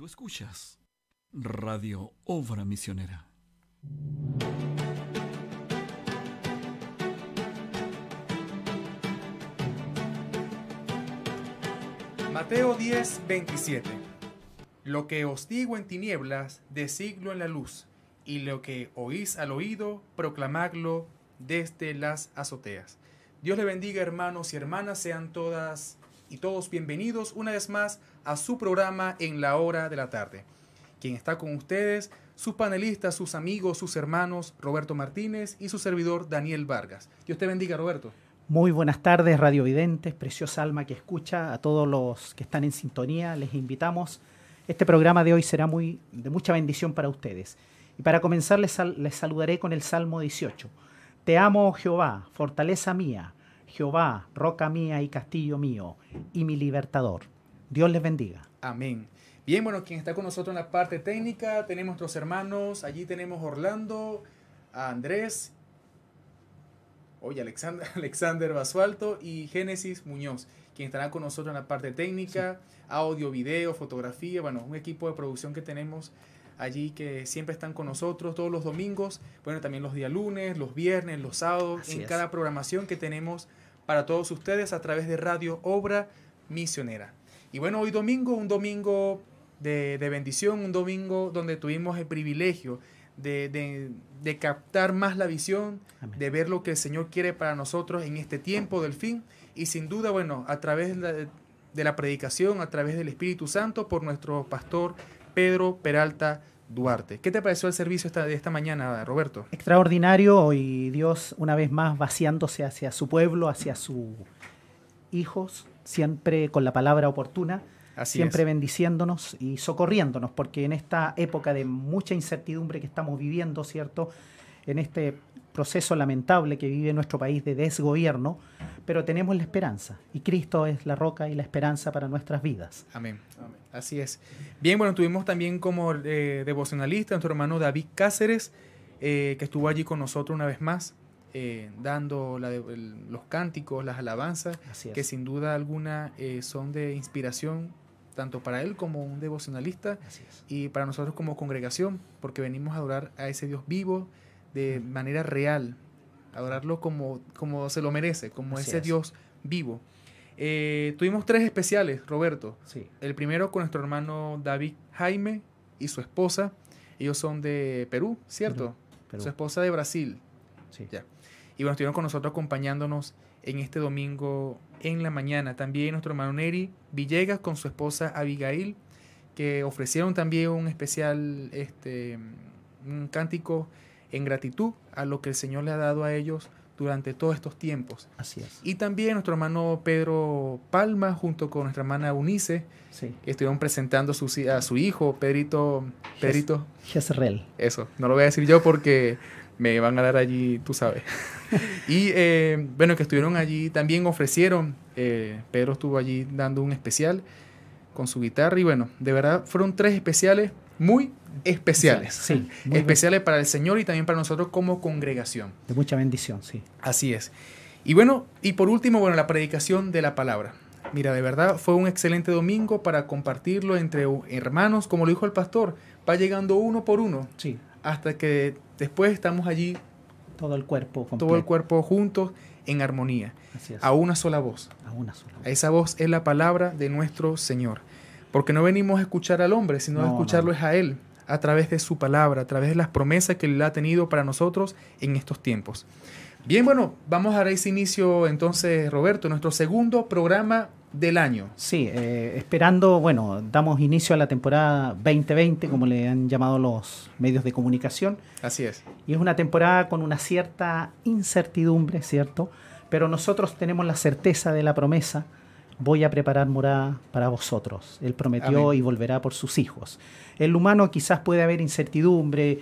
Tú escuchas Radio Obra Misionera. Mateo 10, 27. Lo que os digo en tinieblas, decidlo en la luz, y lo que oís al oído, proclamadlo desde las azoteas. Dios le bendiga hermanos y hermanas, sean todas y todos bienvenidos una vez más a su programa en la hora de la tarde. Quien está con ustedes, sus panelistas, sus amigos, sus hermanos, Roberto Martínez y su servidor Daniel Vargas. Dios te bendiga, Roberto. Muy buenas tardes, radiovidentes, preciosa alma que escucha, a todos los que están en sintonía, les invitamos. Este programa de hoy será muy, de mucha bendición para ustedes. Y para comenzar les, les saludaré con el Salmo 18. Te amo, Jehová, fortaleza mía, Jehová, roca mía y castillo mío, y mi libertador. Dios les bendiga. Amén. Bien, bueno, quien está con nosotros en la parte técnica, tenemos nuestros hermanos, allí tenemos Orlando, a Andrés, oye, Alexander, Alexander Basualto y Génesis Muñoz, quien estará con nosotros en la parte técnica, audio, video, fotografía, bueno, un equipo de producción que tenemos allí que siempre están con nosotros todos los domingos, bueno, también los días lunes, los viernes, los sábados, en cada programación que tenemos para todos ustedes a través de Radio Obra Misionera. Y bueno, hoy domingo, un domingo de, bendición, un domingo donde tuvimos el privilegio de, captar más la visión, de ver lo que el Señor quiere para nosotros en este tiempo del fin. Y sin duda, bueno, a través de la, predicación, a través del Espíritu Santo, por nuestro pastor Pedro Peralta Duarte. ¿Qué te pareció el servicio esta, de esta mañana, Roberto? Extraordinario y Dios una vez más vaciándose hacia su pueblo, hacia sus hijos, siempre con la palabra oportuna, siempre bendiciéndonos y socorriéndonos, porque en esta época de mucha incertidumbre que estamos viviendo, ¿cierto? En este proceso lamentable que vive nuestro país de desgobierno, pero tenemos la esperanza y Cristo es la roca y la esperanza para nuestras vidas. Amén. Así es. Bien, bueno, tuvimos también como eh, devocionalista nuestro hermano David Cáceres, eh, que estuvo allí con nosotros una vez más. Eh, dando los cánticos, las alabanzas, que sin duda alguna eh, son de inspiración tanto para él como un devocionalista y para nosotros como congregación, porque venimos a adorar a ese Dios vivo de manera real, adorarlo como, como se lo merece, como ese Dios vivo. Eh, tuvimos tres especiales, Roberto. El primero con nuestro hermano David Jaime y su esposa. Ellos son de Perú, ¿cierto? Su esposa de Brasil. Sí. Ya. Y bueno, estuvieron con nosotros acompañándonos en este domingo en la mañana. También nuestro hermano Neri Villegas con su esposa Abigail, que ofrecieron también un especial este, un cántico en gratitud a lo que el Señor le ha dado a ellos durante todos estos tiempos. Así es. Y también nuestro hermano Pedro Palma, junto con nuestra hermana Unice, que estuvieron presentando a su hijo, Pedrito. Pedrito. Jezreel. Eso, no lo voy a decir yo porque me van a dar allí, tú sabes. y eh, bueno, que estuvieron allí, también ofrecieron, eh, Pedro estuvo allí dando un especial con su guitarra y bueno, de verdad fueron tres especiales muy especiales. Sí, especiales para el Señor y también para nosotros como congregación. De mucha bendición, sí. Así es. Y bueno, y por último, bueno, la predicación de la palabra. Mira, de verdad fue un excelente domingo para compartirlo entre hermanos, como lo dijo el pastor, va llegando uno por uno. Sí. Hasta que Después estamos allí. Todo el cuerpo Todo el cuerpo juntos en armonía. A una sola voz. A una sola voz. Esa voz es la palabra de nuestro Señor. Porque no venimos a escuchar al hombre, sino a escucharlo es a Él, a través de su palabra, a través de las promesas que Él ha tenido para nosotros en estos tiempos. Bien, bueno, vamos a dar ese inicio entonces, Roberto, nuestro segundo programa del año. Sí, eh, esperando, bueno, damos inicio a la temporada 2020, como le han llamado los medios de comunicación. Así es. Y es una temporada con una cierta incertidumbre, ¿cierto? Pero nosotros tenemos la certeza de la promesa, voy a preparar morada para vosotros. Él prometió y volverá por sus hijos. En lo humano quizás puede haber incertidumbre,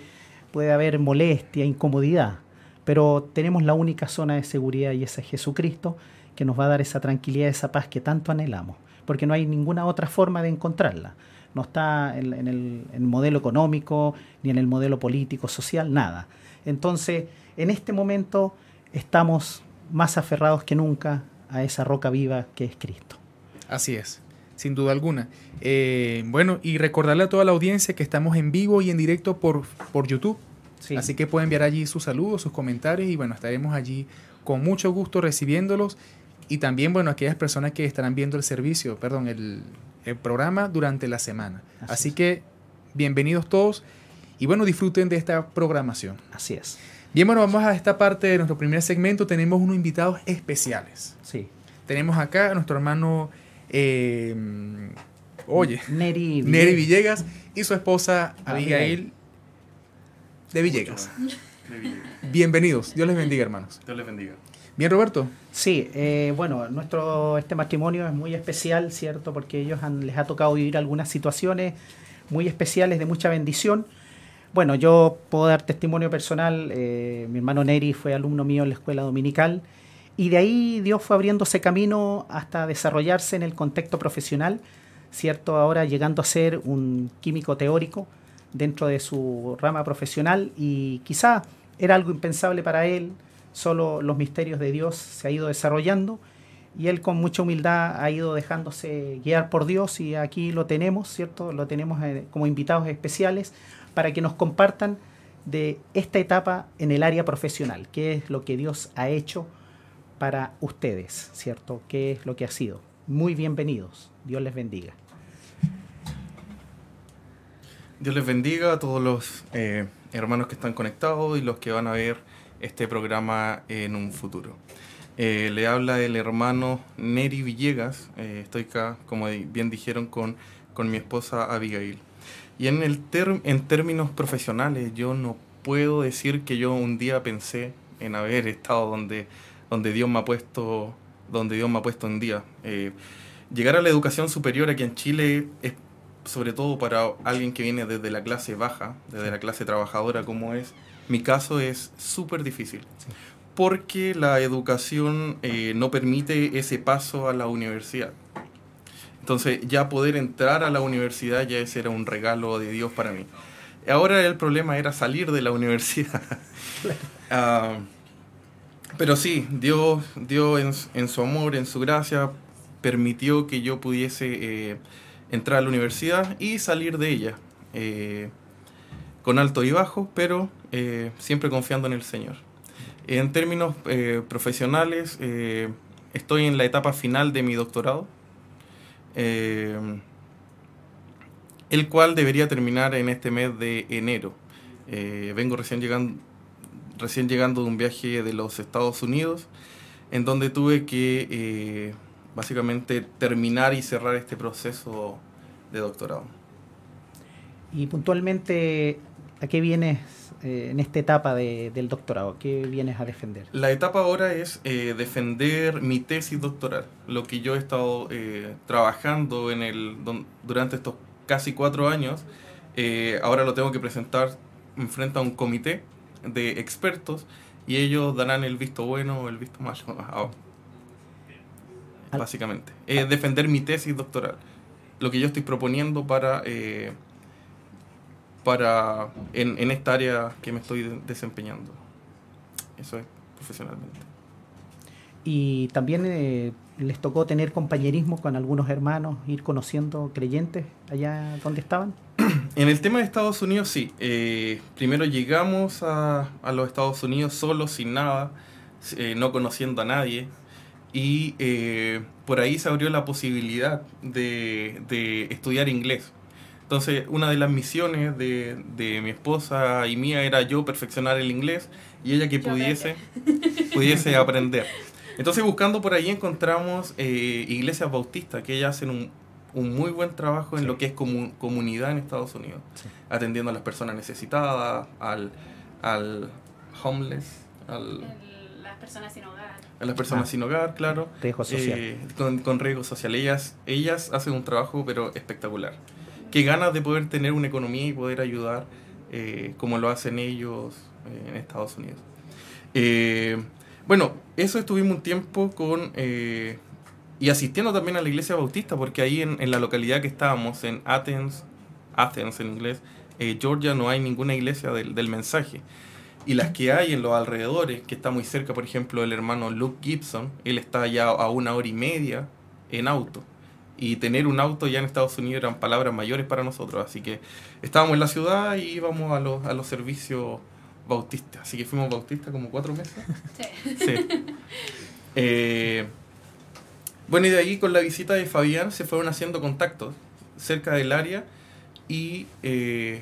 puede haber molestia, incomodidad, pero tenemos la única zona de seguridad y ese es Jesucristo que nos va a dar esa tranquilidad, esa paz que tanto anhelamos, porque no hay ninguna otra forma de encontrarla. No está en, el, modelo económico, ni en el modelo político, social, nada. Entonces, en este momento estamos más aferrados que nunca a esa roca viva que es Cristo. Así es. sin duda alguna. Eh, bueno, y recordarle a toda la audiencia que estamos en vivo y en directo por, por YouTube. Sí. Así que pueden enviar allí sus saludos, sus comentarios y bueno, estaremos allí con mucho gusto recibiéndolos. Y también, bueno, aquellas personas que estarán viendo el servicio, perdón, el, el programa durante la semana. Así Así es. que bienvenidos todos y bueno, disfruten de esta programación. Así es. Bien, bueno, vamos a esta parte de nuestro primer segmento. Tenemos unos invitados especiales. Sí. Tenemos acá a nuestro hermano, eh, oye, Neri, Neri Villegas. Y su esposa Abigail. Abigail de Villegas. De Villegas. Bienvenidos. Dios les bendiga, hermanos. Dios les bendiga. Bien, Roberto. Sí, eh, bueno, nuestro este matrimonio es muy especial, ¿cierto? Porque ellos han- les ha tocado vivir algunas situaciones muy especiales de mucha bendición. Bueno, yo puedo dar testimonio personal. eh, mi hermano Neri fue alumno mío en la escuela dominical y de ahí Dios fue abriéndose camino hasta desarrollarse en el contexto profesional, ¿cierto? Ahora llegando a ser un químico teórico dentro de su rama profesional y quizá era algo impensable para él, solo los misterios de Dios se ha ido desarrollando y él con mucha humildad ha ido dejándose guiar por Dios y aquí lo tenemos, ¿cierto? Lo tenemos eh, como invitados especiales para que nos compartan de esta etapa en el área profesional, qué es lo que Dios ha hecho para ustedes, ¿cierto? ¿Qué es lo que ha sido? Muy bienvenidos. Dios les bendiga. Dios les bendiga a todos los eh, hermanos que están conectados y los que van a ver este programa en un futuro. Eh, le habla el hermano Neri Villegas. eh, estoy acá, como bien dijeron, con, con mi esposa Abigail. Y en, el en términos profesionales, yo no puedo decir que yo un día pensé en haber estado donde, donde Dios me ha puesto, donde Dios me ha puesto en día. Eh, llegar a la educación superior aquí en Chile es sobre todo para alguien que viene desde la clase baja, desde la clase trabajadora como es, mi caso es súper difícil. Sí. Porque la educación eh, no permite ese paso a la universidad. Entonces ya poder entrar a la universidad ya ese era un regalo de Dios para mí. Ahora el problema era salir de la universidad. Ah, pero sí, Dios, Dios en, en su amor, en su gracia, permitió que yo pudiese eh, entrar a la universidad y salir de ella. eh, con alto y bajo, pero eh, siempre confiando en el Señor. En términos eh, profesionales, eh, estoy en la etapa final de mi doctorado, el cual debería terminar en este mes de enero. Vengo recién llegando, recién llegando de un viaje de los Estados Unidos, en donde tuve que básicamente terminar y cerrar este proceso de doctorado. Y puntualmente, ¿a qué vienes eh, en esta etapa de- del doctorado? ¿Qué vienes a defender? La etapa ahora es eh, defender mi tesis doctoral, lo que yo he estado eh, trabajando en el, durante estos casi cuatro años. eh, ahora lo tengo que presentar en frente a un comité de expertos y ellos darán el visto bueno o el visto malo. Al- Básicamente. Eh, defender mi tesis doctoral. Lo que yo estoy proponiendo para, eh, para en, en esta área que me estoy de- desempeñando. Eso es profesionalmente. Y también eh, les tocó tener compañerismo con algunos hermanos, ir conociendo creyentes allá donde estaban. En el tema de Estados Unidos, sí. Eh, primero llegamos a, a los Estados Unidos solos, sin nada, eh, no conociendo a nadie. Y eh, por ahí se abrió la posibilidad de, de estudiar inglés. Entonces, una de las misiones de, de mi esposa y mía era yo perfeccionar el inglés y ella que Yo pudiese, pudiese aprender. Entonces, buscando por ahí encontramos eh, iglesias bautistas que ellas hacen un, un muy buen trabajo en Sí. lo que es comu- comunidad en Estados Unidos, Sí. atendiendo a las personas necesitadas, al, al homeless, al, El- las personas sin hogar. a las personas Ah. sin hogar, claro. Riesgo social. Eh, con, con riesgo social. Ellas, ellas hacen un trabajo pero espectacular. Qué ganas de poder tener una economía y poder ayudar eh, como lo hacen ellos eh, en Estados Unidos. Eh, bueno, eso estuvimos un tiempo con... y asistiendo también a la iglesia bautista, porque ahí en, en la localidad que estábamos, en Athens, Athens en inglés, Georgia, no hay ninguna iglesia del, del mensaje. Y las que hay en los alrededores, que está muy cerca, por ejemplo, el hermano Luke Gibson, él está ya a una hora y media en auto. Y tener un auto ya en Estados Unidos eran palabras mayores para nosotros. Así que estábamos en la ciudad y íbamos a los, a los servicios bautistas. Así que fuimos bautistas como cuatro meses. Sí. Sí. Eh, bueno, y de ahí con la visita de Fabián se fueron haciendo contactos cerca del área y, eh,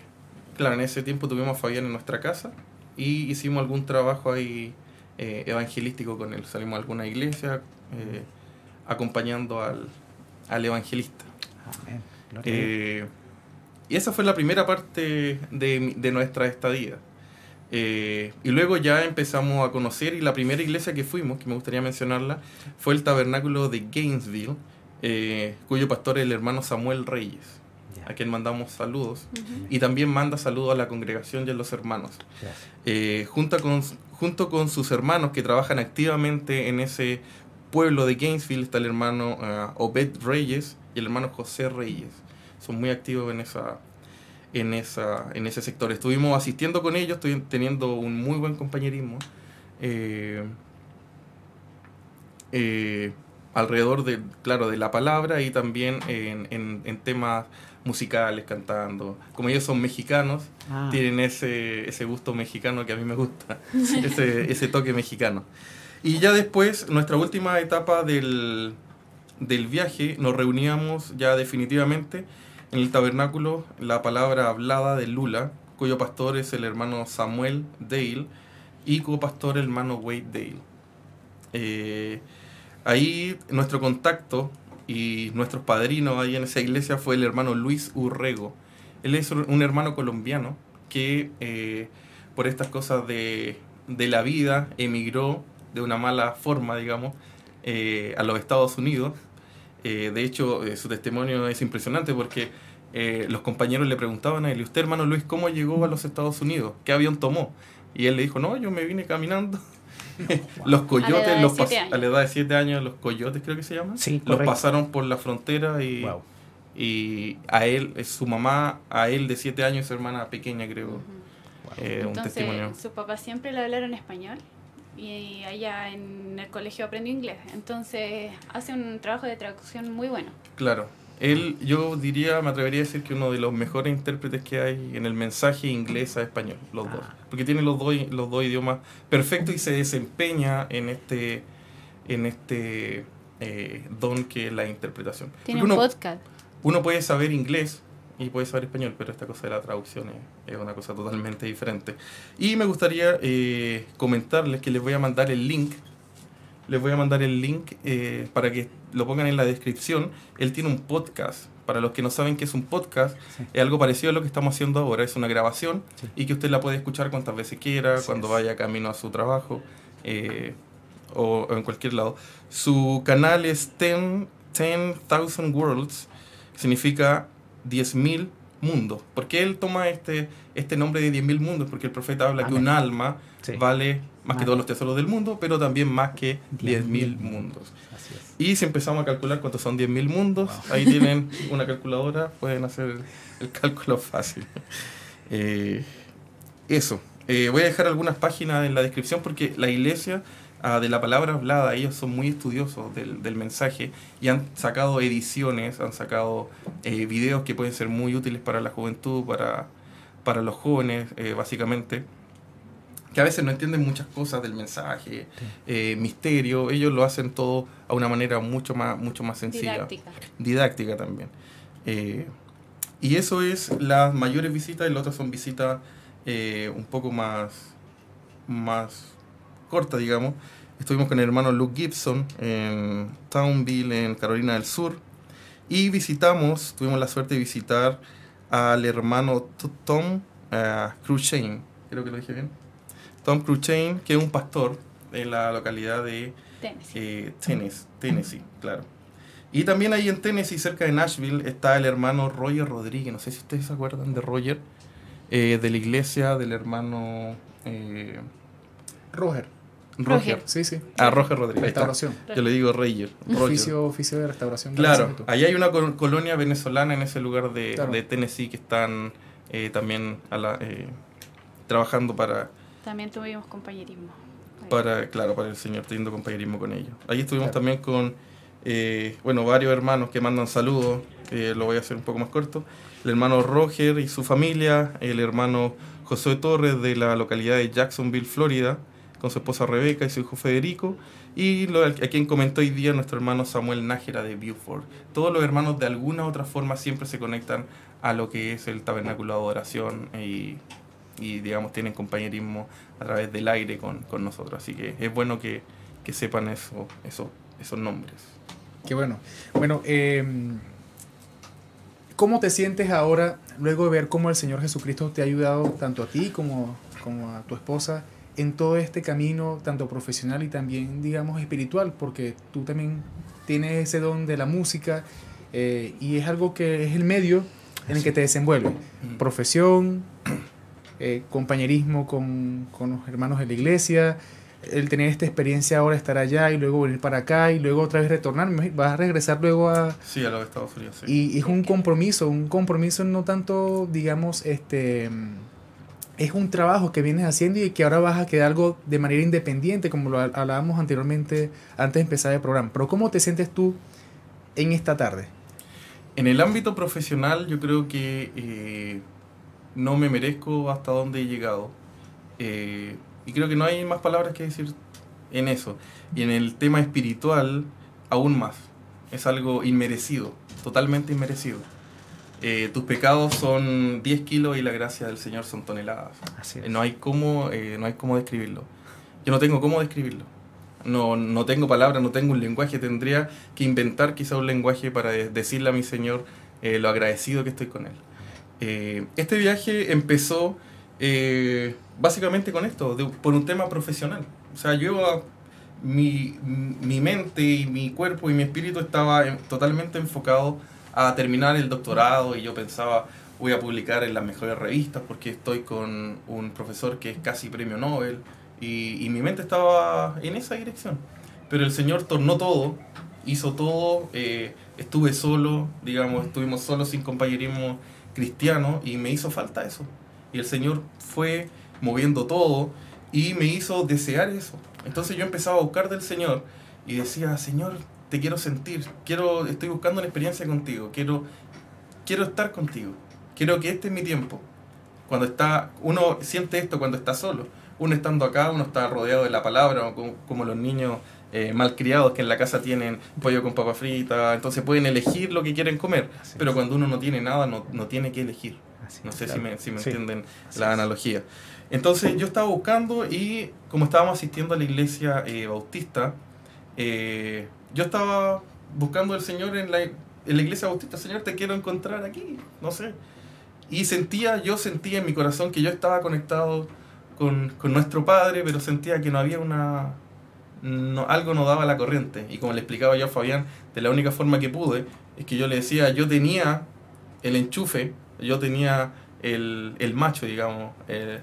claro, en ese tiempo tuvimos a Fabián en nuestra casa y hicimos algún trabajo ahí eh, evangelístico con él. Salimos a alguna iglesia acompañando al, al evangelista. Amén. Gloria a Dios. Eh, y esa fue la primera parte de, de nuestra estadía. Eh, y luego ya empezamos a conocer y la primera iglesia que fuimos, que me gustaría mencionarla, fue el tabernáculo de Gainesville, eh, cuyo pastor es el hermano Samuel Reyes, a quien mandamos saludos. Y también manda saludos a la congregación y a los hermanos. Eh, junto, con, junto con sus hermanos que trabajan activamente en ese pueblo de Gainesville está el hermano ah, Obed Reyes y el hermano José Reyes. Son muy activos en esa en esa en ese sector. Estuvimos asistiendo con ellos, teniendo un muy buen compañerismo. eh, eh, alrededor de, claro, de la palabra y también en, en- en temas musicales, cantando. Como ellos son mexicanos, Ah, tienen ese, ese gusto mexicano que a mí me gusta, ese, ese toque mexicano. Y ya después, nuestra última etapa del, del viaje, nos reuníamos ya definitivamente en el tabernáculo La Palabra Hablada de Lula, cuyo pastor es el hermano Samuel Dale y copastor el hermano Wade Dale. Eh, ahí nuestro contacto y nuestros padrinos ahí en esa iglesia fue el hermano Luis Urrego. Él es un hermano colombiano que eh, por estas cosas de, de la vida emigró de una mala forma, digamos, eh, a los Estados Unidos. Eh, de hecho, eh, su testimonio es impresionante porque eh, los compañeros le preguntaban a él, ¿y usted, hermano Luis, cómo llegó a los Estados Unidos? ¿Qué avión tomó? Y él le dijo, no, yo me vine caminando. los coyotes, de los a la edad de 7 años, los coyotes creo que se llaman, Sí, los pasaron por la frontera y, Wow. y a él, su mamá, a él de 7 años, su hermana pequeña creo, eh, un Entonces, testimonio. sus papás siempre le hablaron español y allá en el colegio aprendió inglés. Entonces, hace un trabajo de traducción muy bueno. Claro. Él, yo diría, me atrevería a decir que uno de los mejores intérpretes que hay en el mensaje inglés a español, los Ah. dos. Porque tiene los dos, los dos idiomas perfectos y se desempeña en este, en este eh, don que es la interpretación. Tiene un uno, podcast. uno puede saber inglés y puede saber español, pero esta cosa de la traducción es, es una cosa totalmente diferente. Y me gustaría eh, comentarles que les voy a mandar el link. Les voy a mandar el link eh, para que lo pongan en la descripción. Él tiene un podcast. Para los que no saben qué es un podcast, Sí. es algo parecido a lo que estamos haciendo ahora. Es una grabación Sí. y que usted la puede escuchar cuantas veces quiera, Así cuando es. vaya camino a su trabajo eh, o, o en cualquier lado. Su canal es 10 10,000 Worlds, significa 10.000 mundos. ¿Por qué él toma este, este nombre de 10.000 mundos? Porque el profeta habla que Amén. un alma Sí. vale más que todos los tesoros del mundo, pero también más que 10.000 10.000 mundos. Así es. Y si empezamos a calcular cuántos son 10.000 mundos, Wow. ahí tienen una calculadora, pueden hacer el cálculo fácil. Eh, eso. Eh, voy a dejar algunas páginas en la descripción porque la iglesia ah, de la palabra hablada, ellos son muy estudiosos del, del mensaje y han sacado ediciones, han sacado eh, videos que pueden ser muy útiles para la juventud, para, para los jóvenes, eh, básicamente que a veces no entienden muchas cosas del mensaje, eh, misterio, ellos lo hacen todo a una manera mucho más, mucho más sencilla Didáctica. didáctica también. Eh, y eso es las mayores visitas y las otras son visitas eh, un poco más, más cortas, digamos. Estuvimos con el hermano Luke Gibson en Townville, en Carolina del Sur. Y visitamos, tuvimos la suerte de visitar al hermano Tom uh, Cruchain, creo que lo dije bien. Tom Cruchain, que es un pastor en la localidad de Tennessee. eh, Tennessee, Tennessee, claro. Y también ahí en Tennessee, cerca de Nashville, está el hermano Roger Rodríguez. No sé si ustedes se acuerdan de Roger, eh, de la iglesia del hermano eh, Roger. Roger. Roger. Sí, sí. Ah, Roger Rodríguez. está. Restauración. Yo le digo Roger. Oficio, oficio de restauración. de Claro, ahí hay una col- colonia venezolana en ese lugar de, Claro. de Tennessee que están eh, también a la, eh, trabajando para, También tuvimos compañerismo. para, claro, para el Señor, teniendo compañerismo con ellos. Ahí estuvimos Claro. también con eh, bueno, varios hermanos que mandan saludos, eh, lo voy a hacer un poco más corto. El hermano Roger y su familia, el hermano José Torres de la localidad de Jacksonville, Florida, con su esposa Rebeca y su hijo Federico, y lo, a quien comentó hoy día nuestro hermano Samuel Nájera de Beaufort. Todos los hermanos de alguna u otra forma siempre se conectan a lo que es el tabernáculo de adoración y, y digamos, tienen compañerismo a través del aire con, con nosotros. Así que es bueno que, que sepan eso, eso, esos nombres. Qué bueno. Bueno, eh, ¿cómo te sientes ahora luego de ver cómo el Señor Jesucristo te ha ayudado tanto a ti como, como a tu esposa en todo este camino, tanto profesional y también, digamos, espiritual? Porque tú también tienes ese don de la música eh, y es algo que es el medio en el que te desenvuelves. Profesión, eh, compañerismo con, con los hermanos de la iglesia, el tener esta experiencia ahora, estar allá y luego venir para acá y luego otra vez retornar, vas a regresar luego a... Sí, a los Estados Unidos. Sí. Y, y es un compromiso, un compromiso no tanto, digamos, este... Es un trabajo que vienes haciendo y que ahora vas a quedar algo de manera independiente, como lo hablábamos anteriormente, antes de empezar el programa. Pero ¿cómo te sientes tú en esta tarde? En el ámbito profesional yo creo que eh, no me merezco hasta donde he llegado. Eh, y creo que no hay más palabras que decir en eso. Y en el tema espiritual, aún más. Es algo inmerecido, totalmente inmerecido. Eh, tus pecados son 10 kilos y la gracia del Señor son toneladas. Así Eh, es. No hay cómo, eh, no hay cómo describirlo. Yo no tengo cómo describirlo. No, no tengo palabras, no tengo un lenguaje. Tendría que inventar quizá un lenguaje para de- decirle a mi Señor eh, lo agradecido que estoy con Él. Este viaje empezó básicamente con esto, de- por un tema profesional. O sea, yo, mi, mi mente y mi cuerpo y mi espíritu estaba en- totalmente enfocado a terminar el doctorado y yo pensaba, voy a publicar en las mejores revistas porque estoy con un profesor que es casi premio Nobel y, y mi mente estaba en esa dirección. Pero el Señor tornó todo, hizo todo, eh, estuve solo, digamos, estuvimos solos sin compañerismo cristiano y me hizo falta eso. Y el Señor fue moviendo todo y me hizo desear eso. Entonces yo empezaba a buscar del Señor y decía, Señor, te quiero sentir, quiero, estoy buscando una experiencia contigo, quiero, quiero estar contigo, quiero que este es mi tiempo. Cuando está, uno siente esto cuando está solo. Uno estando acá, uno está rodeado de la palabra, como, como los niños eh, malcriados que en la casa tienen pollo con papa frita, entonces pueden elegir lo que quieren comer. Así Pero es. cuando uno no tiene nada, no, no tiene que elegir. Así No sé si me, si me Sí. entienden Así la es. analogía. Entonces yo estaba buscando y como estábamos asistiendo a la iglesia eh, bautista, eh, yo estaba buscando al Señor en la, en la iglesia bautista. Señor, te quiero encontrar aquí, no sé. Y sentía, yo sentía en mi corazón que yo estaba conectado con, con nuestro Padre, pero sentía que no había una... No, algo no daba la corriente. Y como le explicaba yo a Fabián, de la única forma que pude, es que yo le decía, yo tenía el enchufe, yo tenía el, el macho, digamos, el,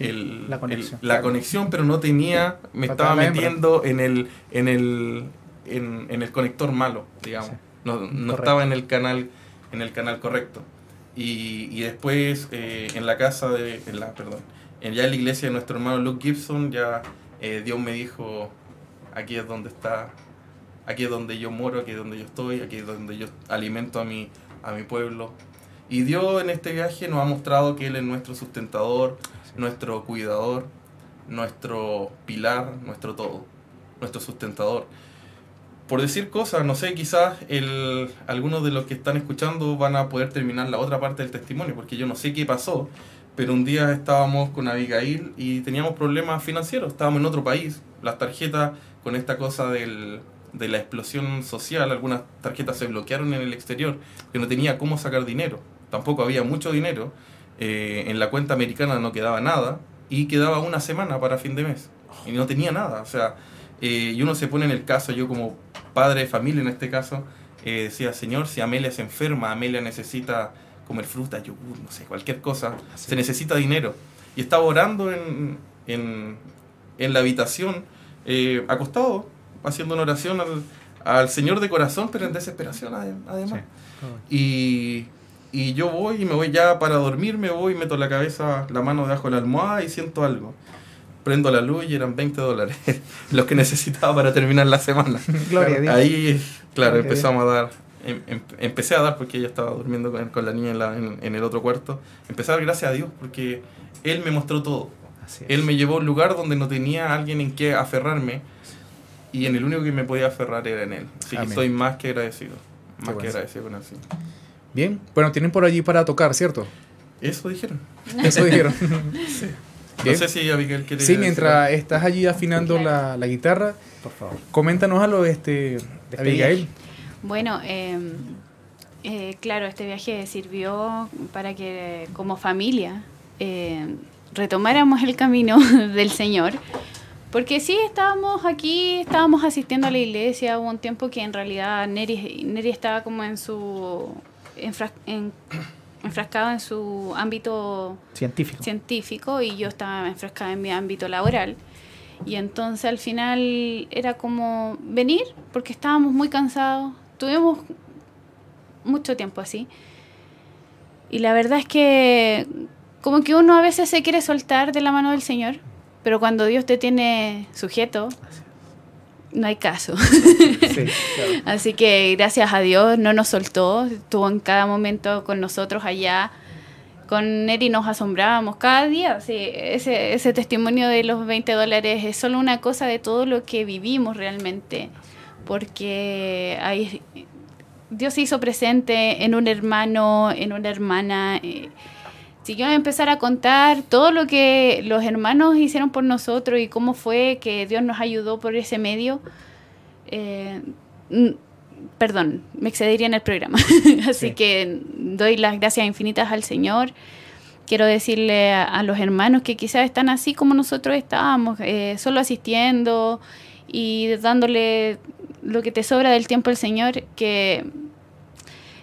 el- la conexión. la conexión, pero no tenía, me estaba metiendo en el, en el, en, en el conector malo, digamos. Sí. No, no estaba en el canal, en el canal correcto. Y, y después eh, en la casa de, en la, perdón, en ya en la iglesia de nuestro hermano Luke Gibson, ya eh, Dios me dijo, aquí es donde está, aquí es donde yo moro, aquí es donde yo estoy, aquí es donde yo alimento a mi, a mi pueblo. Y Dios en este viaje nos ha mostrado que Él es nuestro sustentador, nuestro cuidador, nuestro pilar, nuestro todo, nuestro sustentador. Por decir cosas, no sé, quizás el, algunos de los que están escuchando van a poder terminar la otra parte del testimonio, porque yo no sé qué pasó, pero un día estábamos con Abigail y teníamos problemas financieros, estábamos en otro país, las tarjetas con esta cosa del, de la explosión social, algunas tarjetas se bloquearon en el exterior, que no tenía cómo sacar dinero, tampoco había mucho dinero, eh, en la cuenta americana no quedaba nada y quedaba una semana para fin de mes y no tenía nada, o sea, eh, y uno se pone en el caso, yo como padre de familia en este caso, eh, decía, Señor, si Amelia se enferma, Amelia necesita comer fruta, yogur, no sé, cualquier cosa, Así se es. necesita dinero. Y estaba orando en, en, en la habitación, eh, acostado, haciendo una oración al, al Señor de corazón, pero en desesperación ade- además. Sí. Y, y yo voy y me voy ya para dormir, me voy, meto la cabeza, la mano debajo de la almohada y siento algo. Prendo la luz y eran 20 dólares, los que necesitaba para terminar la semana. Gloria Dios. Ahí Claro, Ok. empezamos a dar. em- em- empecé a dar porque ella estaba durmiendo con, con la niña en, la- en- en el otro cuarto. Empecé a dar gracias a Dios porque Él me mostró todo. Él me llevó a un lugar donde no tenía alguien en que aferrarme y en el único que me podía aferrar era en Él. Así que estoy más que agradecido. Más que bueno. agradecido con Él. sí. Bien, bueno, tienen por allí para tocar, ¿cierto? Eso dijeron. Eso dijeron. No sé si Abigail quiere. Sí, decir mientras estás allí afinando la, la guitarra, Por favor. coméntanos a lo este, Despedir. Abigail. Bueno, eh, eh, claro, este viaje sirvió para que como familia eh, retomáramos el camino del Señor. Porque sí, estábamos aquí, estábamos asistiendo a la iglesia, hubo un tiempo que en realidad Neri, Neri estaba como en su... en- enfrascado en su ámbito Científico. científico y yo estaba enfrascada en mi ámbito laboral. Y entonces al final era como venir porque estábamos muy cansados. Tuvimos mucho tiempo así. Y la verdad es que como que uno a veces se quiere soltar de la mano del Señor, pero cuando Dios te tiene sujeto, no hay caso. Sí, claro. Así que gracias a Dios no nos soltó, estuvo en cada momento con nosotros allá. Con Neri nos asombrábamos cada día. sí, ese, ese testimonio de los 20 dólares es solo una cosa de todo lo que vivimos realmente. Porque ahí, Dios se hizo presente en un hermano, en una hermana. eh, si yo empezar a contar todo lo que los hermanos hicieron por nosotros y cómo fue que Dios nos ayudó por ese medio, eh, perdón, me excedería en el programa. Así Sí. que doy las gracias infinitas al Señor. Quiero decirle a, a los hermanos que quizás están así como nosotros estábamos, eh, solo asistiendo y dándole lo que te sobra del tiempo al Señor, que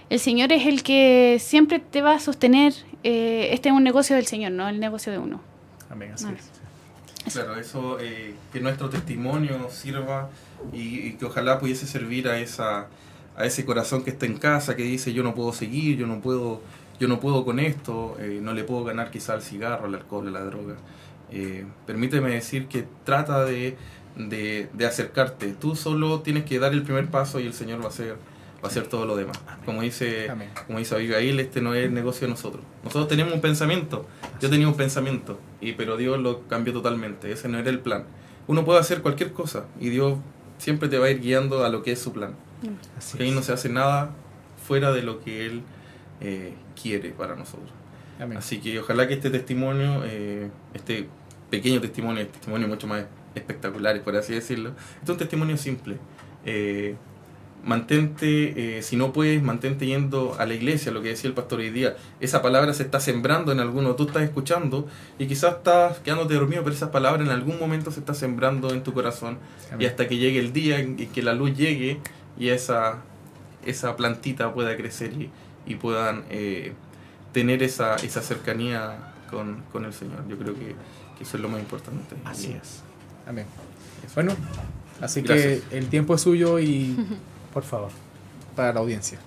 el Señor es el que siempre te va a sostener. Eh, este es un negocio del Señor, no el negocio de uno. Amén, así es. Claro, eso, eh, que nuestro testimonio sirva y, y que ojalá pudiese servir a esa a ese corazón que está en casa, que dice yo no puedo seguir, yo no puedo, yo no puedo con esto, eh, no le puedo ganar quizá al cigarro, al alcohol, a la droga. Eh, permíteme decir que trata de, de, de acercarte. Tú solo tienes que dar el primer paso y el Señor va a hacer, va a hacer todo lo demás. Como dice, Amén. como dice Abigail, este no es el negocio de nosotros. Nosotros tenemos un pensamiento. Yo tenía un pensamiento, y, pero Dios lo cambió totalmente. Ese no era el plan. Uno puede hacer cualquier cosa y Dios siempre te va a ir guiando a lo que es su plan. Así Que ahí no se hace nada fuera de lo que Él eh, quiere para nosotros. Amén. Así que ojalá que este testimonio, eh, este pequeño testimonio, este testimonio mucho más espectacular, por así decirlo, este es un testimonio simple. Eh, mantente, eh, si no puedes, mantente yendo a la iglesia, lo que decía el pastor hoy día. Esa palabra se está sembrando en alguno, tú estás escuchando y quizás estás quedándote dormido, pero esa palabra en algún momento se está sembrando en tu corazón y hasta que llegue el día en que la luz llegue y esa, esa plantita pueda crecer y, y puedan eh, tener esa, esa cercanía con, con el Señor. Yo creo que, que eso es lo más importante. Así Y- es. Amén. Bueno, así Gracias. que el tiempo es suyo y Por favor. para la audiencia.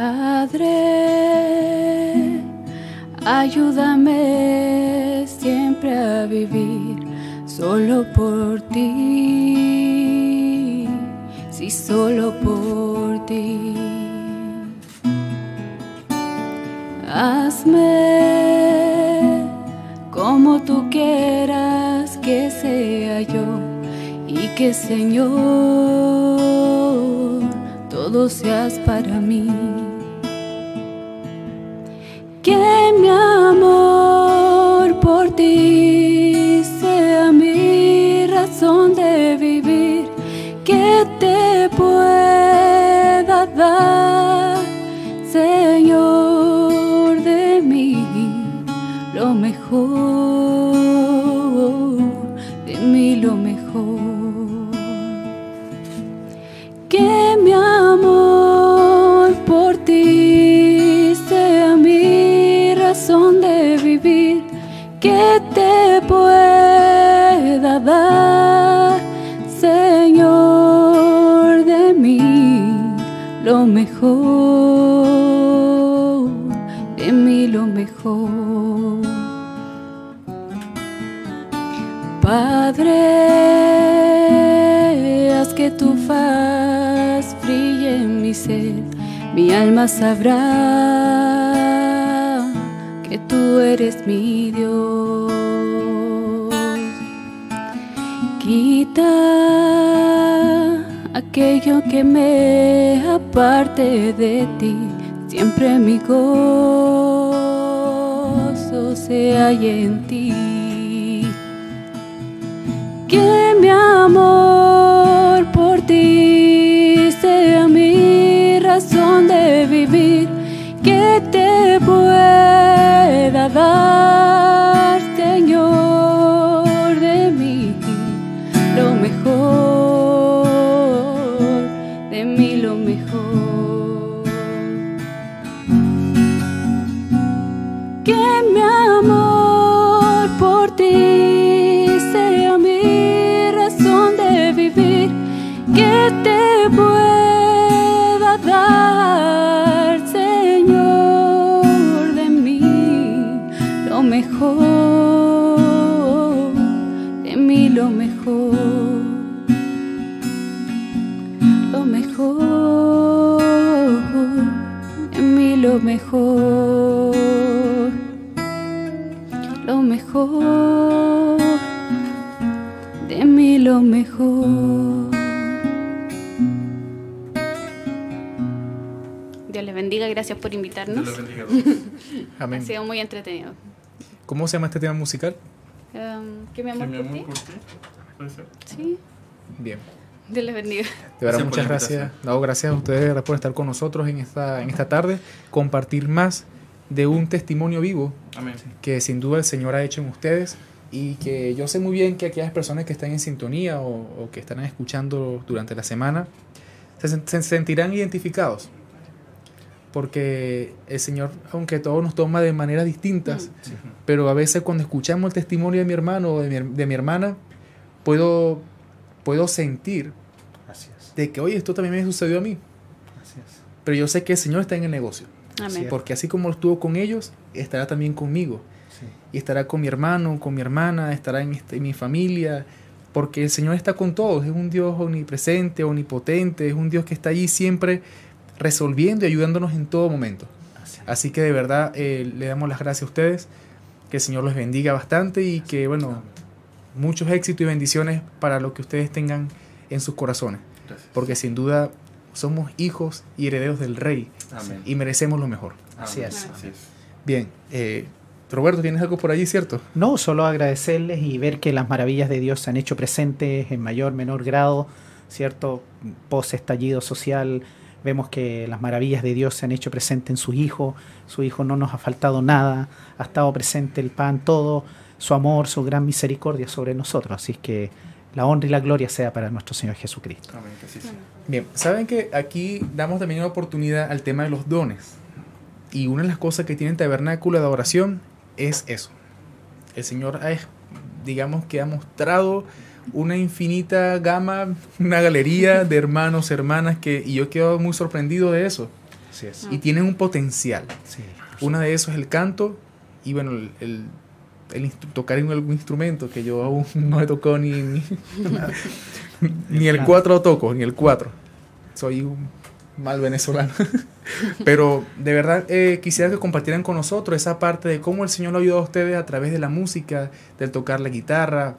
Padre, ayúdame siempre a vivir solo por ti, sí, solo por ti. Hazme como tú quieras que sea yo y que Señor todo seas para mí. Que mi amor por ti sea mi razón de vivir, que te pueda dar, de mí lo mejor. Que mi amor por ti sea mi razón de vivir, que te pueda dar, Señor, de mí lo mejor, de mí lo mejor. Padre, haz que tu faz brille en mi ser, mi alma sabrá que tú eres mi Dios. Quita aquello que me aparte de ti, siempre mi gozo se halla en ti que mi amor por ti sea mi razón de vivir, que te pueda dar, lo mejor lo mejor, de mí lo mejor. Dios les bendiga, gracias por invitarnos. Dios los bendiga a todos. Ha Amén. sido muy entretenido. ¿Cómo se llama este tema musical? Um, ¿Qué mi Que amor mi por amor ti? por ti, puede ser. Sí, Bien. Dios les bendiga. De verdad, Gracias muchas gracias. No, gracias a ustedes por estar con nosotros en esta, en esta tarde, compartir más de un testimonio vivo Amén. que sin duda el Señor ha hecho en ustedes y que yo sé muy bien que aquellas personas que están en sintonía o, o que están escuchando durante la semana se, se sentirán identificados porque el Señor, aunque todo nos toma de maneras distintas, pero a veces cuando escuchamos el testimonio de mi hermano o de mi, de mi hermana, puedo, puedo sentir Gracias. de que, oye, esto también me sucedió a mí, pero yo sé que el Señor está en el negocio, Amén. porque así como estuvo con ellos, estará también conmigo. Sí. y estará con mi hermano, con mi hermana, estará en, este- en mi familia, porque el Señor está con todos, es un Dios omnipresente, omnipotente, es un Dios que está allí siempre resolviendo y ayudándonos en todo momento. Así que de verdad eh, le damos las gracias a ustedes, que el Señor los bendiga bastante y que, bueno, muchos éxitos y bendiciones para lo que ustedes tengan en sus corazones, Gracias. porque sin duda somos hijos y herederos del Rey Amén. y merecemos lo mejor. Así es. Así es. Bien, eh, Roberto, ¿tienes algo por allí, cierto? No, solo agradecerles y ver que las maravillas de Dios se han hecho presentes en mayor, menor grado, ¿cierto? Post estallido social, vemos que las maravillas de Dios se han hecho presentes en su Hijo, su Hijo no nos ha faltado nada, ha estado presente el pan, todo, su amor, su gran misericordia sobre nosotros, así que la honra y la gloria sea para nuestro Señor Jesucristo. Amén. Que sea. Bien, saben que aquí damos también una oportunidad al tema de los dones. Y una de las cosas que tiene el tabernáculo de adoración es eso. El Señor ha, digamos que ha mostrado una infinita gama, una galería de hermanos, hermanas que y yo quedo muy sorprendido de eso. Así es. Y tienen un potencial. Sí. Una de esos es el canto y bueno, el, el- el tocar en algún instrumento que yo aún no he tocado ni, ni, ni el 4 lo toco, ni el 4. Soy un mal venezolano. Pero de verdad eh, quisiera que compartieran con nosotros esa parte de cómo el Señor lo ha ayudado a ustedes a través de la música, del tocar la guitarra.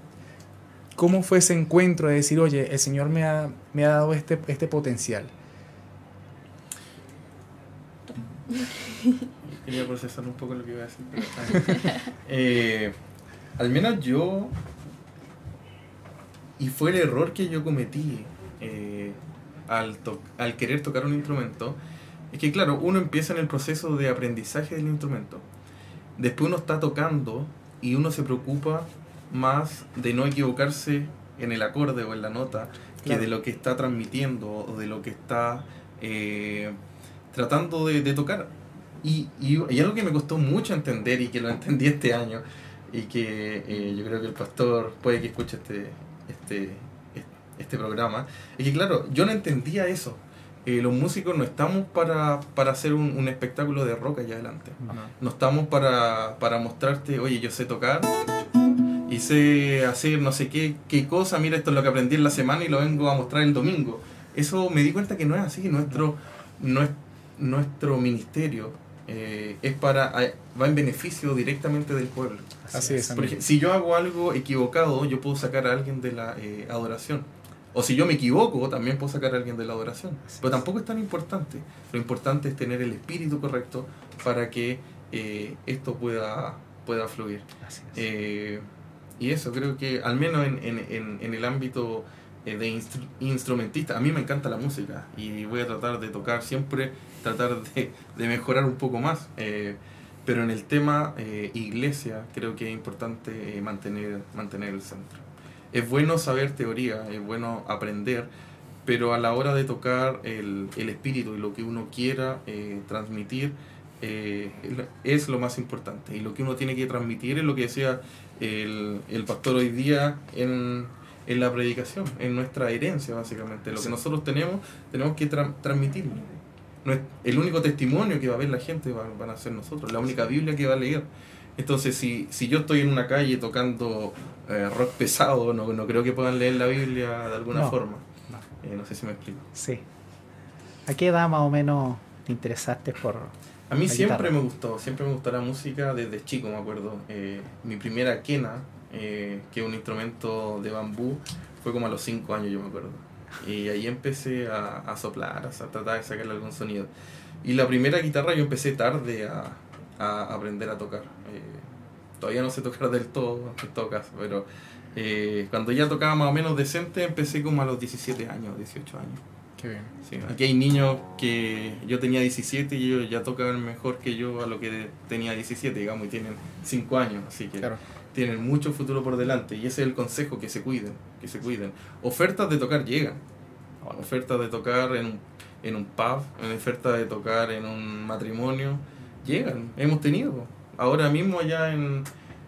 ¿Cómo fue ese encuentro de decir, oye, el Señor me ha, me ha dado este, este potencial? Quería procesar un poco lo que iba a decir. Eh, al menos yo. Y fue el error que yo cometí eh, al, to- al querer tocar un instrumento. Es que, claro, uno empieza en el proceso de aprendizaje del instrumento. Después uno está tocando y uno se preocupa más de no equivocarse en el acorde o en la nota que de lo que está transmitiendo o de lo que está eh, tratando de, de tocar. Y, y, y algo que me costó mucho entender y que lo entendí este año y que eh, yo creo que el pastor puede que escuche este, este, este programa, es que claro, yo no entendía eso. Eh, los músicos no estamos para, para hacer un, un espectáculo de rock allá adelante. No estamos para, para mostrarte, oye, yo sé tocar y sé hacer no sé qué, qué cosa, mira esto es lo que aprendí en la semana y lo vengo a mostrar el domingo. Eso me di cuenta que no es así, nuestro, nuestro ministerio eh, es para va en beneficio directamente del pueblo. Así, es. si yo hago algo equivocado, yo puedo sacar a alguien de la eh, adoración. O si yo me equivoco, también puedo sacar a alguien de la adoración. Pero tampoco es tan importante. Lo importante es tener el espíritu correcto para que eh, esto pueda, pueda fluir. y eso, creo que al menos en, en, en el ámbito de instrumentista, a mí me encanta la música y voy a tratar de tocar siempre tratar de, mejorar un poco más. Eh, pero en el tema eh, iglesia creo que es importante eh, mantener, mantener el centro. Es bueno saber teoría, es bueno aprender, pero a la hora de tocar el, el espíritu y lo que uno quiera transmitir, es lo más importante. Y lo que uno tiene que transmitir es lo que decía el, el pastor hoy día en, en, la predicación, en nuestra herencia básicamente. Lo que nosotros tenemos, tenemos que transmitirlo no es el único testimonio que va a ver la gente van, a ser nosotros, la única Biblia que va a leer. Entonces, si, si yo estoy en una calle tocando eh, rock pesado, no, no creo que puedan leer la Biblia de alguna forma. No. Eh, no sé si me explico. Sí. ¿A qué edad más o menos te interesaste por.? A mí siempre me gustó, siempre me gustó la música desde chico, me acuerdo. Eh, mi primera quena, que es un instrumento de bambú, fue como a los 5 años, yo me acuerdo. Y ahí empecé a, a soplar, a tratar de sacarle algún sonido. Y la primera guitarra yo empecé tarde a, a aprender a tocar. Eh, todavía no sé tocar del todo, en todo caso, pero eh, cuando ya tocaba más o menos decente, empecé como a los 17 años, 18 años. Qué bien. Sí, aquí hay niños que yo tenía 17 y ellos ya tocaban mejor que yo a lo que tenía 17, digamos, y tienen 5 años, así que tienen mucho futuro por delante. Y ese es el consejo, que se cuiden, que se cuiden. Ofertas de tocar llegan. Ofertas de tocar en un, en un pub, ofertas de tocar en un matrimonio, llegan. Hemos tenido. Ahora mismo allá en,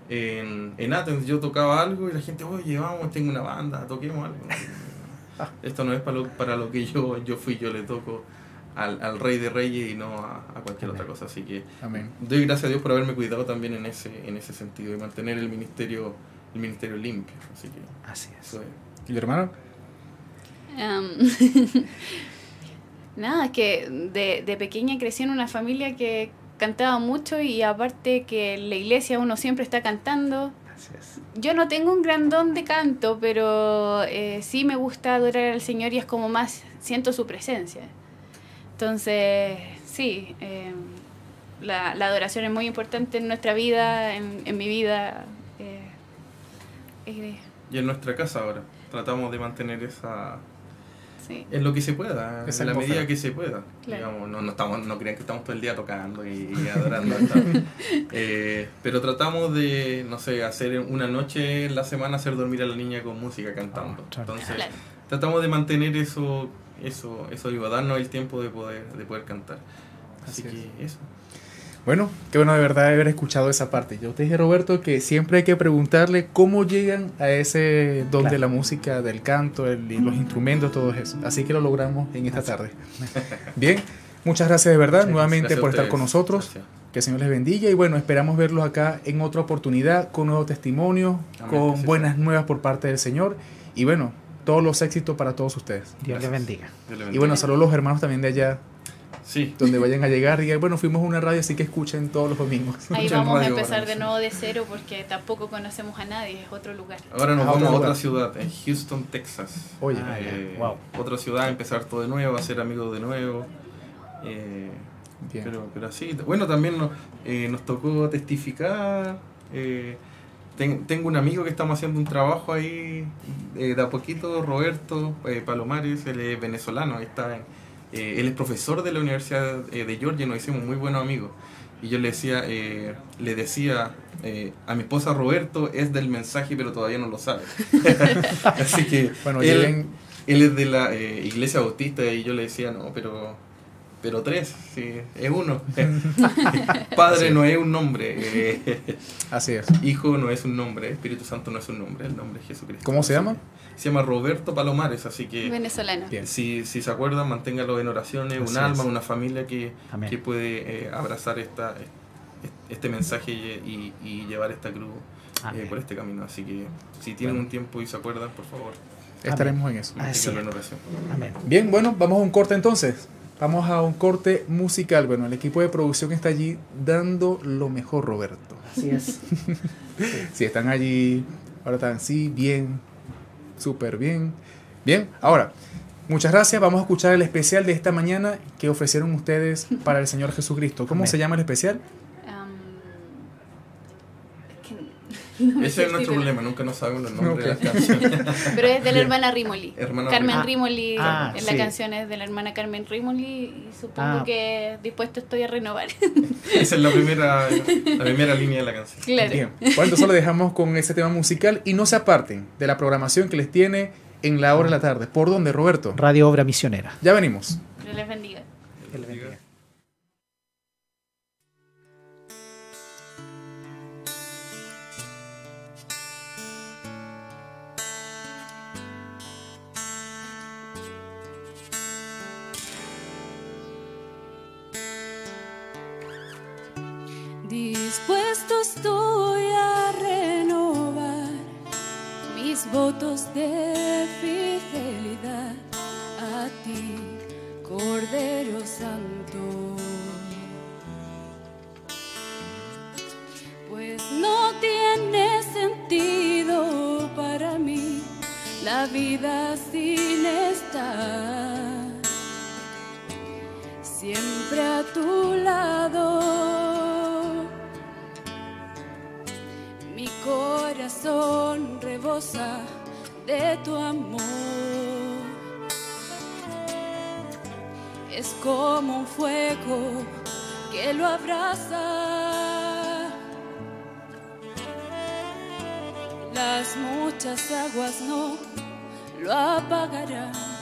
en, en Athens yo tocaba algo y la gente, oye, vamos, tengo una banda, toquemos algo. Esto no es para lo, para lo que yo, yo fui, yo le toco al, al Rey de Reyes y no a, cualquier otra cosa. Así que doy gracias a Dios por haberme cuidado también en ese, en ese sentido y mantener el ministerio, el ministerio limpio. Así que así es. ¿Y tu hermano? nada, que de, de pequeña crecí en una familia que cantaba mucho y aparte que en la iglesia uno siempre está cantando. Yo no tengo un gran don de canto, pero eh, sí me gusta adorar al Señor y es como más siento su presencia. Entonces, sí, em, la, adoración es muy importante en nuestra vida, en, mi vida. Eh, y en nuestra casa ahora. Tratamos de mantener esa, en lo que se pueda, en la medida que se pueda. Digamos, no, no, estamos, no crean que estamos todo el día tocando y, adorando. eh, pero tratamos de, no sé, hacer una noche en la semana, hacer dormir a la niña con música cantando. Entonces, tratamos de mantener eso, eso, eso digo, darnos el tiempo de poder, de poder cantar. Así, que eso. Bueno, qué bueno de verdad haber escuchado esa parte. Yo te dije, Roberto, que siempre hay que preguntarle cómo llegan a ese don de la música, del canto, el, los instrumentos, todo eso. Así que lo logramos en esta tarde. Bien, muchas gracias de verdad nuevamente por estar con nosotros. Que el Señor les bendiga y bueno, esperamos verlos acá en otra oportunidad con nuevos testimonios, con buenas nuevas por parte del Señor y bueno, todos los éxitos para todos ustedes. Dios les bendiga. Y bueno, saludos a los hermanos también de allá Sí. Donde vayan a llegar y bueno, fuimos a una radio, así que escuchen todos los domingos. Ahí vamos a empezar de nuevo de cero porque tampoco conocemos a nadie, es otro lugar. Ahora nos ah, vamos a otra ciudad, en Houston, Texas. Oye, wow. Eh, otra ciudad, empezar todo de nuevo, hacer amigos de nuevo. Eh, pero, pero así, bueno, también nos, eh, nos tocó testificar. Tengo un amigo que estamos haciendo un trabajo ahí de a poquito, Roberto Palomares, él es venezolano, está en eh, él es profesor de la Universidad eh, de Georgia, nos hicimos muy buenos amigos. Y yo le decía, eh, le decía a mi esposa Roberto es del mensaje, pero todavía no lo sabe. Así que bueno, él, él es de la iglesia bautista y yo le decía, no, pero pero tres, sí, es uno. Padre no es un nombre. Así es. Hijo no es un nombre, Espíritu Santo no es un nombre, el nombre es Jesucristo. ¿Cómo se llama? Se llama Roberto Palomares, así que... Venezolano. Si, si se acuerdan, manténgalo en oraciones, un alma, una familia que, que puede eh, abrazar esta, este mensaje y, y, llevar esta cruz eh, por este camino. Así que si tienen un tiempo y se acuerdan, por favor, Estaremos en eso. Así en oración. Amén. Bien, bueno, vamos a un corte entonces. Vamos a un corte musical. Bueno, el equipo de producción está allí dando lo mejor, Roberto. Así es. Si están allí, ahora están sí, bien, súper bien. Bien, ahora, muchas gracias. Vamos a escuchar el especial de esta mañana que ofrecieron ustedes para el Señor Jesucristo. ¿Cómo Amén. se llama el especial? Am, es que no Ese es el nuestro problema, nunca nos sabemos los nombres de las canciones. Pero es de la hermana Rimoli. Hermana Carmen Rimoli. Rimoli. Ah, en la sí. canción es de la hermana Carmen Rimoli y supongo Ah. que dispuesto estoy a renovar. Esa es la primera, la primera línea de la canción. claro. Bien. Bueno, entonces lo dejamos con ese tema musical y no se aparten de la programación que les tiene en la hora de la tarde. ¿Por dónde, Roberto? Radio Obra Misionera. Ya venimos. Dios les bendiga. Que le bendiga. Dispuesto estoy a renovar mis votos de fidelidad a ti, Cordero Santo. Pues no tiene sentido para mí la vida sin estar siempre a tu lado. Corazón rebosa de tu amor. Es como un fuego que lo abraza. Las muchas aguas no lo apagarán.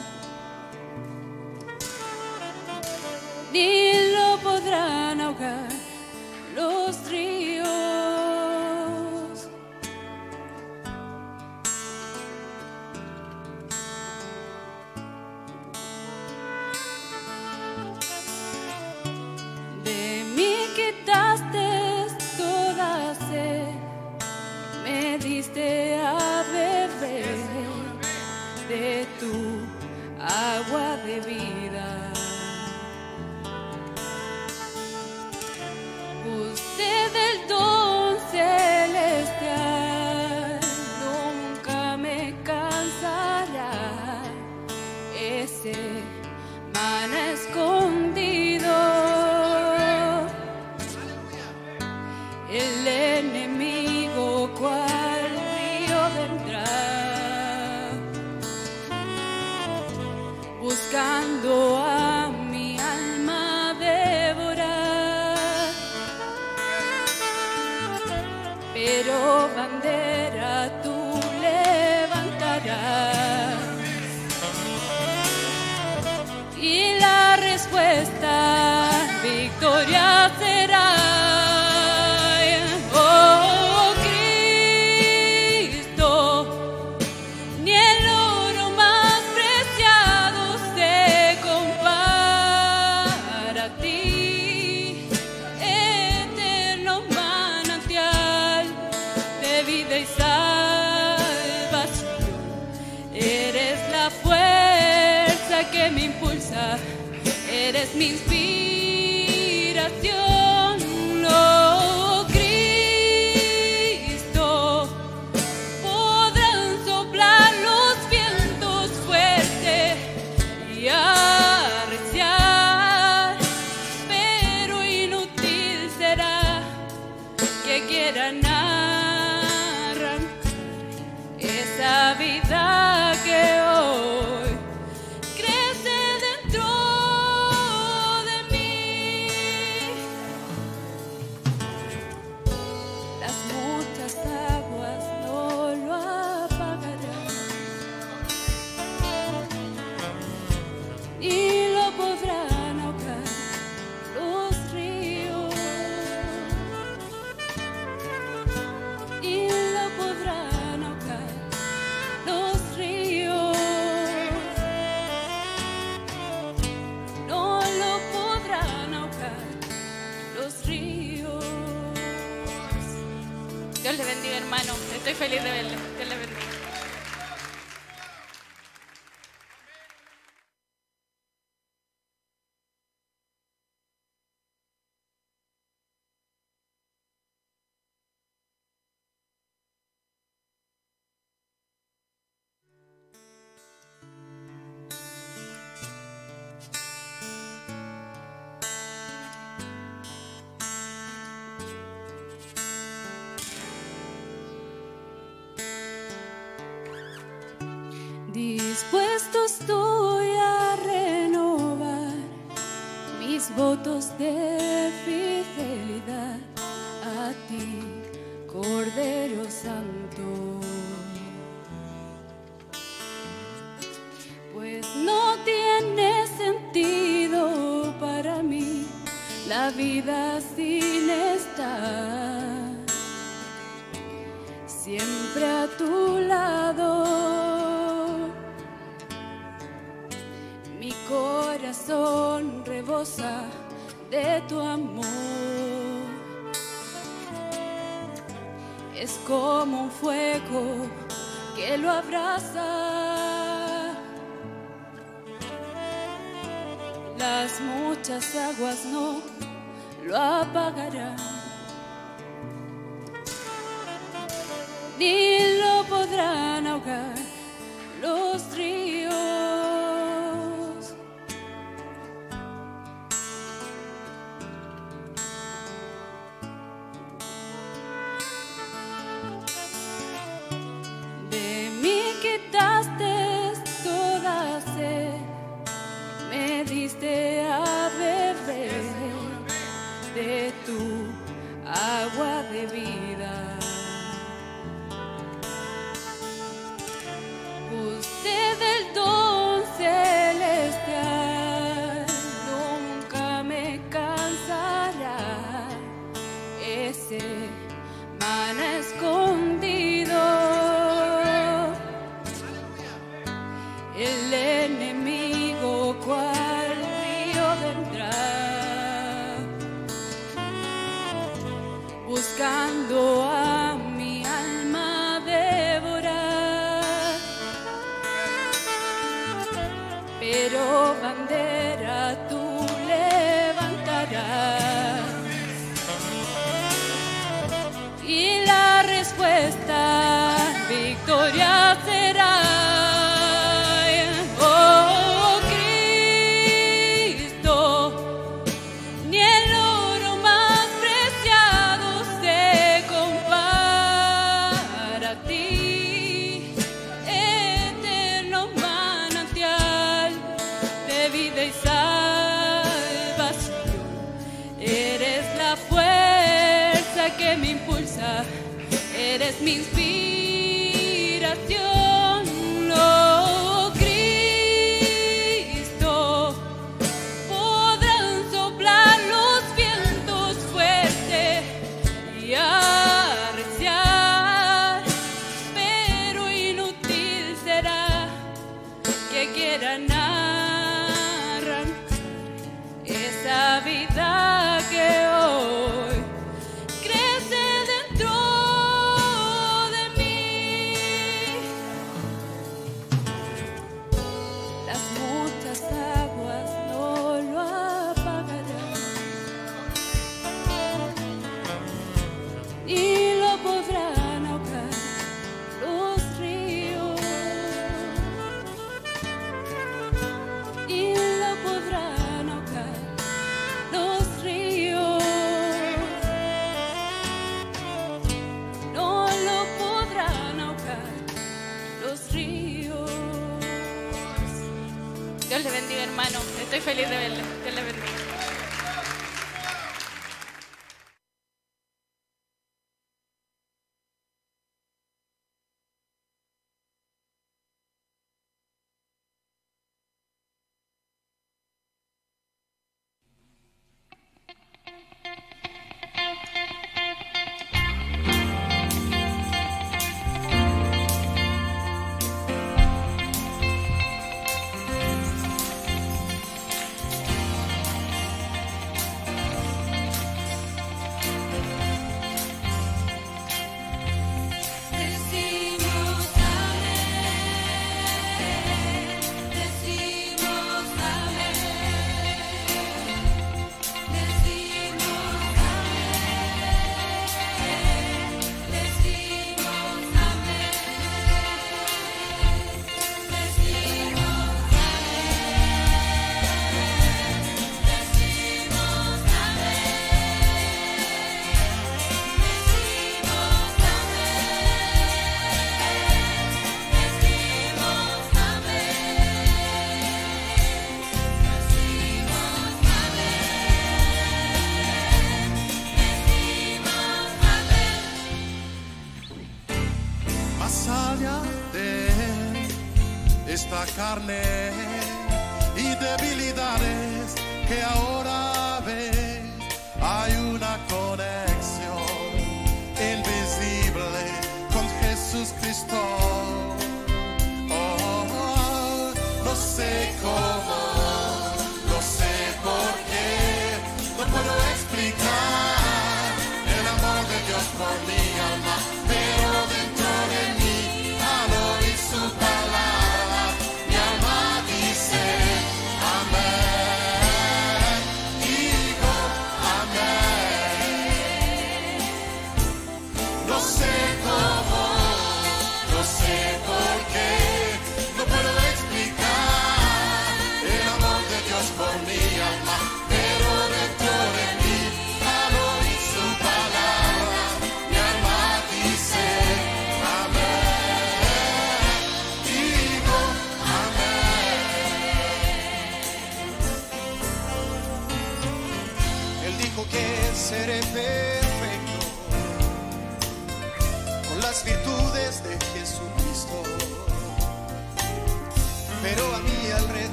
ni lo podrán ahogar los ríos. Tu agua de vida. Dios les bendiga, hermano. Estoy feliz de verle. Dios les bendiga. There. fuego que lo abraza. Las muchas aguas no lo apagarán, ni lo podrán ahogar.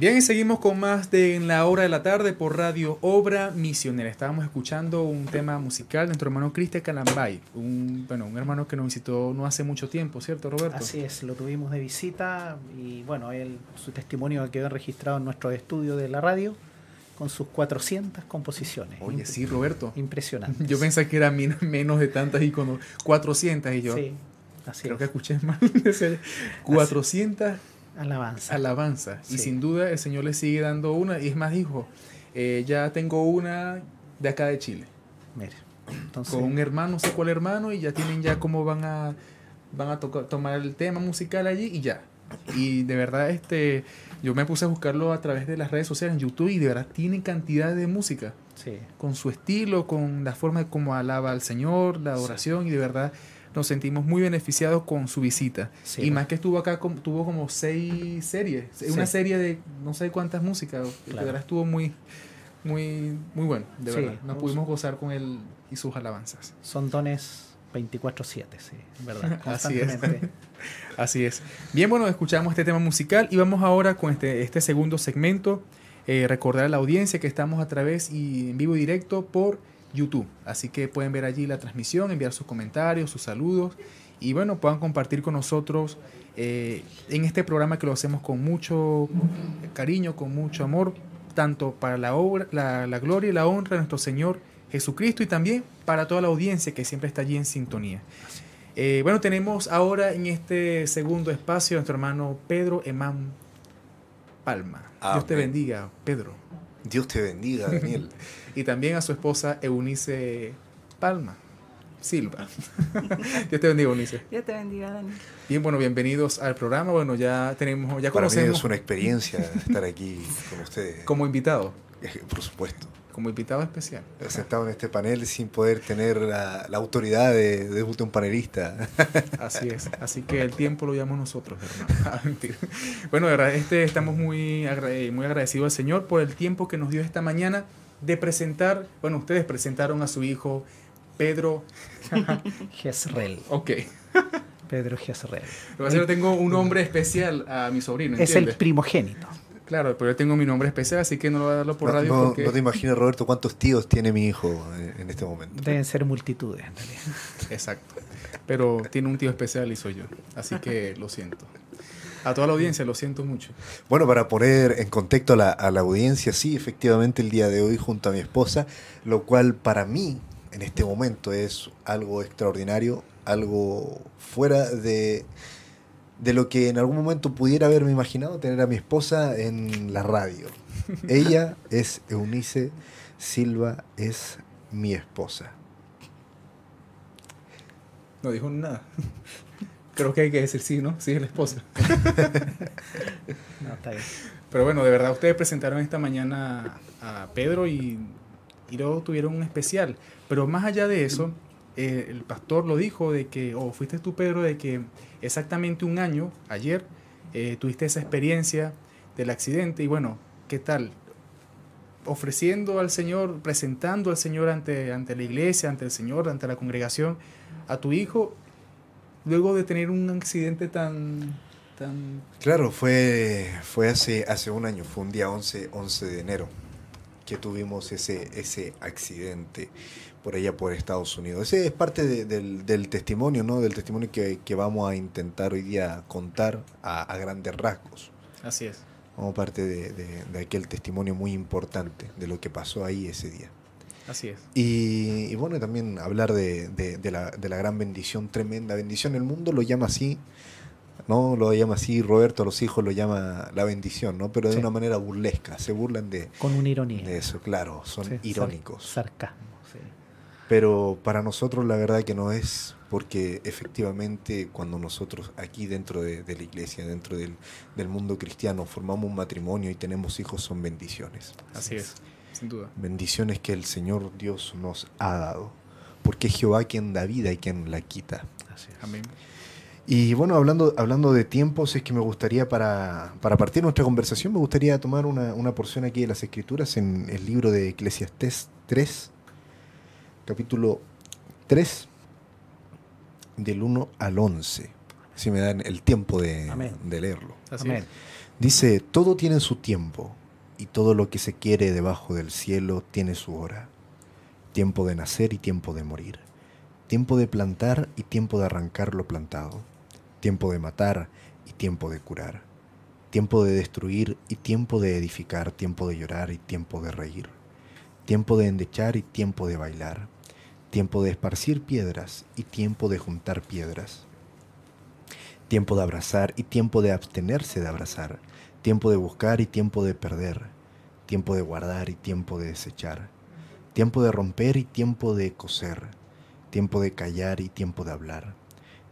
Bien, y seguimos con más de En la Hora de la Tarde por Radio Obra Misionera. Estábamos escuchando un tema musical de nuestro hermano Cristian Calambay, un, bueno, un hermano que nos visitó no hace mucho tiempo, ¿cierto, Roberto? Así es, lo tuvimos de visita y bueno, él, su testimonio quedó registrado en nuestro estudio de la radio con sus 400 composiciones. Oye, sí, Roberto. Impresionante. Yo pensé que era min- menos de tantas y con 400 y yo Sí, así creo es. que escuché mal. 400 Alabanza. alabanzas. Y sin duda el Señor le sigue dando una. Y es más, dijo, eh, ya tengo una de acá de Chile. Mire, entonces, con un hermano, no sé cuál hermano, y ya tienen ya cómo van a van a tocar, tomar el tema musical allí y ya. Y de verdad, este, yo me puse a buscarlo a través de las redes sociales en YouTube y de verdad tiene cantidad de música, sí, con su estilo, con la forma como alaba al Señor, la oración, y de verdad nos sentimos muy beneficiados con su visita. Sí. Y más que estuvo acá, tuvo como seis series, una serie de no sé cuántas músicas, de Claro. verdad estuvo muy, muy, muy bueno, de Sí, verdad. Nos pudimos gozar con él y sus alabanzas. son dones 24/7, sí, verdad, Así es. Así es. Bien, bueno, escuchamos este tema musical y vamos ahora con este, este segundo segmento. Eh, recordar a la audiencia que estamos a través y en vivo y directo por YouTube. Así que pueden ver allí la transmisión, enviar sus comentarios, sus saludos y bueno, puedan compartir con nosotros eh, en este programa que lo hacemos con mucho cariño, con mucho amor, tanto para la, obra, la, la gloria y la honra de nuestro Señor Jesucristo y también para toda la audiencia que siempre está allí en sintonía. Eh, bueno, tenemos ahora en este segundo espacio a nuestro hermano Pedro Emán Palma. Dios te bendiga, Pedro. Dios te bendiga, Daniel. Y también a su esposa Eunice Palma. Silva. Dios te bendiga, Eunice. Dios te bendiga, Dani. Bien, bueno, bienvenidos al programa. Bueno, ya tenemos, ya Para mí conocemos es una experiencia estar aquí con ustedes. como invitado, Por supuesto. como invitado especial. Sentado en este panel sin poder tener la, la autoridad de, de un panelista. Así es. Así que el tiempo lo llamamos nosotros, hermano. Ah, mentira. Bueno, de verdad, este, estamos muy, agra- eh, muy agradecidos al Señor por el tiempo que nos dio esta mañana de presentar, bueno, ustedes presentaron a su hijo Pedro. Jezreel. Ok. Pedro Jezreel. Lo que pasa es que tengo un nombre especial a mi sobrino, Es el primogénito. Claro, pero yo tengo mi nombre especial, así que no lo voy a darlo por No, radio no- porque... no te imaginas, Roberto, cuántos tíos tiene mi hijo en, en este momento. Deben ser multitudes, en realidad. Exacto. Pero tiene un tío especial y soy yo. Así que lo siento. A toda la audiencia lo siento mucho. Bueno, para poner en contexto a la, a la audiencia, sí, efectivamente el día de hoy junto a mi esposa, lo cual para mí en este momento es algo extraordinario, algo fuera de, de lo que en algún momento pudiera haberme imaginado tener a mi esposa en la radio. Ella es Eunice Silva, es mi esposa. No dijo nada. Creo que hay que decir sí, ¿no? Sí, es la esposa. No, está bien. Pero bueno, de verdad, ustedes presentaron esta mañana a Pedro y, y luego tuvieron un especial. Pero más allá de eso, eh, el pastor lo dijo de que, o fuiste tú, Pedro, de que exactamente un año, ayer, eh, tuviste esa experiencia del accidente. Y bueno, ¿qué tal? Ofreciendo al Señor, presentando al Señor ante, ante la iglesia, ante el Señor, ante la congregación, a tu hijo, luego de tener un accidente tan... tan Claro, fue, fue hace, hace un año, fue un día 11, 11 de enero que tuvimos ese, ese accidente por allá por Estados Unidos. Ese es parte de- del, del testimonio, ¿no? Del testimonio que, que vamos a intentar hoy día contar a, a grandes rasgos. así es. Como parte de, de- de aquel testimonio muy importante de lo que pasó ahí ese día. Así es. Y, y bueno, también hablar de, de- de la, de la gran bendición, tremenda bendición. El mundo lo llama así, ¿no? Lo llama así, Roberto a los hijos lo llama la bendición, ¿no? Pero de Sí. una manera burlesca, se burlan de, Con una ironía. de eso, claro, son Sí, irónicos. sarcasmo, sí. Pero para nosotros la verdad que no es, porque efectivamente cuando nosotros aquí dentro de, de la iglesia, dentro del, del mundo cristiano, formamos un matrimonio y tenemos hijos, son bendiciones. Así es, sin duda. bendiciones que el Señor Dios nos ha dado, porque es Jehová quien da vida y quien la quita. Amén. Y bueno, hablando, hablando de tiempos, es que me gustaría, para, para partir nuestra conversación, me gustaría tomar una, una porción aquí de las Escrituras en el libro de Eclesiastés 3, capítulo 3, del 1 al 11, si me dan el tiempo de, Amén. de leerlo. Así Amén. es. Dice, todo tiene su tiempo, y todo lo que se quiere debajo del cielo tiene su hora. Tiempo de nacer y tiempo de morir. Tiempo de plantar y tiempo de arrancar lo plantado. Tiempo de matar y tiempo de curar. Tiempo de destruir y tiempo de edificar. Tiempo de llorar y tiempo de reír. Tiempo de endechar y tiempo de bailar. Tiempo de esparcir piedras y tiempo de juntar piedras. Tiempo de abrazar y tiempo de abstenerse de abrazar tiempo de buscar y tiempo de perder, tiempo de guardar y tiempo de desechar, tiempo de romper y tiempo de coser, tiempo de callar y tiempo de hablar,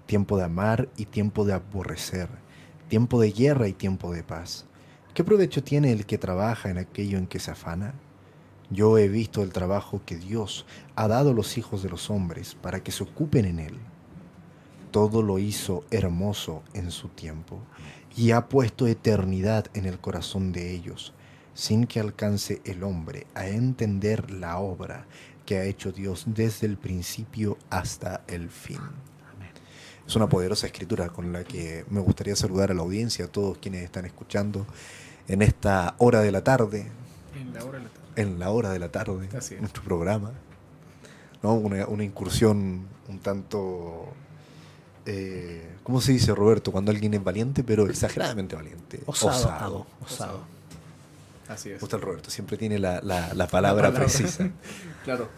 tiempo de amar y tiempo de aborrecer, tiempo de guerra y tiempo de paz. ¿Qué provecho tiene el que trabaja en aquello en que se afana? Yo he visto el trabajo que Dios ha dado a los hijos de los hombres para que se ocupen en él. Todo lo hizo hermoso en su tiempo y ha puesto eternidad en el corazón de ellos, sin que alcance el hombre a entender la obra que ha hecho Dios desde el principio hasta el fin. Es una poderosa escritura con la que me gustaría saludar a la audiencia, a todos quienes están escuchando en esta hora de la tarde, En la hora de la tarde. en la hora de la tarde, Así es. nuestro programa. ¿no? Una, una incursión un tanto... eh, ¿Cómo se dice, Roberto? Cuando alguien es valiente, pero exageradamente valiente. Osado. Osado. Así Me es. gusta el Roberto, siempre tiene la, la- la palabra La palabra. precisa. Claro.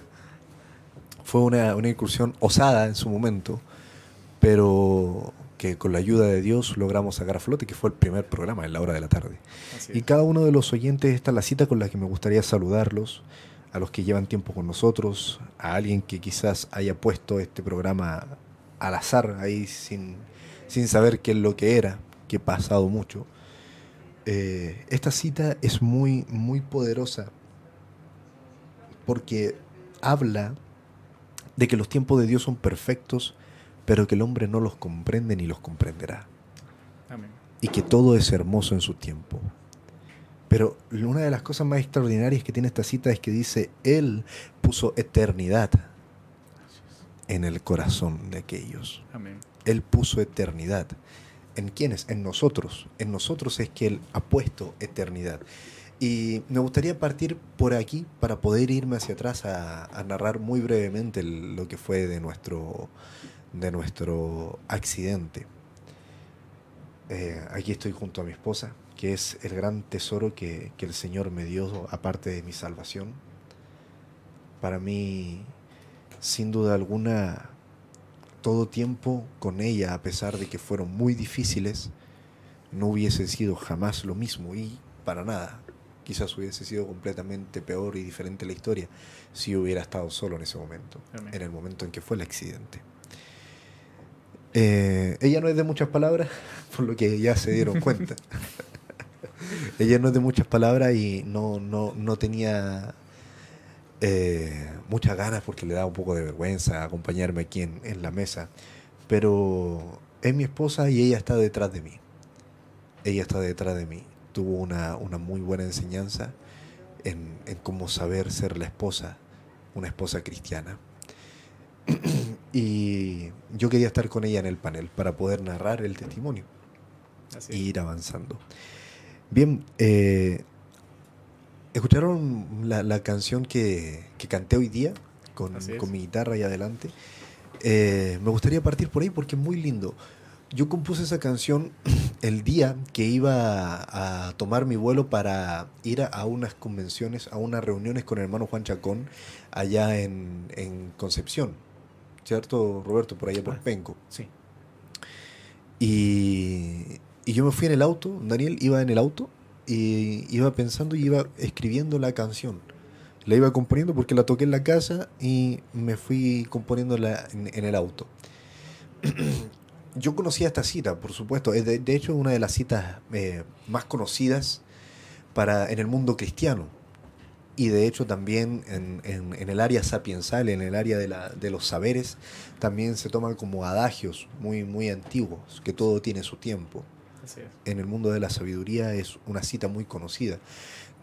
Fue una, una incursión osada en su momento, pero que con la ayuda de Dios logramos sacar a flote, que fue el primer programa en la hora de la tarde. Así Y es. cada uno de los oyentes, esta es la cita con la que me gustaría saludarlos, a los que llevan tiempo con nosotros, a alguien que quizás haya puesto este programa al azar, ahí sin, sin saber qué es lo que era, que ha pasado mucho. Eh, esta cita es muy, muy poderosa porque habla de que los tiempos de Dios son perfectos, pero que el hombre no los comprende ni los comprenderá Amén. y que todo es hermoso en su tiempo. Pero una de las cosas más extraordinarias que tiene esta cita es que dice, Él puso eternidad en el corazón de aquellos. Amén. Él puso eternidad. ¿En quiénes? En nosotros. En nosotros es que Él ha puesto eternidad. Y me gustaría partir por aquí para poder irme hacia atrás a, a narrar muy brevemente el- lo que fue de nuestro, de nuestro accidente. Eh, aquí estoy junto a mi esposa, que es el gran tesoro que, que el Señor me dio aparte de mi salvación. Para mí, sin duda alguna, todo tiempo con ella, a pesar de que fueron muy difíciles, no hubiese sido jamás lo mismo y para nada. Quizás hubiese sido completamente peor y diferente la historia si hubiera estado solo en ese momento, Amén. en el momento en que fue el accidente. Eh, ella no es de muchas palabras, por lo que ya se dieron cuenta. ella no es de muchas palabras y no, no, no tenía eh, muchas ganas porque le da un poco de vergüenza acompañarme aquí en, en la mesa. Pero es mi esposa y ella está detrás de mí. Ella está detrás de mí. Tuvo una, una muy buena enseñanza en, en cómo saber ser la esposa, una esposa cristiana. y yo quería estar con ella en el panel para poder narrar el testimonio Así y es. ir avanzando. Bien, eh, ¿escucharon la, la canción que, que canté hoy día con, con mi guitarra ahí adelante? Eh, me gustaría partir por ahí porque es muy lindo. Yo compuse esa canción el día que iba a tomar mi vuelo para ir a, a unas convenciones, a unas reuniones con el hermano Juan Chacón allá en, en Concepción. ¿Cierto, Roberto? Por allá por Ah. Penco. Sí. Y, y yo me fui en el auto, Daniel iba en el auto y iba pensando y iba escribiendo la canción. La iba componiendo porque la toqué en la casa y me fui componiéndola en, en el auto. yo conocía esta cita, por supuesto. Es De, de hecho, una de las citas eh, más conocidas para, en el mundo cristiano. Y de hecho también en, en- en el área sapiensal, en el área de, la- de los saberes, también se toman como adagios muy, muy antiguos, que todo tiene su tiempo. En el mundo de la sabiduría es una cita muy conocida.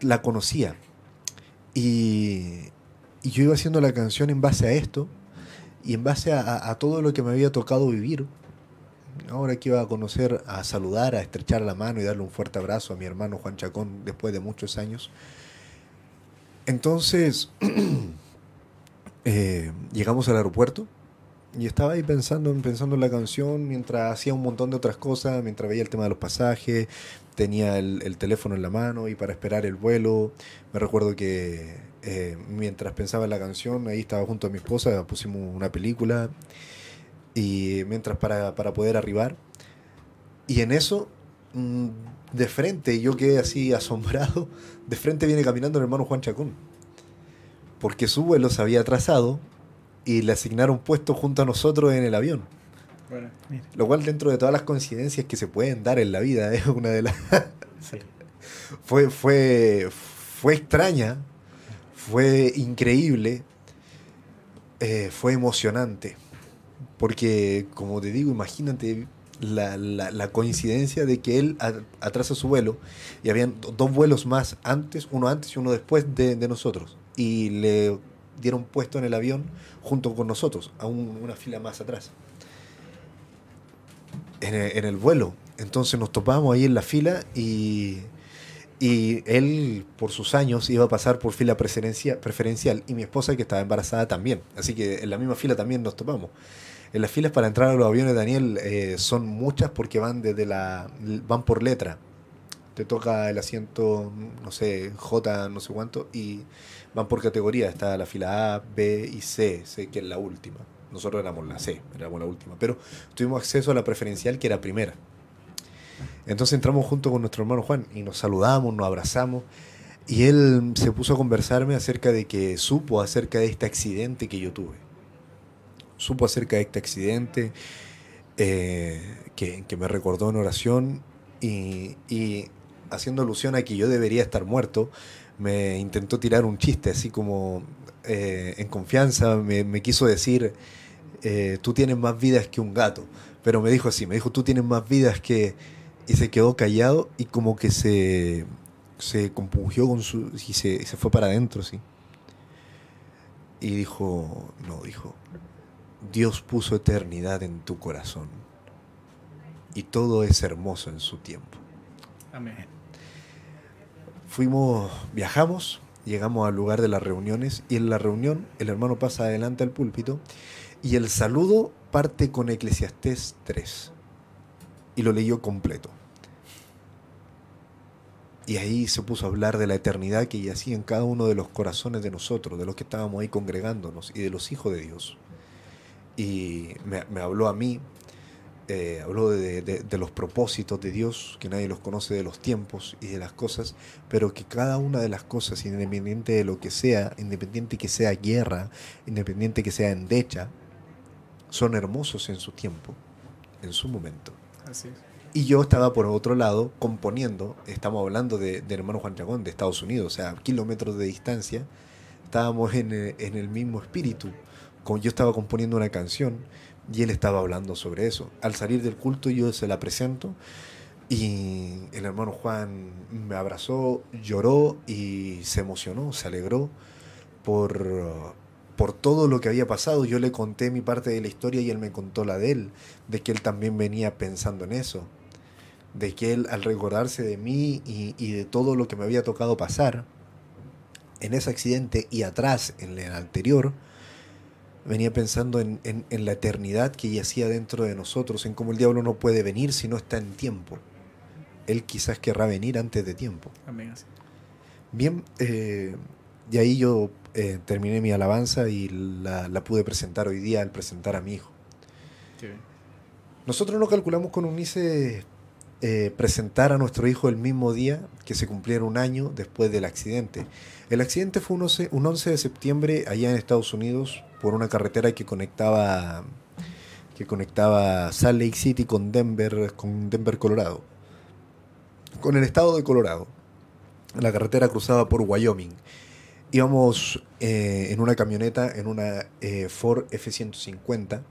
La conocía. Y, y yo iba haciendo la canción en base a esto y en base a, a- a todo lo que me había tocado vivir. Ahora que iba a conocer, a saludar, a estrechar la mano y darle un fuerte abrazo a mi hermano Juan Chacón después de muchos años. Entonces, eh, llegamos al aeropuerto y estaba ahí pensando, en- pensando en la canción mientras hacía un montón de otras cosas, mientras veía el tema de los pasajes, tenía el, el teléfono en la mano y para esperar el vuelo. Me recuerdo que eh, mientras pensaba en la canción, ahí estaba junto a mi esposa, pusimos una película y mientras para, para poder arribar. Y en eso, mm, de frente, yo quedé así asombrado, de frente viene caminando el hermano Juan Chacón. Porque su vuelo se había atrasado y le asignaron puesto junto a nosotros en el avión. Bueno, Lo cual dentro de todas las coincidencias que se pueden dar en la vida es una de las... Sí. fue, fue, fue extraña, fue increíble, eh, fue emocionante. Porque, como te digo, imagínate la, la- la coincidencia de que él a- atrasa su vuelo y habían do- dos vuelos más antes, uno antes y uno después de, de nosotros. Y le dieron puesto en el avión junto con nosotros, a un- una fila más atrás. En el, en el vuelo. Entonces nos topamos ahí en la fila y, y él, por sus años, iba a pasar por fila preferencia, preferencial y mi esposa, que estaba embarazada, también. Así que en la misma fila también nos topamos. En las filas para entrar a los aviones, Daniel, eh, son muchas porque van desde la van por letra. te toca el asiento, no sé, J, no sé cuánto, y van por categoría. Está la fila A, B y C, C que es la última. Nosotros éramos la C, éramos la última. Pero tuvimos acceso a la preferencial que era primera. Entonces entramos junto con nuestro hermano Juan y nos saludamos, nos abrazamos. Y él se puso a conversarme acerca de que supo acerca de este accidente que yo tuve. Supo acerca de este accidente eh, que, que me recordó en oración y, y haciendo alusión a que yo debería estar muerto, me intentó tirar un chiste así como eh, en confianza, me, quiso decir, eh, tú tienes más vidas que un gato, pero me dijo así, me dijo, tú tienes más vidas que... Y se quedó callado y como que se, se compungió con su... y se, se fue para adentro, sí. Y dijo, no, dijo, Dios puso eternidad en tu corazón y todo es hermoso en su tiempo. Amén. Fuimos, viajamos, llegamos al lugar de las reuniones y en la reunión el hermano pasa adelante al púlpito y el saludo parte con Eclesiastés 3 y lo leyó completo. Y ahí se puso a hablar de la eternidad que yacía en cada uno de los corazones de nosotros, de los que estábamos ahí congregándonos y de los hijos de Dios. Y me, me habló a mí, eh, habló de, de- de los propósitos de Dios, que nadie los conoce de los tiempos y de las cosas, pero que cada una de las cosas, independiente de lo que sea, independiente que sea guerra, independiente que sea endecha, son hermosos en su tiempo, en su momento. Así es. Y yo estaba por otro lado componiendo, estamos hablando de, del hermano Juan Chacón de Estados Unidos, o sea, kilómetros de distancia, estábamos en el, en el mismo espíritu. Como yo estaba componiendo una canción y él estaba hablando sobre eso. Al salir del culto yo se la presento y el hermano Juan me abrazó, lloró y se emocionó, se alegró por, por todo lo que había pasado. Yo le conté mi parte de la historia y él me contó la de él, de que él también venía pensando en eso, de que él al recordarse de mí y, y de todo lo que me había tocado pasar en ese accidente y atrás, en el anterior, venía pensando en, en- en la eternidad que yacía dentro de nosotros, en cómo el diablo no puede venir si no está en tiempo. Él quizás querrá venir antes de tiempo. Amén. Bien, eh, y ahí yo eh, terminé mi alabanza y la, la pude presentar hoy día al presentar a mi hijo. Qué bien. Nosotros no calculamos con Unice eh, presentar a nuestro hijo el mismo día que se cumpliera un año después del accidente. El accidente fue un 11, un 11 de septiembre allá en Estados Unidos por una carretera que conectaba que conectaba Salt Lake City con Denver, con Denver, Colorado. Con el estado de Colorado. La carretera cruzaba por Wyoming. Íbamos eh, en una camioneta, en una eh, Ford F-150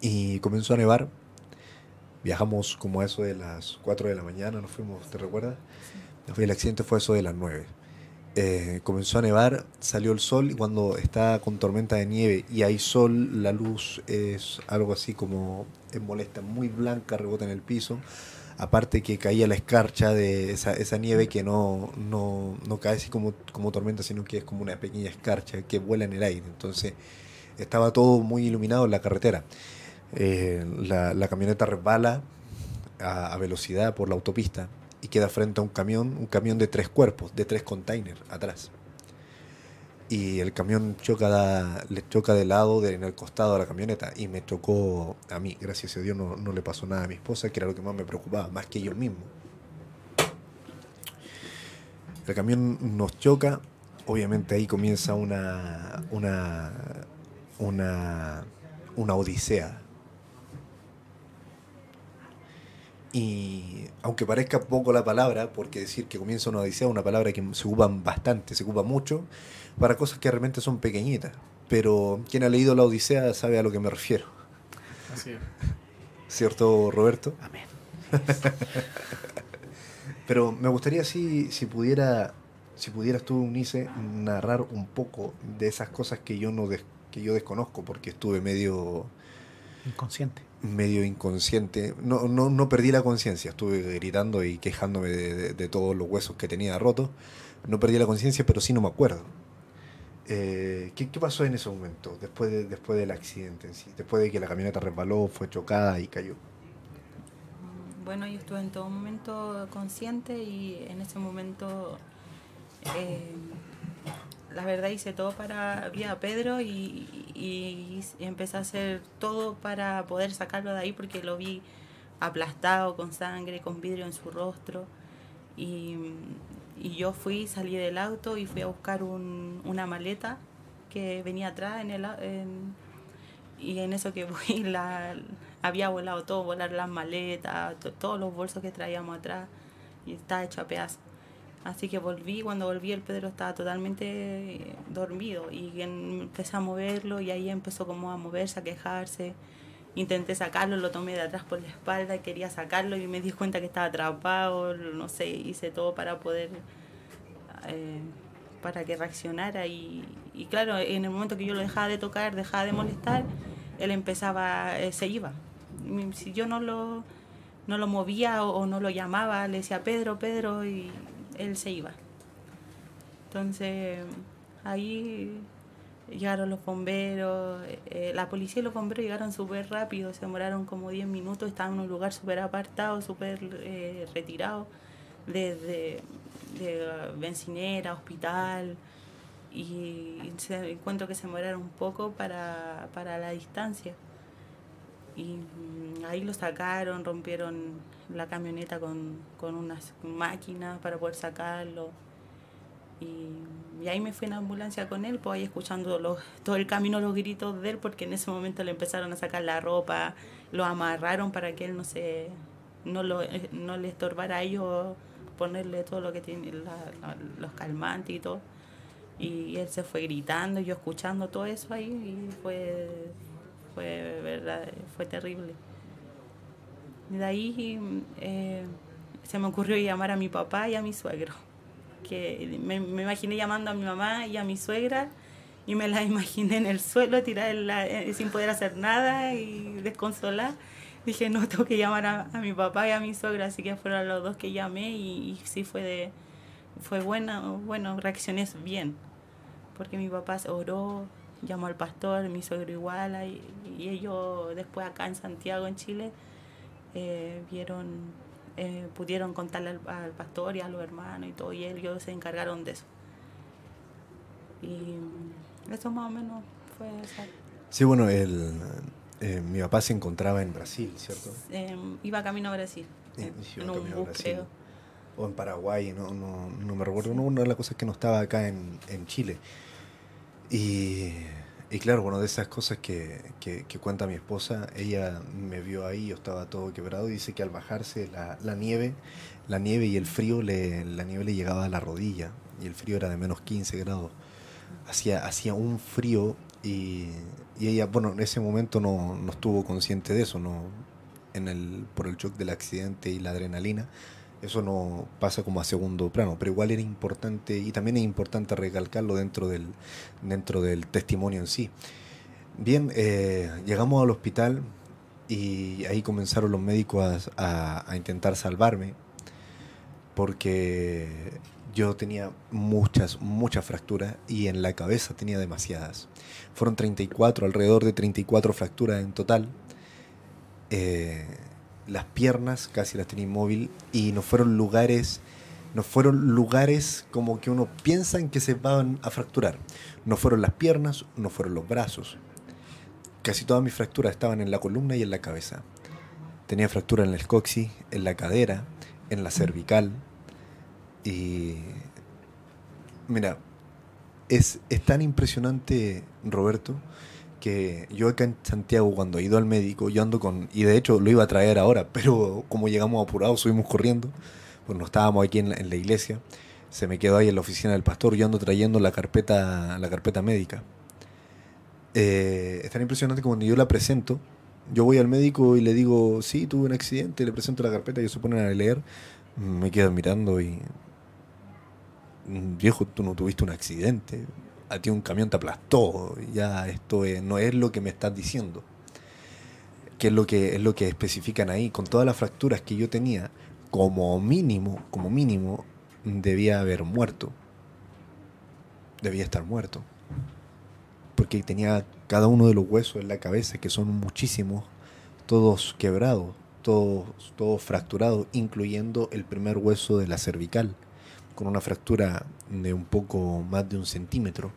y comenzó a nevar. Viajamos como a eso de las 4 de la mañana, nos fuimos, ¿te recuerdas? El accidente fue eso de las 9. Eh, comenzó a nevar, salió el sol y cuando está con tormenta de nieve y hay sol, la luz es algo así como es molesta, muy blanca, rebota en el piso. Aparte que caía la escarcha de esa, esa nieve que no, no, no cae así como, como tormenta, sino que es como una pequeña escarcha que vuela en el aire. Entonces estaba todo muy iluminado en la carretera. Eh, la, camioneta resbala a velocidad por la autopista y queda frente a un camión, un camión de tres cuerpos, de tres containers atrás. Y el camión choca da- le choca de lado, de, en el costado a la camioneta, y me chocó a mí. Gracias a Dios no, no le pasó nada a mi esposa, que era lo que más me preocupaba, más que yo mismo. El camión nos choca, obviamente ahí comienza una, una, una, una odisea. Y aunque parezca poco la palabra, porque decir que comienza una odisea es una palabra que se ocupa bastante, se ocupa mucho, para cosas que realmente son pequeñitas. Pero quien ha leído la Odisea sabe a lo que me refiero. Así es. ¿Cierto, Roberto? Amén. Pero me gustaría si, si pudiera, si pudieras tú, Unice, narrar un poco de esas cosas que yo no des- que yo desconozco, porque estuve medio, Inconsciente. Medio inconsciente. No, no, no perdí la conciencia, estuve gritando y quejándome de, de- todos los huesos que tenía rotos. No perdí la conciencia, pero sí no me acuerdo. Eh, ¿qué, qué pasó en ese momento, después, de- después del accidente en? Después de que la camioneta resbaló, fue chocada y cayó. Bueno, yo estuve en todo momento consciente y en ese momento, eh, la verdad, hice todo para vi a Pedro y, y, y empecé a hacer todo para poder sacarlo de ahí porque lo vi aplastado con sangre, con vidrio en su rostro. Y, y yo fui, salí del auto y fui a buscar un- una maleta que venía atrás en el, en- y en eso que fui la, había volado todo, volar las maletas, to- todos los bolsos que traíamos atrás y estaba hecho a pedazos. Así que volví, cuando volví el Pedro estaba totalmente eh, dormido y empecé a moverlo y ahí empezó como a moverse, a quejarse. Intenté sacarlo, lo tomé de atrás por la espalda, quería sacarlo y me di cuenta que estaba atrapado, no sé, hice todo para poder, eh, para que reaccionara y, y claro, en el momento que yo lo dejaba de tocar, dejaba de molestar, él empezaba, eh, se iba. Si yo no lo, no lo movía o, o no lo llamaba, le decía Pedro, Pedro y él se iba. Entonces ahí llegaron los bomberos, eh, la policía y los bomberos llegaron súper rápido, se demoraron como 10 minutos, estaban en un lugar súper apartado, súper eh, retirado, desde de bencinera, hospital, y se, encuentro que se demoraron un poco para, para la distancia. Y mm, ahí lo sacaron, rompieron la camioneta con, con unas máquinas para poder sacarlo. Y, ahí me fui en ambulancia con él, pues ahí escuchando los, todo el camino los gritos de él, porque en ese momento le empezaron a sacar la ropa, lo amarraron para que él no se no, lo, eh, no le estorbara a ellos ponerle todo lo que tiene, los calmantes y todo. Y él se fue gritando, yo escuchando todo eso ahí, y fue, fue, verdad, fue terrible. De ahí eh, se me ocurrió llamar a mi papá y a mi suegro que me, imaginé llamando a mi mamá y a mi suegra y me la imaginé en el suelo tirada eh, sin poder hacer nada y desconsolar. Dije, no, tengo que llamar a, mi papá y a mi suegra, así que fueron los dos que llamé y, sí fue de, fue buena, bueno, reaccioné bien, porque mi papá oró, llamó al pastor, mi suegro igual, y, y ellos después acá en Santiago, en Chile, eh, vieron, eh, pudieron contarle al, al pastor y a los hermanos y todo, y ellos se encargaron de eso. Y eso más o menos fue, o sea, Sí, bueno, el, eh, mi papá se encontraba en Brasil, ¿cierto? eh, iba camino a Brasil, en, en un bus creo. O en Paraguay, no, no, no me recuerdo. No, una de las cosas que no estaba acá en, en Chile. Y, y claro, bueno, de esas cosas que, que, cuenta mi esposa, ella me vio ahí, yo estaba todo quebrado y dice que al bajarse la, la nieve, la nieve y el frío, le, la nieve le llegaba a la rodilla y el frío era de menos 15 grados. Hacía, hacía un frío y, y ella, bueno, en ese momento no, no estuvo consciente de eso, no, en el, por el shock del accidente y la adrenalina. Eso no pasa como a segundo plano, pero igual era importante y también es importante recalcarlo dentro del, dentro del testimonio en sí. Bien, eh, llegamos al hospital y ahí comenzaron los médicos a, a- intentar salvarme porque yo tenía muchas, muchas fracturas y en la cabeza tenía demasiadas. Fueron 34, alrededor de 34 fracturas en total. Eh, las piernas casi las tenía inmóvil y no fueron lugares no fueron lugares como que uno piensa en que se van a fracturar. No fueron las piernas, no fueron los brazos. Casi todas mis fracturas estaban en la columna y en la cabeza. Tenía fractura en el coxis, en la cadera, en la cervical. Y mira, es, es tan impresionante, Roberto, que yo acá en Santiago cuando he ido al médico, yo ando con, y de hecho lo iba a traer ahora, pero como llegamos apurados, subimos corriendo, pues no estábamos aquí en la, en la iglesia, se me quedó ahí en la oficina del pastor, yo ando trayendo la carpeta, la carpeta médica. Eh, es tan impresionante que cuando yo la presento, yo voy al médico y le digo, sí, tuve un accidente, le presento la carpeta y ellos se ponen a leer, me quedan mirando y, "Mm, viejo, tú no tuviste un accidente, a ti un camión te aplastó, ya esto es- no es lo que me estás diciendo. Que es lo que es lo que especifican ahí, con todas las fracturas que yo tenía, como mínimo, como mínimo, debía haber muerto. Debía estar muerto. Porque tenía cada uno de los huesos en la cabeza, que son muchísimos, todos quebrados. todos todo fracturados, incluyendo el primer hueso de la cervical, con una fractura de un poco más de un centímetro,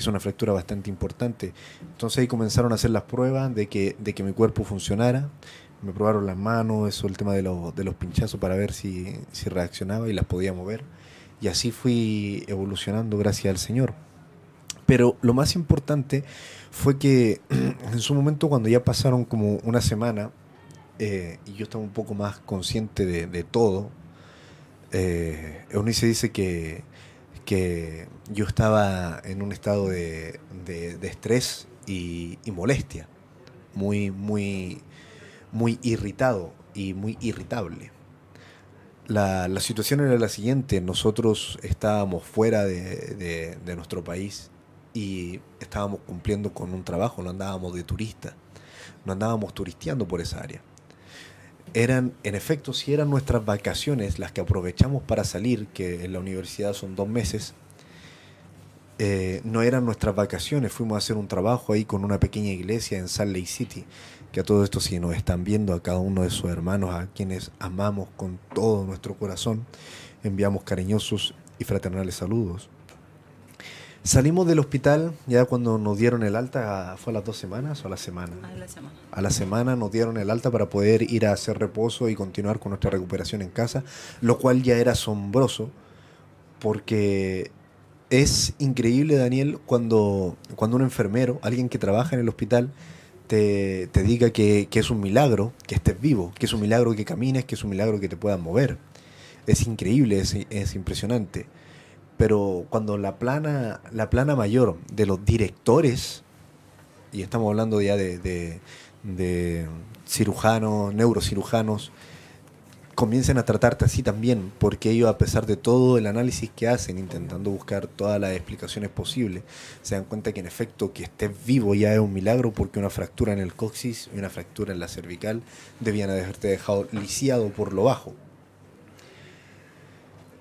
que es una fractura bastante importante. Entonces ahí comenzaron a hacer las pruebas de que, de que mi cuerpo funcionara. Me probaron las manos, eso, el tema de, los- de los pinchazos para ver si, si reaccionaba y las podía mover. Y así fui evolucionando gracias al Señor. Pero lo más importante fue que en su momento cuando ya pasaron como una semana eh, y yo estaba un poco más consciente de, de todo, eh, Eunice dice que, que yo estaba en un estado de, de- estrés y, molestia, muy, muy, muy irritado y muy irritable. La, la situación era la siguiente, nosotros estábamos fuera de- de nuestro país y estábamos cumpliendo con un trabajo, no andábamos de turista, no andábamos turisteando por esa área. Eran, en efecto, si eran nuestras vacaciones las que aprovechamos para salir, que en la universidad son dos meses, eh, no eran nuestras vacaciones, fuimos a hacer un trabajo ahí con una pequeña iglesia en Salt Lake City, que a todo esto si nos están viendo a cada uno de sus hermanos, a quienes amamos con todo nuestro corazón, enviamos cariñosos y fraternales saludos. Salimos del hospital ya cuando nos dieron el alta, ¿fue a las dos semanas o a la semana? A la semana. A la semana nos dieron el alta para poder ir a hacer reposo y continuar con nuestra recuperación en casa, lo cual ya era asombroso porque es increíble, Daniel, cuando, cuando un enfermero, alguien que trabaja en el hospital, te, te diga que, que es un milagro que estés vivo, que es un milagro que camines, que es un milagro que te puedas mover. Es increíble, es, es impresionante. Pero cuando la plana, la plana mayor de los directores, y estamos hablando ya de, de- cirujanos, neurocirujanos, comiencen a tratarte así también, porque ellos a pesar de todo el análisis que hacen, intentando buscar todas las explicaciones posibles, se dan cuenta que en efecto que estés vivo ya es un milagro, porque una fractura en el coxis y una fractura en la cervical debían haberte dejado lisiado por lo bajo.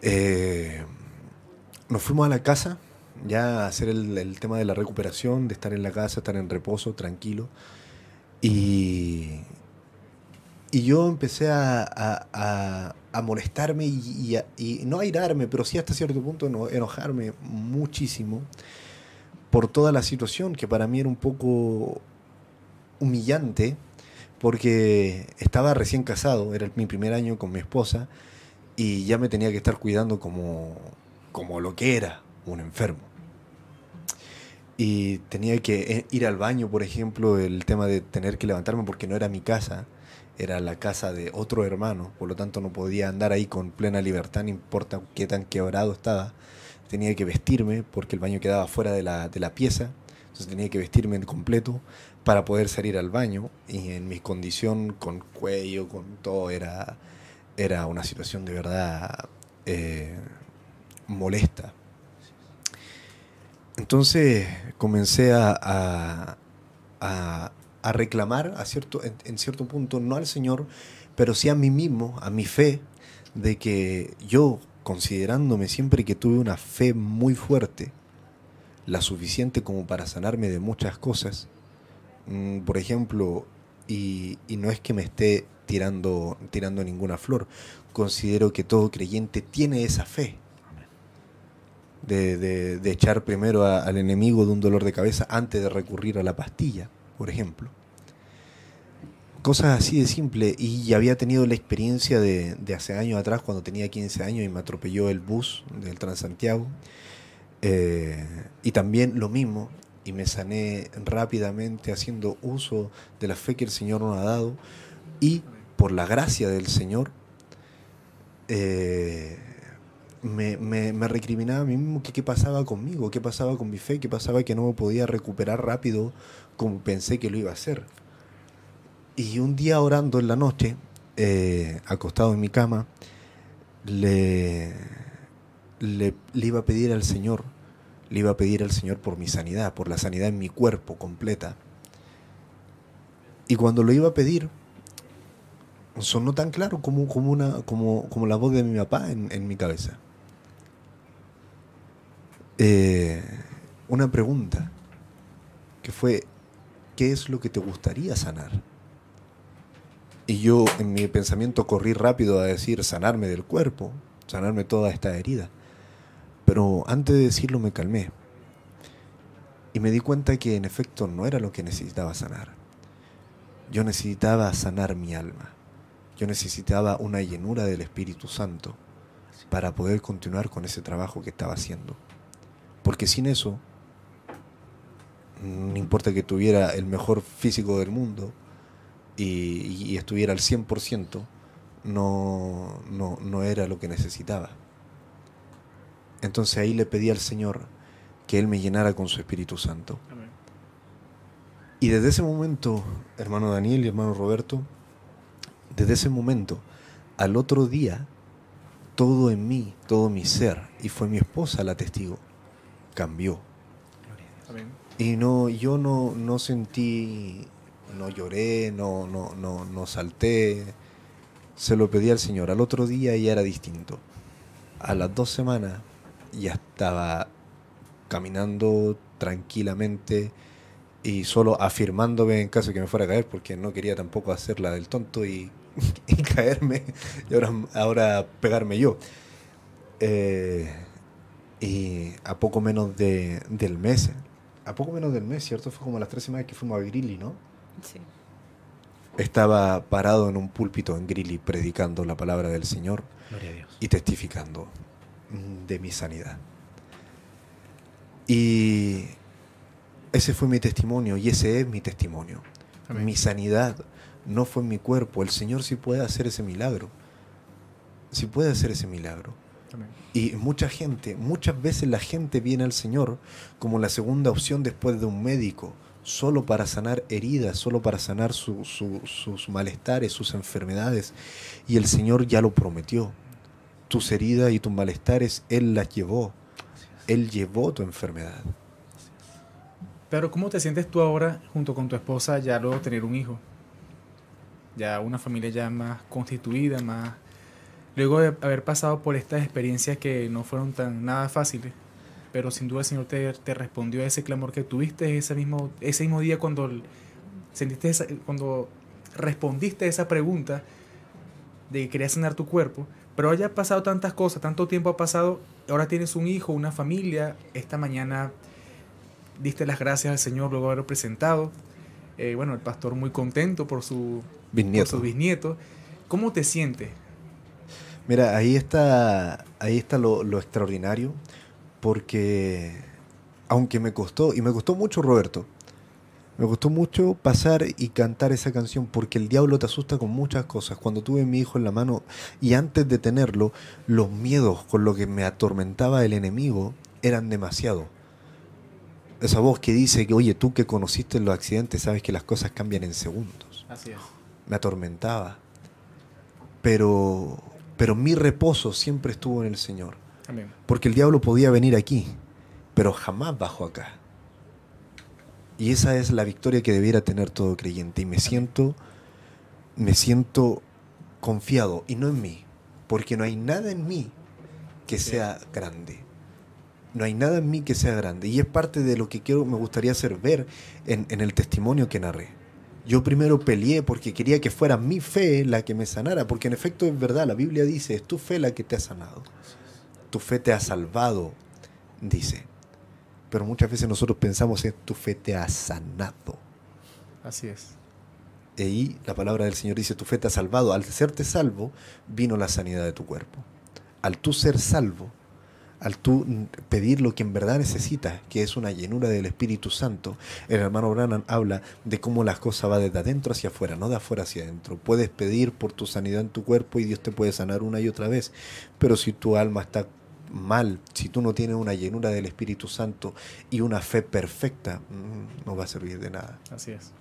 Eh, nos fuimos a la casa ya a hacer el, tema de la recuperación, de estar en la casa, estar en reposo, tranquilo. Y, y yo empecé a, a- a- molestarme y, y no a irarme, pero sí hasta cierto punto eno- enojarme muchísimo por toda la situación que para mí era un poco humillante porque estaba recién casado, era mi primer año con mi esposa y ya me tenía que estar cuidando como, como lo que era un enfermo. Y tenía que eh, ir al baño, por ejemplo, el tema de tener que levantarme porque no era mi casa, era la casa de otro hermano, por lo tanto no podía andar ahí con plena libertad, no importa qué tan quebrado estaba. Tenía que vestirme porque el baño quedaba fuera de la, de la pieza, entonces tenía que vestirme en completo para poder salir al baño y en mi condición con cuello, con todo, era, era una situación de verdad eh, molesta. Entonces comencé a, a- a- reclamar a cierto, en, en cierto punto, no al Señor, pero sí a mí mismo, a mi fe, de que yo, considerándome siempre que tuve una fe muy fuerte, la suficiente como para sanarme de muchas cosas, mm, por ejemplo, y, y no es que me esté tirando, tirando ninguna flor, considero que todo creyente tiene esa fe de, de- echar primero al enemigo de un dolor de cabeza antes de recurrir a la pastilla, por ejemplo. Cosas así de simple. Y había tenido la experiencia de, de hace años atrás, cuando tenía 15 años y me atropelló el bus del Transantiago. Eh, y también lo mismo, y me sané rápidamente haciendo uso de la fe que el Señor nos ha dado. Y por la gracia del Señor, eh, me, me, me recriminaba a mí mismo que qué pasaba conmigo, qué pasaba con mi fe, qué pasaba que no me podía recuperar rápido como pensé que lo iba a hacer. Y un día orando en la noche, eh, acostado en mi cama, le, le, le iba a pedir al Señor, le iba a pedir al Señor por mi sanidad, por la sanidad en mi cuerpo completa. Y cuando lo iba a pedir, sonó tan claro como, como, una, como, como la voz de mi papá en, en mi cabeza. Eh, una pregunta que fue, ¿qué es lo que te gustaría sanar? Y yo en mi pensamiento corrí rápido a decir sanarme del cuerpo, sanarme toda esta herida. Pero antes de decirlo me calmé. Y me di cuenta que en efecto no era lo que necesitaba sanar. Yo necesitaba sanar mi alma. Yo necesitaba una llenura del Espíritu Santo para poder continuar con ese trabajo que estaba haciendo. Porque sin eso, no importa que tuviera el mejor físico del mundo y, y estuviera al 100%, no, no, no era lo que necesitaba. Entonces ahí le pedí al Señor que Él me llenara con su Espíritu Santo. Y desde ese momento, hermano Daniel y hermano Roberto, desde ese momento, al otro día, todo en mí, todo mi ser, y fue mi esposa la testigo, cambió. Y no, yo no, no sentí, no lloré, no, no, no, no salté, se lo pedí al Señor. Al otro día ya era distinto. A las dos semanas ya estaba caminando tranquilamente y solo afirmándome en caso de que me fuera a caer, porque no quería tampoco hacerla del tonto y, y caerme y ahora, ahora pegarme yo. Eh, y a poco menos de, del mes, a poco menos del mes, ¿cierto? Fue como las tres semanas que fuimos a Grilly, ¿no? Sí. Estaba parado en un púlpito en Grilly predicando la palabra del Señor Gloria a Dios. y testificando mm, de mi sanidad. Y ese fue mi testimonio y ese es mi testimonio. Amén. Mi sanidad no fue en mi cuerpo. El Señor sí puede hacer ese milagro. Sí puede hacer ese milagro. Y mucha gente, muchas veces la gente viene al Señor como la segunda opción después de un médico, solo para sanar heridas, solo para sanar su- su- sus malestares, sus enfermedades. Y el Señor ya lo prometió. Tus heridas y tus malestares, Él las llevó. Él llevó tu enfermedad. Pero ¿cómo te sientes tú ahora junto con tu esposa ya luego tener un hijo? Ya una familia ya más constituida, más... Luego de haber pasado por estas experiencias que no fueron tan nada fáciles, pero sin duda el Señor te, te respondió a ese clamor que tuviste ese mismo, ese mismo día cuando sentiste esa- cuando respondiste a esa pregunta de que querías sanar tu cuerpo, pero haya pasado tantas cosas, tanto tiempo ha pasado, ahora tienes un hijo, una familia, esta mañana diste las gracias al Señor luego de haberlo presentado. Eh, bueno, el pastor muy contento por su, por Bisnieto. su bisnieto. ¿Cómo te sientes? Mira, ahí está, ahí está lo, lo extraordinario, porque aunque me costó, y me costó mucho Roberto, me costó mucho pasar y cantar esa canción, porque el diablo te asusta con muchas cosas. Cuando tuve a mi hijo en la mano y antes de tenerlo, los miedos con lo que me atormentaba el enemigo eran demasiado. Esa voz que dice que, oye, tú que conociste los accidentes, sabes que las cosas cambian en segundos Así es. me atormentaba. Pero, pero mi reposo siempre estuvo en el Señor. Amén. Porque el diablo podía venir aquí, pero jamás bajó acá. Y esa es la victoria que debiera tener todo creyente. Y me siento, me siento confiado, y no en mí, porque no hay nada en mí que sea grande. No hay nada en mí que sea grande. Y es parte de lo que quiero, me gustaría hacer ver en, en el testimonio que narré. Yo primero peleé porque quería que fuera mi fe la que me sanara, porque en efecto es verdad, la Biblia dice, es tu fe la que te ha sanado. Tu fe te ha salvado, dice. Pero muchas veces nosotros pensamos en tu fe te ha sanado. Así es. Y ahí la palabra del Señor dice, tu fe te ha salvado. Al serte salvo, vino la sanidad de tu cuerpo. Al tú ser salvo, al tú pedir lo que en verdad necesitas, que es una llenura del Espíritu Santo, el hermano Branham habla de cómo las cosas van desde adentro hacia afuera, no de afuera hacia adentro. Puedes pedir por tu sanidad en tu cuerpo y Dios te puede sanar una y otra vez, pero si tu alma está mal, si tú no tienes una llenura del Espíritu Santo y una fe perfecta, mm, no va a servir de nada. Así es.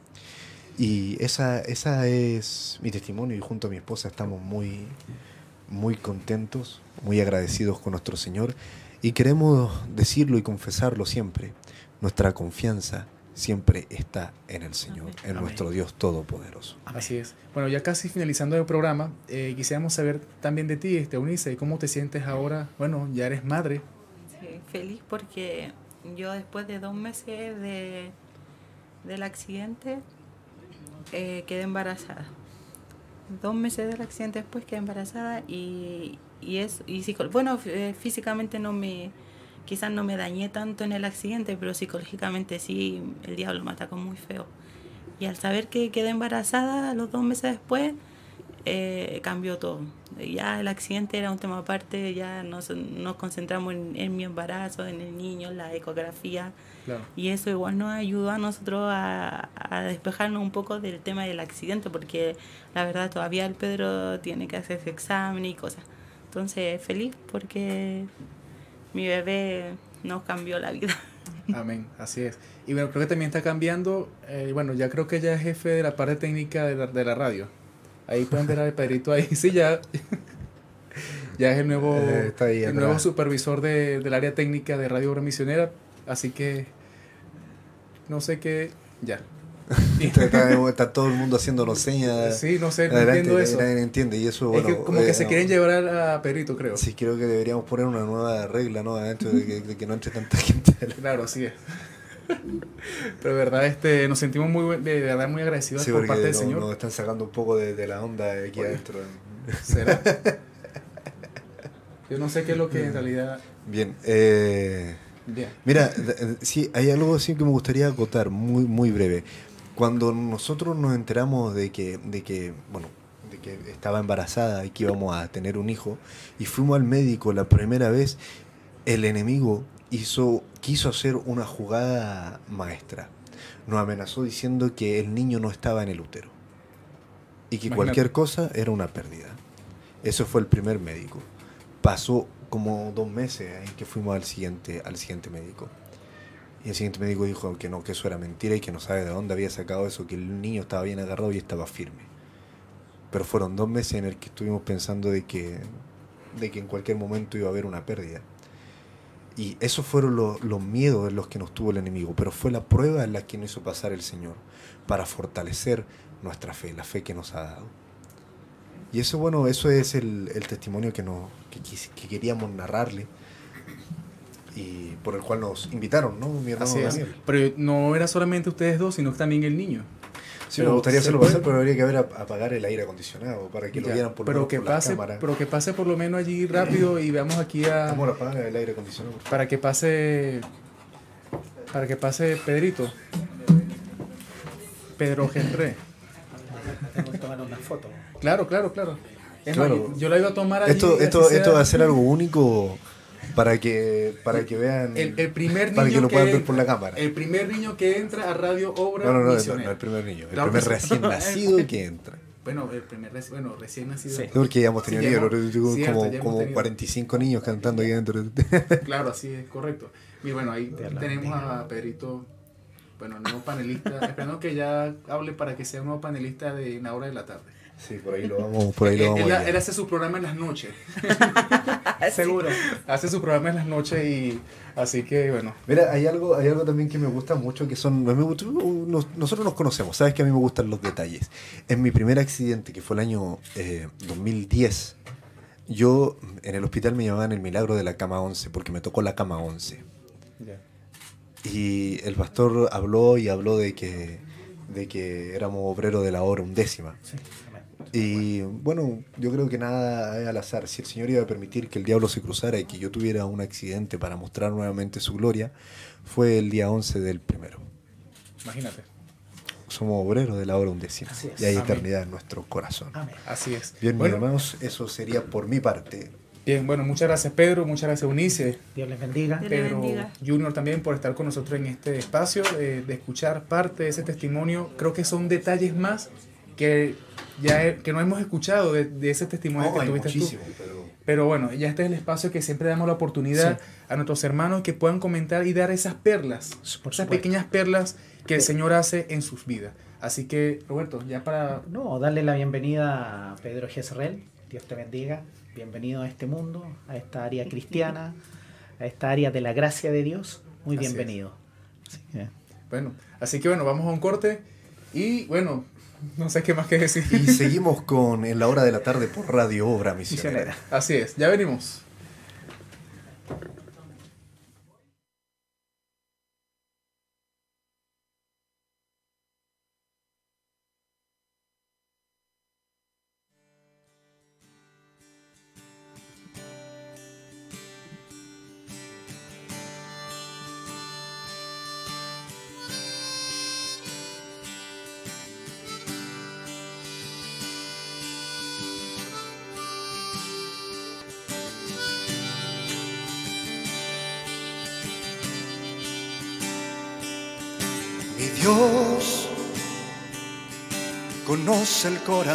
Y esa, esa es mi testimonio y junto a mi esposa estamos muy, muy contentos, muy agradecidos con nuestro Señor y queremos decirlo y confesarlo siempre. Nuestra confianza siempre está en el Señor, en Amén. nuestro Dios Todopoderoso. Así es. Bueno, ya casi finalizando el programa, eh, quisiéramos saber también de ti, este, Eunice, ¿cómo te sientes ahora? Bueno, ya eres madre. Sí, feliz porque yo después de dos meses de, del accidente eh, quedé embarazada. dos meses del accidente después quedé embarazada y, y es y bueno eh, físicamente no me quizás no me dañé tanto en el accidente pero psicológicamente sí el diablo me atacó muy feo y al saber que quedé embarazada los dos meses después eh, cambió todo ya el accidente era un tema aparte ya nos, nos concentramos en, en mi embarazo en el niño en la ecografía Claro. y eso igual nos ayudó a nosotros a, a despejarnos un poco del tema del accidente, porque la verdad todavía el Pedro tiene que hacer su examen y cosas. Entonces, feliz porque mi bebé nos cambió la vida. Amén, así es. Y bueno, creo que también está cambiando, eh, bueno, ya creo que ya es jefe de la parte técnica de la, de la radio. Ahí pueden ver al Pedrito ahí, sí, ya, ya es el nuevo, Eh, está ahí el nuevo supervisor de, del área técnica de Radio Obra Misionera, así que no sé qué, ya. está, está- todo el mundo haciéndonos señas. Sí, no sé, no entiendo eso. nadie entiende. Y eso, es bueno, que como que eh, se no. quieren llevar a, Pedrito, creo. Sí, creo que deberíamos poner una nueva regla, ¿no? Adentro de que, de que no entre tanta gente. Claro, así es. Pero de verdad, este, nos sentimos muy, de verdad muy agradecidos Sí, por parte del no- Señor. nos están sacando un poco de, de la onda de aquí Oye. adentro. ¿Será? Yo no sé qué es lo que en realidad... Bien, eh, Bien. mira, sí, hay algo así que me gustaría acotar, muy, muy breve. Cuando nosotros nos enteramos de que, de que, bueno, de que estaba embarazada y que íbamos a tener un hijo, y fuimos al médico la primera vez, el enemigo hizo, quiso hacer una jugada maestra. Nos amenazó diciendo que el niño no estaba en el útero y que Imagínate. cualquier cosa era una pérdida. Eso fue el primer médico. Pasó como dos meses en que fuimos al siguiente, al siguiente médico. Y el siguiente médico dijo que no, que eso era mentira y que no sabe de dónde había sacado eso, que el niño estaba bien agarrado y estaba firme. Pero fueron dos meses en el que estuvimos pensando de que, de que en cualquier momento iba a haber una pérdida. Y esos fueron los, miedos en los que nos tuvo el enemigo, pero fue la prueba en la que nos hizo pasar el Señor, para fortalecer nuestra fe, la fe que nos ha dado. Y eso, bueno, eso es el, testimonio que, nos, que, que queríamos narrarle y por el cual nos invitaron, ¿no? Mi hermano Así es. Daniel. Pero no era solamente ustedes dos, sino también el niño. Sí, Pero me gustaría hacerlo puede- pasar, pero habría que ver ap- apagar el aire acondicionado para que lo vieran por, pero menos que por pase, pero que pase por lo menos allí rápido y veamos aquí a Amor, apaga el aire acondicionado. para que pase para que pase Pedrito. Pedro Henry. Tengo que tomar una foto. Claro, claro, claro. Es más, Claro. yo la iba a tomar allí, Esto, esto, esto va a ser algo único para que, para que vean, el, el primer niño para que lo puedan ver entra- por la cámara. El primer niño que entra a Radio Obra No, no, no, no, no, el primer niño, el Claro primer que sí. recién nacido que entra. Bueno, el primer reci- bueno, recién nacido. Sí. Porque ya hemos Sí, tenido hemos- como, cierto, ya hemos como tenido. 45 niños cantando aquí adentro. Claro, así es, correcto. Y bueno, ahí tenemos a Pedrito, bueno, nuevo panelista, esperando que ya hable para que sea un nuevo panelista de una hora de la tarde. Sí, por ahí lo vamos, por ahí lo Él, vamos. él- él hace su programa en las noches, Seguro. hace su programa en las noches y así que bueno, Mira, hay algo, hay algo también que me gusta mucho que son. me gusta- nos- nosotros nos conocemos, sabes que a mí me gustan los detalles. En mi primer accidente, que fue el año eh, 2010, yo en el hospital me llamaban el milagro de la cama 11, porque me tocó la cama 11. Y el pastor habló y habló de que, de que éramos obreros de la hora undécima. Y bueno, yo creo que nada es al azar. Si el Señor iba a permitir que el diablo se cruzara y que yo tuviera un accidente para mostrar nuevamente su gloria, fue el día 11 del primero. imagínate. Somos obreros de la hora undécima. Así es. Y hay Amén. eternidad en nuestro corazón. Amén. Así es. Bien, mis bueno, hermanos, eso sería por mi parte. bien, bueno, muchas gracias Pedro, muchas gracias Eunice, Dios les bendiga. Dios Pedro bendiga. Junior también por estar con nosotros en este espacio, eh, de escuchar parte de ese testimonio. Creo que son detalles más que ya he- que no hemos escuchado de, de ese testimonio que hay tuviste tú. muchísimo, pero Pero bueno, ya este es el espacio que siempre damos la oportunidad a nuestros hermanos que puedan comentar y dar esas perlas, Por esas pequeñas perlas que el Señor hace en sus vidas. Así que, Roberto, ya para... No, darle la bienvenida a Pedro Jezreel. Dios te bendiga. Bienvenido a este mundo, a esta área cristiana, a esta área de la gracia de Dios. Muy Así bienvenido. Así que, Bueno, así que bueno, vamos a un corte y bueno, no sé qué más que decir. Y seguimos con En la hora de la tarde por Radio Obra Misionera. misionera. Así es, ya venimos.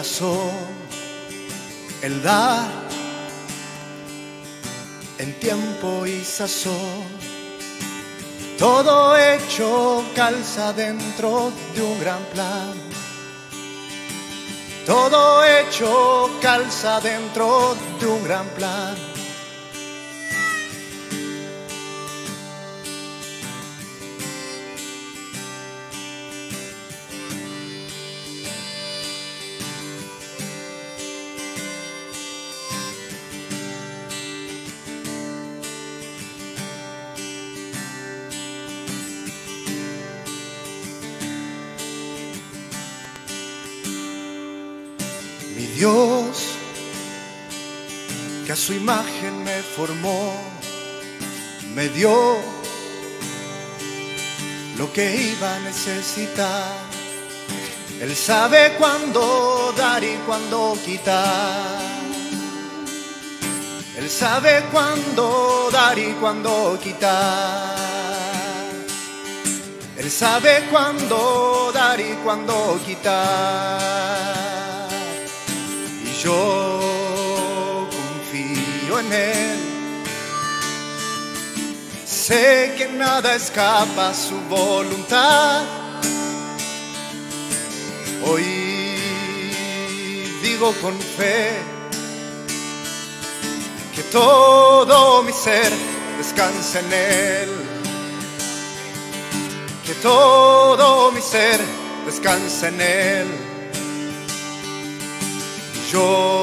El corazón, Él da en tiempo y sazón. Todo hecho calza dentro de un gran plan. Todo hecho calza dentro de un gran plan. Su imagen me formó, me dio lo que iba a necesitar. Él sabe cuándo dar y cuándo quitar. Él sabe cuándo dar y cuándo quitar. Él sabe cuándo dar y cuándo quitar. Y yo Sé que nada escapa a su voluntad. Hoy digo con fe que todo mi ser descansa en Él. Que todo mi ser descansa en Él. Yo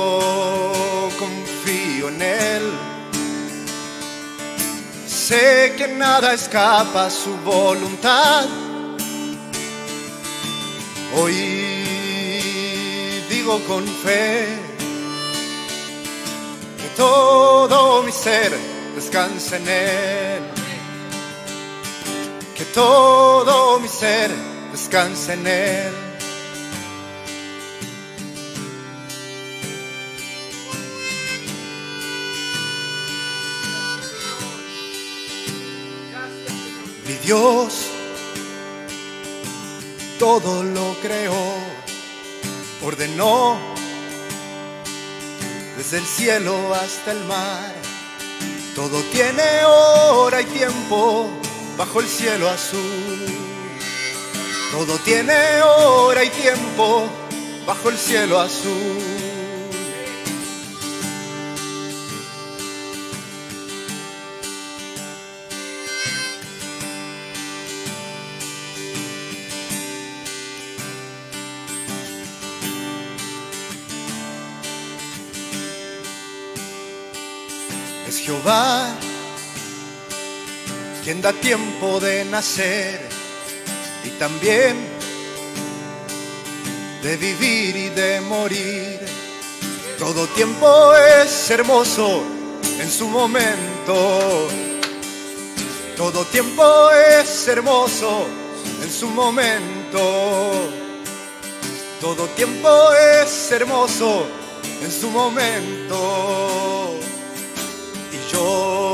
Sé que nada escapa a su voluntad. Hoy digo con fe que todo mi ser descansa en Él. Que todo mi ser descansa en Él. Dios todo lo creó, ordenó desde el cielo hasta el mar. Todo tiene hora y tiempo bajo el cielo azul. Todo tiene hora y tiempo bajo el cielo azul. Da tiempo de nacer y también de vivir y de morir. Todo tiempo es hermoso en su momento. Todo tiempo es hermoso en su momento. Todo tiempo es hermoso en su momento y yo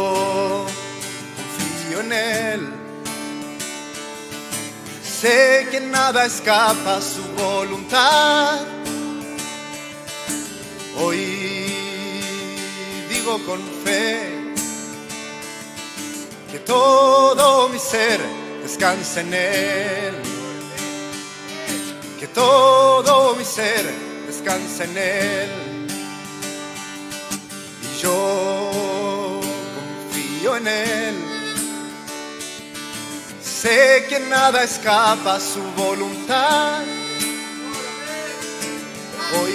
en Él. Sé que nada escapa a su voluntad. Hoy digo con fe que todo mi ser descansa en Él. Que todo mi ser descansa en Él. Y yo confío en Él. Sé que nada escapa a su voluntad. Hoy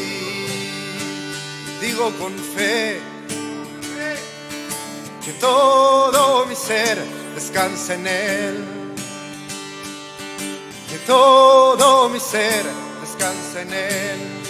digo con fe que todo mi ser descansa en Él. Que todo mi ser descansa en Él.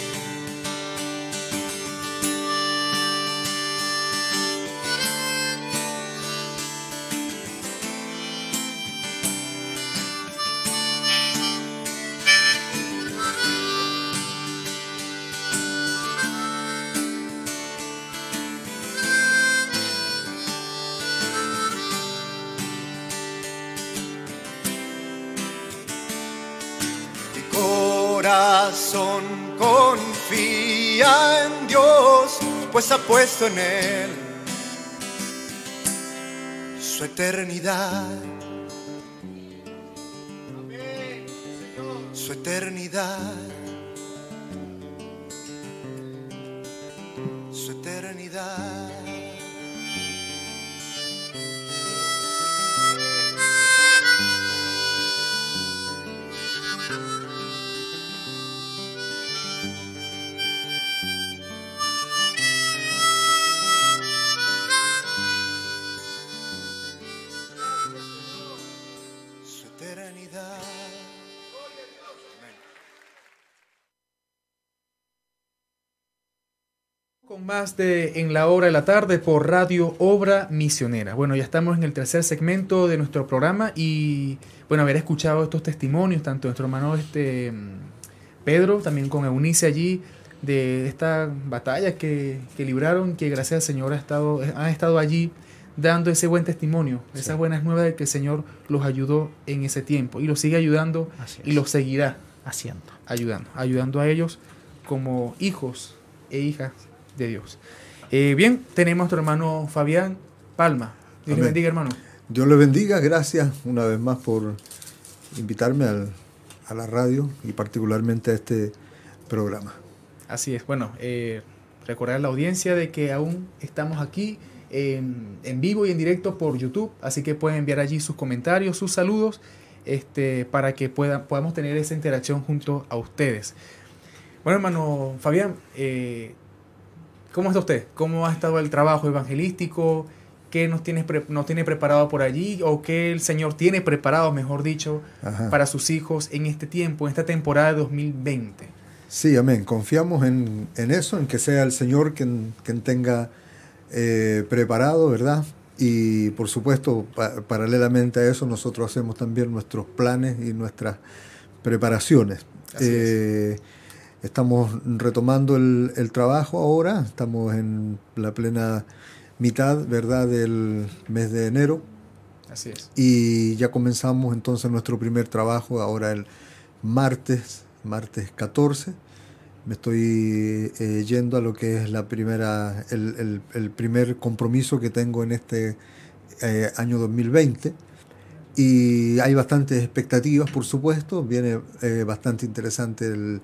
Corazón confía en Dios, pues ha puesto en Él su eternidad. Su eternidad. Su eternidad. Con más de En la Hora de la Tarde por Radio Obra Misionera. Bueno, ya estamos en el tercer segmento de nuestro programa y, bueno, haber escuchado estos testimonios, tanto nuestro hermano este, mm, Pedro, también con Eunice allí, de esta batalla que, que libraron, que gracias al Señor ha estado, han estado allí dando ese buen testimonio, esas buenas nuevas de que el Señor los ayudó en ese tiempo y los sigue ayudando y los seguirá haciendo. ayudando, ayudando a ellos como hijos e hijas de Dios. Eh, bien, tenemos a nuestro hermano Fabián Palma. Dios le bendiga, hermano. Dios le bendiga, gracias una vez más por invitarme al- a la radio y particularmente a este programa. Así es. Bueno, eh, recordar a la audiencia de que aún estamos aquí en, en vivo y en directo por YouTube, así que pueden enviar allí sus comentarios, sus saludos, este, para que puedan, podamos tener esa interacción junto a ustedes. Bueno, hermano Fabián, eh, ¿cómo está usted? ¿Cómo ha estado el trabajo evangelístico? ¿Qué nos, tienes pre- nos tiene preparado por allí? ¿O qué el Señor tiene preparado, mejor dicho, Ajá. para sus hijos en este tiempo, en esta temporada de 2020? Sí, amén. Confiamos en, en eso, en que sea el Señor quien, quien tenga eh, preparado, ¿verdad? Y por supuesto, pa- paralelamente a eso, nosotros hacemos también nuestros planes y nuestras preparaciones. Así es. Estamos retomando el, el trabajo ahora, estamos en la plena mitad, ¿verdad?, del mes de enero. Así es. Y ya comenzamos entonces nuestro primer trabajo ahora el martes, martes 14. Me estoy eh, yendo a lo que es la primera, el, el- el primer compromiso que tengo en este eh, año 2020. Y hay bastantes expectativas, por supuesto. Viene eh, bastante interesante el,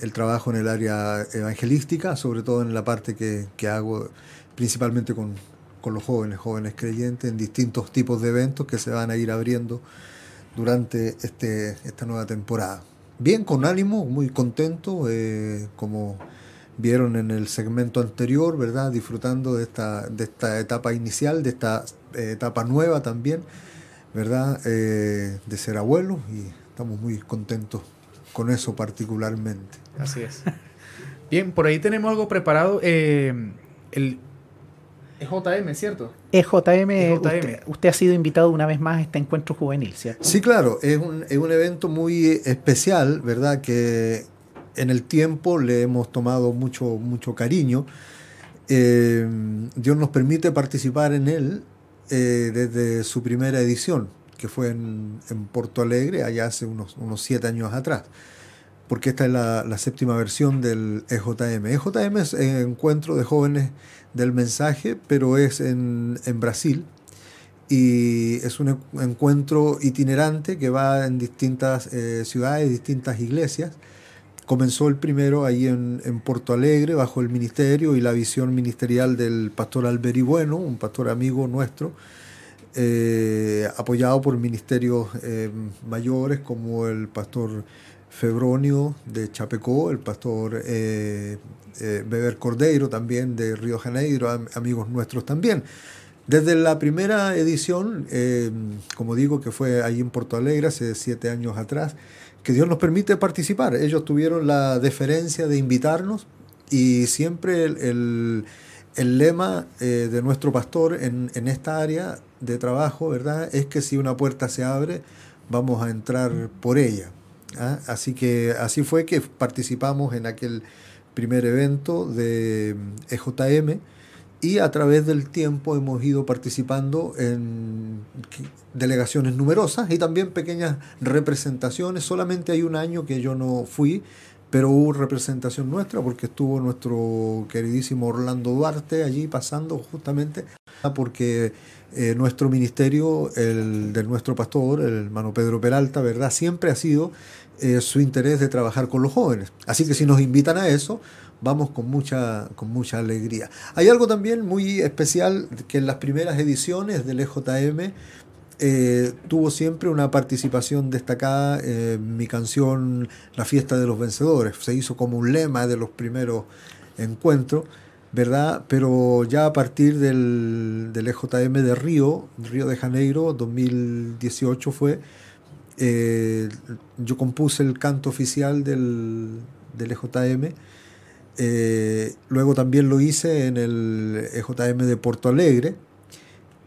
el trabajo en el área evangelística, sobre todo en la parte que, que hago principalmente con, con los jóvenes, jóvenes creyentes, en distintos tipos de eventos que se van a ir abriendo durante este, esta nueva temporada. Bien, con ánimo, muy contento, eh, como vieron en el segmento anterior, ¿verdad? Disfrutando de esta, de esta etapa inicial, de esta eh, etapa nueva también, ¿verdad? Eh, de ser abuelo y estamos muy contentos con eso particularmente. Así es. Bien, por ahí tenemos algo preparado. eh, el EJM, ¿cierto? EJM, EJM. Usted, usted ha sido invitado una vez más a este encuentro juvenil, ¿cierto? Sí, claro, es un, es un evento muy especial, ¿verdad? Que en el tiempo le hemos tomado mucho, mucho cariño. Eh, Dios nos permite participar en él eh, desde su primera edición, que fue en, en Porto Alegre, allá hace unos, unos siete años atrás. Porque esta es la, la séptima versión del EJM. EJM es el encuentro de jóvenes del mensaje, pero es en, en Brasil y es un en- encuentro itinerante que va en distintas eh, ciudades, distintas iglesias. Comenzó el primero ahí en, en Porto Alegre bajo el ministerio y la visión ministerial del pastor Alberi Bueno, un pastor amigo nuestro, eh, apoyado por ministerios eh, mayores como el pastor Febronio de Chapecó, el pastor eh, Beber Cordeiro también de Río Janeiro, am- amigos nuestros también. Desde la primera edición, como digo, que fue ahí en Porto Alegre hace siete años atrás, que Dios nos permite participar. Ellos tuvieron la deferencia de invitarnos y siempre el, el- lema de nuestro pastor en, en esta área de trabajo, ¿verdad? Es que si una puerta se abre, vamos a entrar por ella. ¿ah? Así que así fue que participamos en aquel primer evento de EJM y a través del tiempo hemos ido participando en delegaciones numerosas y también pequeñas representaciones. Solamente hay un año que yo no fui, pero hubo representación nuestra porque estuvo nuestro queridísimo Orlando Duarte allí pasando justamente porque eh, nuestro ministerio, el de nuestro pastor, el hermano Pedro Peralta, ¿verdad? Siempre ha sido eh, su interés de trabajar con los jóvenes. Así que si nos invitan a eso, vamos con mucha, con mucha alegría. Hay algo también muy especial que en las primeras ediciones del EJM eh, tuvo siempre una participación destacada en mi canción La fiesta de los vencedores. Se hizo como un lema de los primeros encuentros, ¿verdad? Pero ya a partir del, del EJM de Río, Río de Janeiro, 2018 fue, eh, yo compuse el canto oficial del, del EJM. Eh, luego también lo hice en el EJM de Porto Alegre.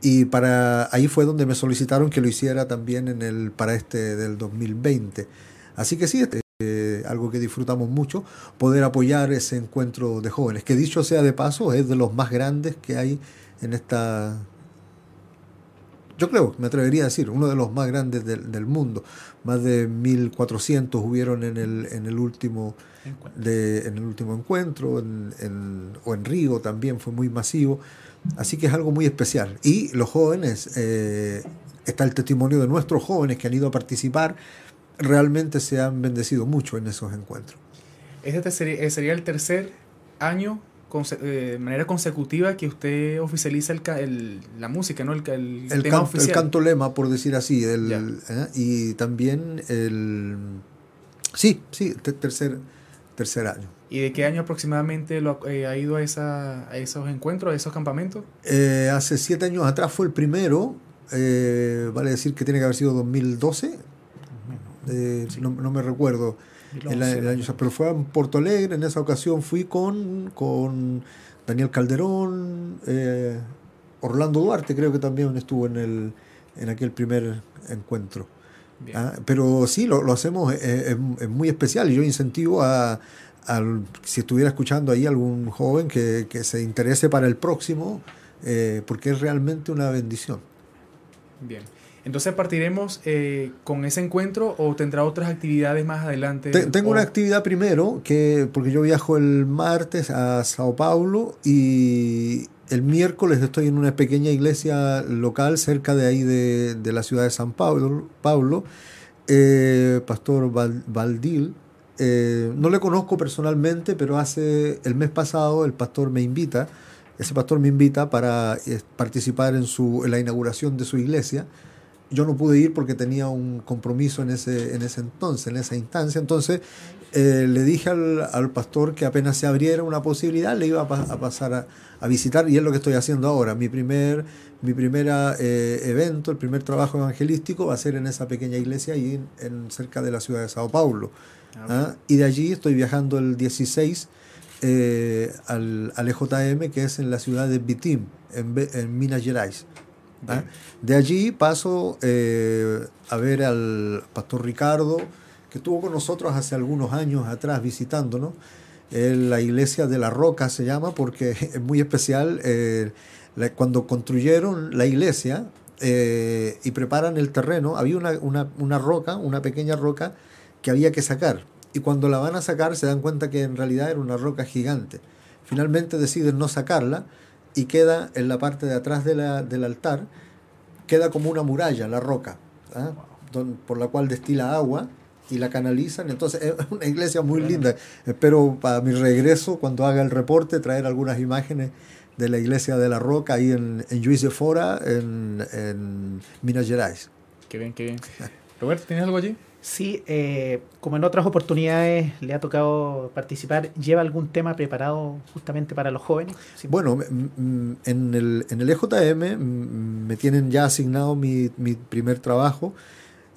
Y para ahí fue donde me solicitaron que lo hiciera también en el para este del 2020. Así que sí, este, eh, algo que disfrutamos mucho, poder apoyar ese encuentro de jóvenes, que dicho sea de paso, es de los más grandes que hay en esta yo creo, me atrevería a decir, uno de los más grandes del, del mundo. Más de 1.400 hubieron en el, en el último de, en el último encuentro, en, en- o en Río también fue muy masivo. Así que es algo muy especial. Y los jóvenes, eh, está el testimonio de nuestros jóvenes que han ido a participar, realmente se han bendecido mucho en esos encuentros. Este te sería, eh, sería el tercer año eh, de manera consecutiva que usted oficializa el, el- la música, ¿no? El, el El, tema canto, el oficial. canto lema, por decir así, el. ¿eh? y también el... Sí, sí, te- tercer, tercer año. ¿Y de qué año aproximadamente lo, ha- eh, ha ido a, esa, a esos encuentros, a esos campamentos? Eh, hace siete años atrás fue el primero, vale decir que tiene que haber sido 2012, eh, no, no me recuerdo pero fue en Porto Alegre, en esa ocasión fui con, con Daniel Calderón, eh, Orlando Duarte creo que también estuvo en, el, en aquel primer encuentro. Ah, pero sí, lo, lo hacemos, eh, es, es muy especial y yo incentivo a, al- si estuviera escuchando ahí algún joven que, que se interese para el próximo, eh, porque es realmente una bendición. Bien. Entonces partiremos eh, con ese encuentro o tendrá otras actividades más adelante. Te- tengo O- una actividad primero, que porque yo viajo el martes a Sao Paulo y el miércoles estoy en una pequeña iglesia local cerca de ahí de, de la ciudad de San Pablo, Pablo eh, Pastor Val- Valdil. eh, no le conozco personalmente, pero hace el mes pasado el pastor me invita, ese pastor me invita para eh, participar en, su, en la inauguración de su iglesia yo no pude ir porque tenía un compromiso en ese, en ese entonces, en esa instancia. Entonces eh, le dije al, al pastor que apenas se abriera una posibilidad, le iba a, pa- a pasar a, a visitar y es lo que estoy haciendo ahora. Mi primer mi primera eh, evento, el primer trabajo evangelístico va a ser en esa pequeña iglesia ahí en, en- cerca de la ciudad de Sao Paulo. ¿ah? Y de allí estoy viajando el 16 eh, al, al EJM, que es en la ciudad de Bitim, en, en Minas Gerais. ¿Ah? De allí paso eh, a ver al pastor Ricardo, que estuvo con nosotros hace algunos años atrás visitándonos. Eh, la iglesia de la Roca se llama porque es muy especial. eh, la- cuando construyeron la iglesia eh, y preparan el terreno, había una, una- una roca, una pequeña roca que había que sacar. Y cuando la van a sacar se dan cuenta que en realidad era una roca gigante. Finalmente deciden no sacarla y queda en la parte de atrás de la- del altar, queda como una muralla, la roca, ¿ah? Don- por la cual destila agua y la canalizan. Entonces es una iglesia muy linda. Espero para mi regreso, cuando haga el reporte, traer algunas imágenes de la iglesia de la roca ahí en, en Juiz de Fora, en, en Minas Gerais. Qué bien, qué bien. Roberto, ¿tienes algo allí? Sí, eh, como en otras oportunidades le ha tocado participar, ¿lleva algún tema preparado justamente para los jóvenes? Sí. Bueno, en el, en el EJM me tienen ya asignado mi, mi primer trabajo.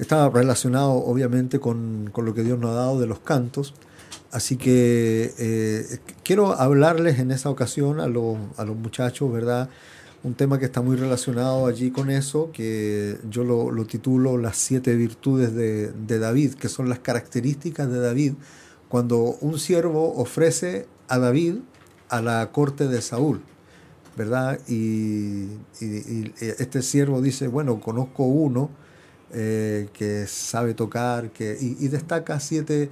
Estaba relacionado obviamente con, con lo que Dios nos ha dado de los cantos. Así que eh, quiero hablarles en esa ocasión a, los- a los muchachos, ¿verdad? Un tema que está muy relacionado allí con eso, que yo lo, lo titulo Las siete virtudes de, de David, que son las características de David cuando un siervo ofrece a David a la corte de Saúl. ¿verdad? Y, este siervo dice, bueno, conozco uno eh, que sabe tocar, que, y, destaca siete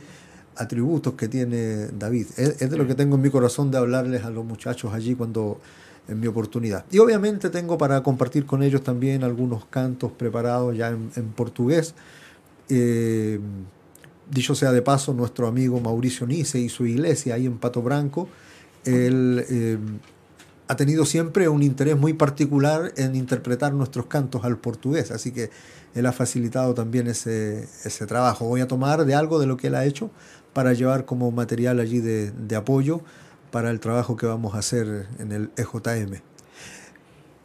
atributos que tiene David. Es de lo que tengo en mi corazón de hablarles a los muchachos allí cuando en mi oportunidad. Y obviamente tengo para compartir con ellos también algunos cantos preparados ya en, portugués. Eh, dicho sea de paso, nuestro amigo Mauricio Nice y su iglesia ahí en Pato Branco, él eh, ha tenido siempre un interés muy particular en interpretar nuestros cantos al portugués, así que él ha facilitado también ese, ese trabajo. Voy a tomar de algo de lo que él ha hecho para llevar como material allí de, de apoyo para el trabajo que vamos a hacer en el EJM.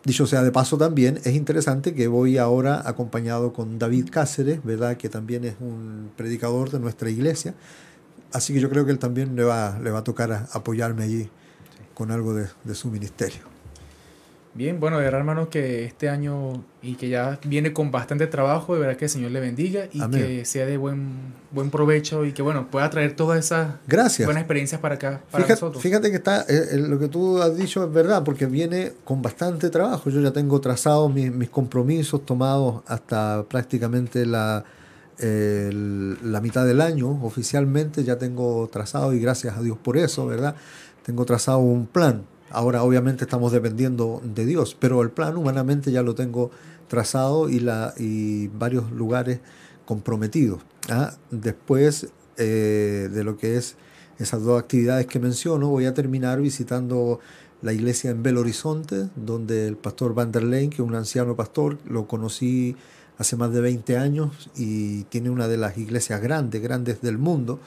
Dicho sea de paso también, es interesante que voy ahora acompañado con David Cáceres, ¿verdad? que también es un predicador de nuestra iglesia. Así que yo creo que él también le va, le va a tocar a- apoyarme allí con algo de, de su ministerio. Bien, bueno, de verdad, hermano, que este año y que ya viene con bastante trabajo, de verdad que el Señor le bendiga y Amén. que sea de buen, buen provecho y que, bueno, pueda traer todas esas Gracias. buenas experiencias para acá, para Fíjate, nosotros. fíjate que está, eh, eh, lo que tú has dicho es verdad, porque viene con bastante trabajo. Yo ya tengo trazados mis, mis compromisos tomados hasta prácticamente la, el- la mitad del año. Oficialmente ya tengo trazado, y gracias a Dios por eso, ¿verdad? Tengo trazado un plan. Ahora obviamente estamos dependiendo de Dios, pero el plan humanamente ya lo tengo trazado y, la, y varios lugares comprometidos. ¿ah? Después eh, de lo que es esas dos actividades que menciono, voy a terminar visitando la iglesia en Belo Horizonte, donde el pastor Van der Leyen, que es un anciano pastor, lo conocí hace más de 20 años y tiene una de las iglesias grandes, grandes del mundo,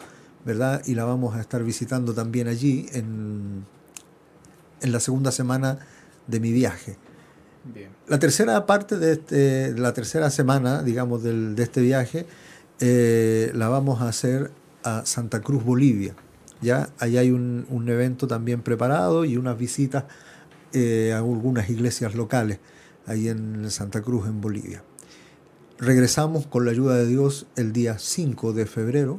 ¿verdad? Y la vamos a estar visitando también allí en, en la segunda semana de mi viaje. Bien. La tercera parte de, este, de la tercera semana, digamos, del- de este viaje, eh, la vamos a hacer a Santa Cruz, Bolivia. Ya allá hay un, un evento también preparado y unas visitas eh, a algunas iglesias locales ahí en Santa Cruz, en Bolivia. Regresamos con la ayuda de Dios el día 5 de febrero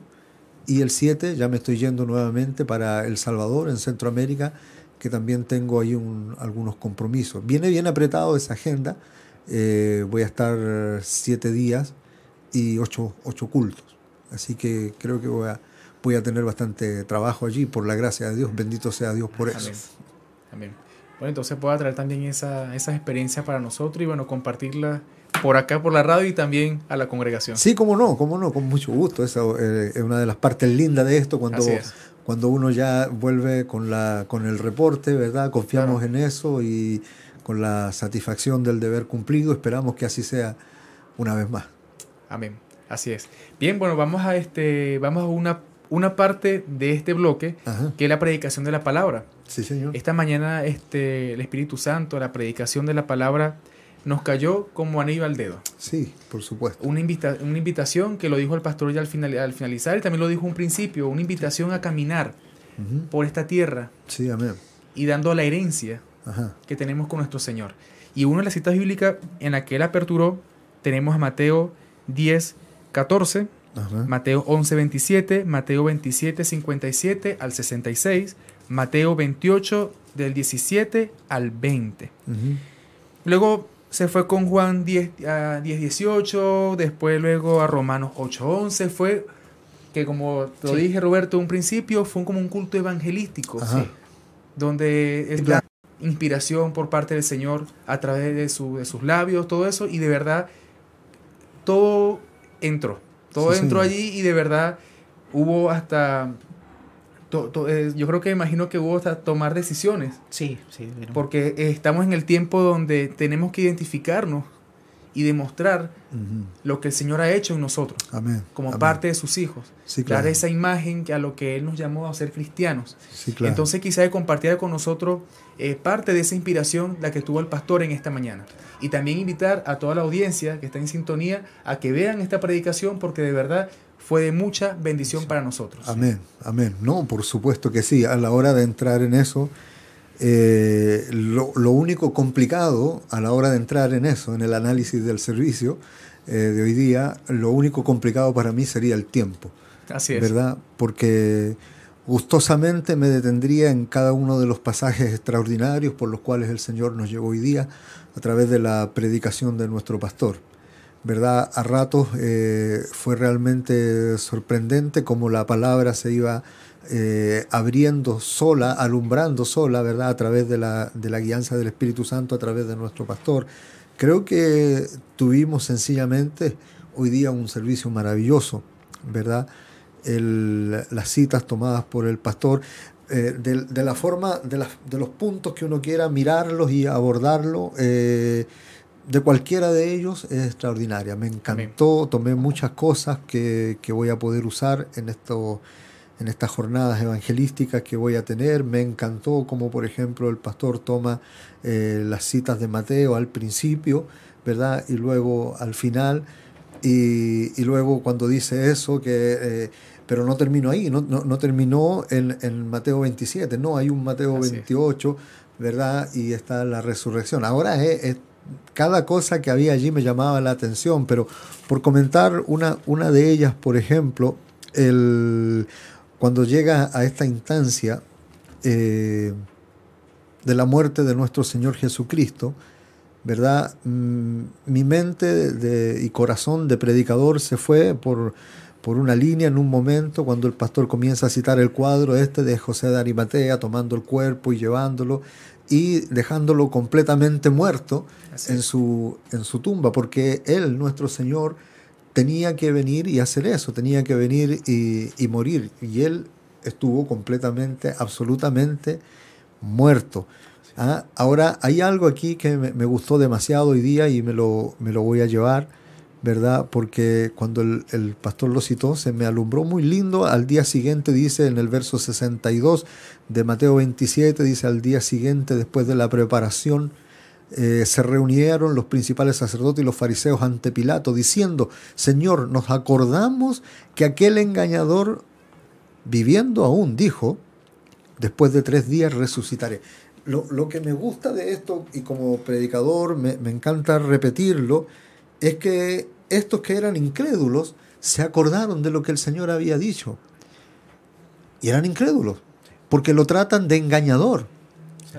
y el 7 ya me estoy yendo nuevamente para El Salvador, en Centroamérica, que también tengo ahí un- algunos compromisos. Viene bien apretado esa agenda. eh, voy a estar siete días y ocho, ocho cultos. Así que creo que voy a, voy a tener bastante trabajo allí, por la gracia de Dios. Bendito sea Dios por eso. Amén. Bueno, entonces pueda traer también esa, esas experiencias para nosotros y, bueno, compartirlas por acá, por la radio y también a la congregación. Sí, cómo no, cómo no, con mucho gusto. Esa eh, es una de las partes lindas de esto cuando, es. Cuando uno ya vuelve con, la, con el reporte, ¿verdad? Confiamos en eso y con la satisfacción del deber cumplido, esperamos que así sea una vez más. Amén. Así es. Bien, bueno, vamos a este, vamos a una, una parte de este bloque Ajá. que es la predicación de la palabra. Sí, señor. Esta mañana este, el Espíritu Santo, la predicación de la palabra, nos cayó como anillo al dedo. Sí, por supuesto. Una, invita- una invitación que lo dijo el pastor ya al, final, al finalizar y también lo dijo un principio, una invitación a caminar por esta tierra Sí, amén. y dando la herencia Ajá. que tenemos con nuestro Señor. Y una de las citas bíblicas en la que él aperturó, tenemos a Mateo 10, 14, Ajá. Mateo 11, 27, Mateo 27, 57 al 66, Mateo 28, del 17 al 20. Ujú. Luego se fue con Juan 10, a 10, 18, después luego a Romanos 8, 11. Fue que como te lo Sí. dije Roberto un principio, fue como un culto evangelístico, sí, donde es la inspiración por parte del Señor a través de, su- de sus labios, todo eso, y de verdad todo entró, todo Sí, entró allí y de verdad hubo hasta... to- to- eh, yo creo que imagino que hubo hasta tomar decisiones Sí, sí. pero- porque eh, estamos en el tiempo donde tenemos que identificarnos y demostrar lo que el Señor ha hecho en nosotros, Amén. como Amén. parte de sus hijos. Sí, Dar claro. esa imagen que a lo que Él nos llamó a ser cristianos. Sí, claro. Entonces quizá compartir con nosotros eh, parte de esa inspiración la que tuvo el pastor en esta mañana. Y también invitar a toda la audiencia que está en sintonía a que vean esta predicación porque de verdad fue de mucha bendición para nosotros. Amén, amén. No, por supuesto que sí. A la hora de entrar en eso, eh, lo, lo único complicado a la hora de entrar en eso, en el análisis del servicio eh, de hoy día, lo único complicado para mí sería el tiempo, Así es. ¿verdad? Porque gustosamente me detendría en cada uno de los pasajes extraordinarios por los cuales el Señor nos llevó hoy día a través de la predicación de nuestro pastor. ¿Verdad? A ratos eh, fue realmente sorprendente cómo la palabra se iba eh, abriendo sola, alumbrando sola, ¿verdad? A través de la, de la guianza del Espíritu Santo, a través de nuestro pastor. Creo que tuvimos sencillamente hoy día un servicio maravilloso, ¿verdad? Las citas tomadas por el pastor, eh, de, la forma, de los puntos que uno quiera mirarlos y abordarlo, eh, de cualquiera de ellos es extraordinaria. Me encantó, tomé muchas cosas que, que voy a poder usar en esto, en estas jornadas evangelísticas que voy a tener. Me encantó como por ejemplo el pastor toma eh, las citas de Mateo al principio, ¿verdad? Y luego al final. Y, y luego cuando dice eso, que, eh, pero no terminó ahí, no, no, no terminó en, en Mateo 27, no, hay un Mateo Así es. 28, ¿verdad? Y está la resurrección. Ahora es, es- cada cosa que había allí me llamaba la atención, pero por comentar una, una de ellas, por ejemplo, el, cuando llega a esta instancia eh, de la muerte de nuestro Señor Jesucristo, ¿verdad? Mm, mi mente y corazón de predicador se fue por, por una línea en un momento cuando el pastor comienza a citar el cuadro este de José de Arimatea tomando el cuerpo y llevándolo y dejándolo completamente muerto en su, en su tumba, porque él, nuestro Señor, tenía que venir y hacer eso, tenía que venir y, y morir. Y él estuvo completamente, absolutamente muerto. Ah, Ahora, hay algo aquí que me, me gustó demasiado hoy día y me lo, me lo voy a llevar, ¿verdad? Porque cuando el, el pastor lo citó, se me alumbró muy lindo. Al día siguiente, dice en el verso 62 de Mateo 27, dice al día siguiente, después de la preparación, eh, se reunieron los principales sacerdotes y los fariseos ante Pilato, diciendo, Señor, nos acordamos que aquel engañador, viviendo aún, dijo, después de tres días resucitaré. Lo, que me gusta de esto, y como predicador me encanta repetirlo, es que estos que eran incrédulos se acordaron de lo que el Señor había dicho. Y eran incrédulos, porque lo tratan de engañador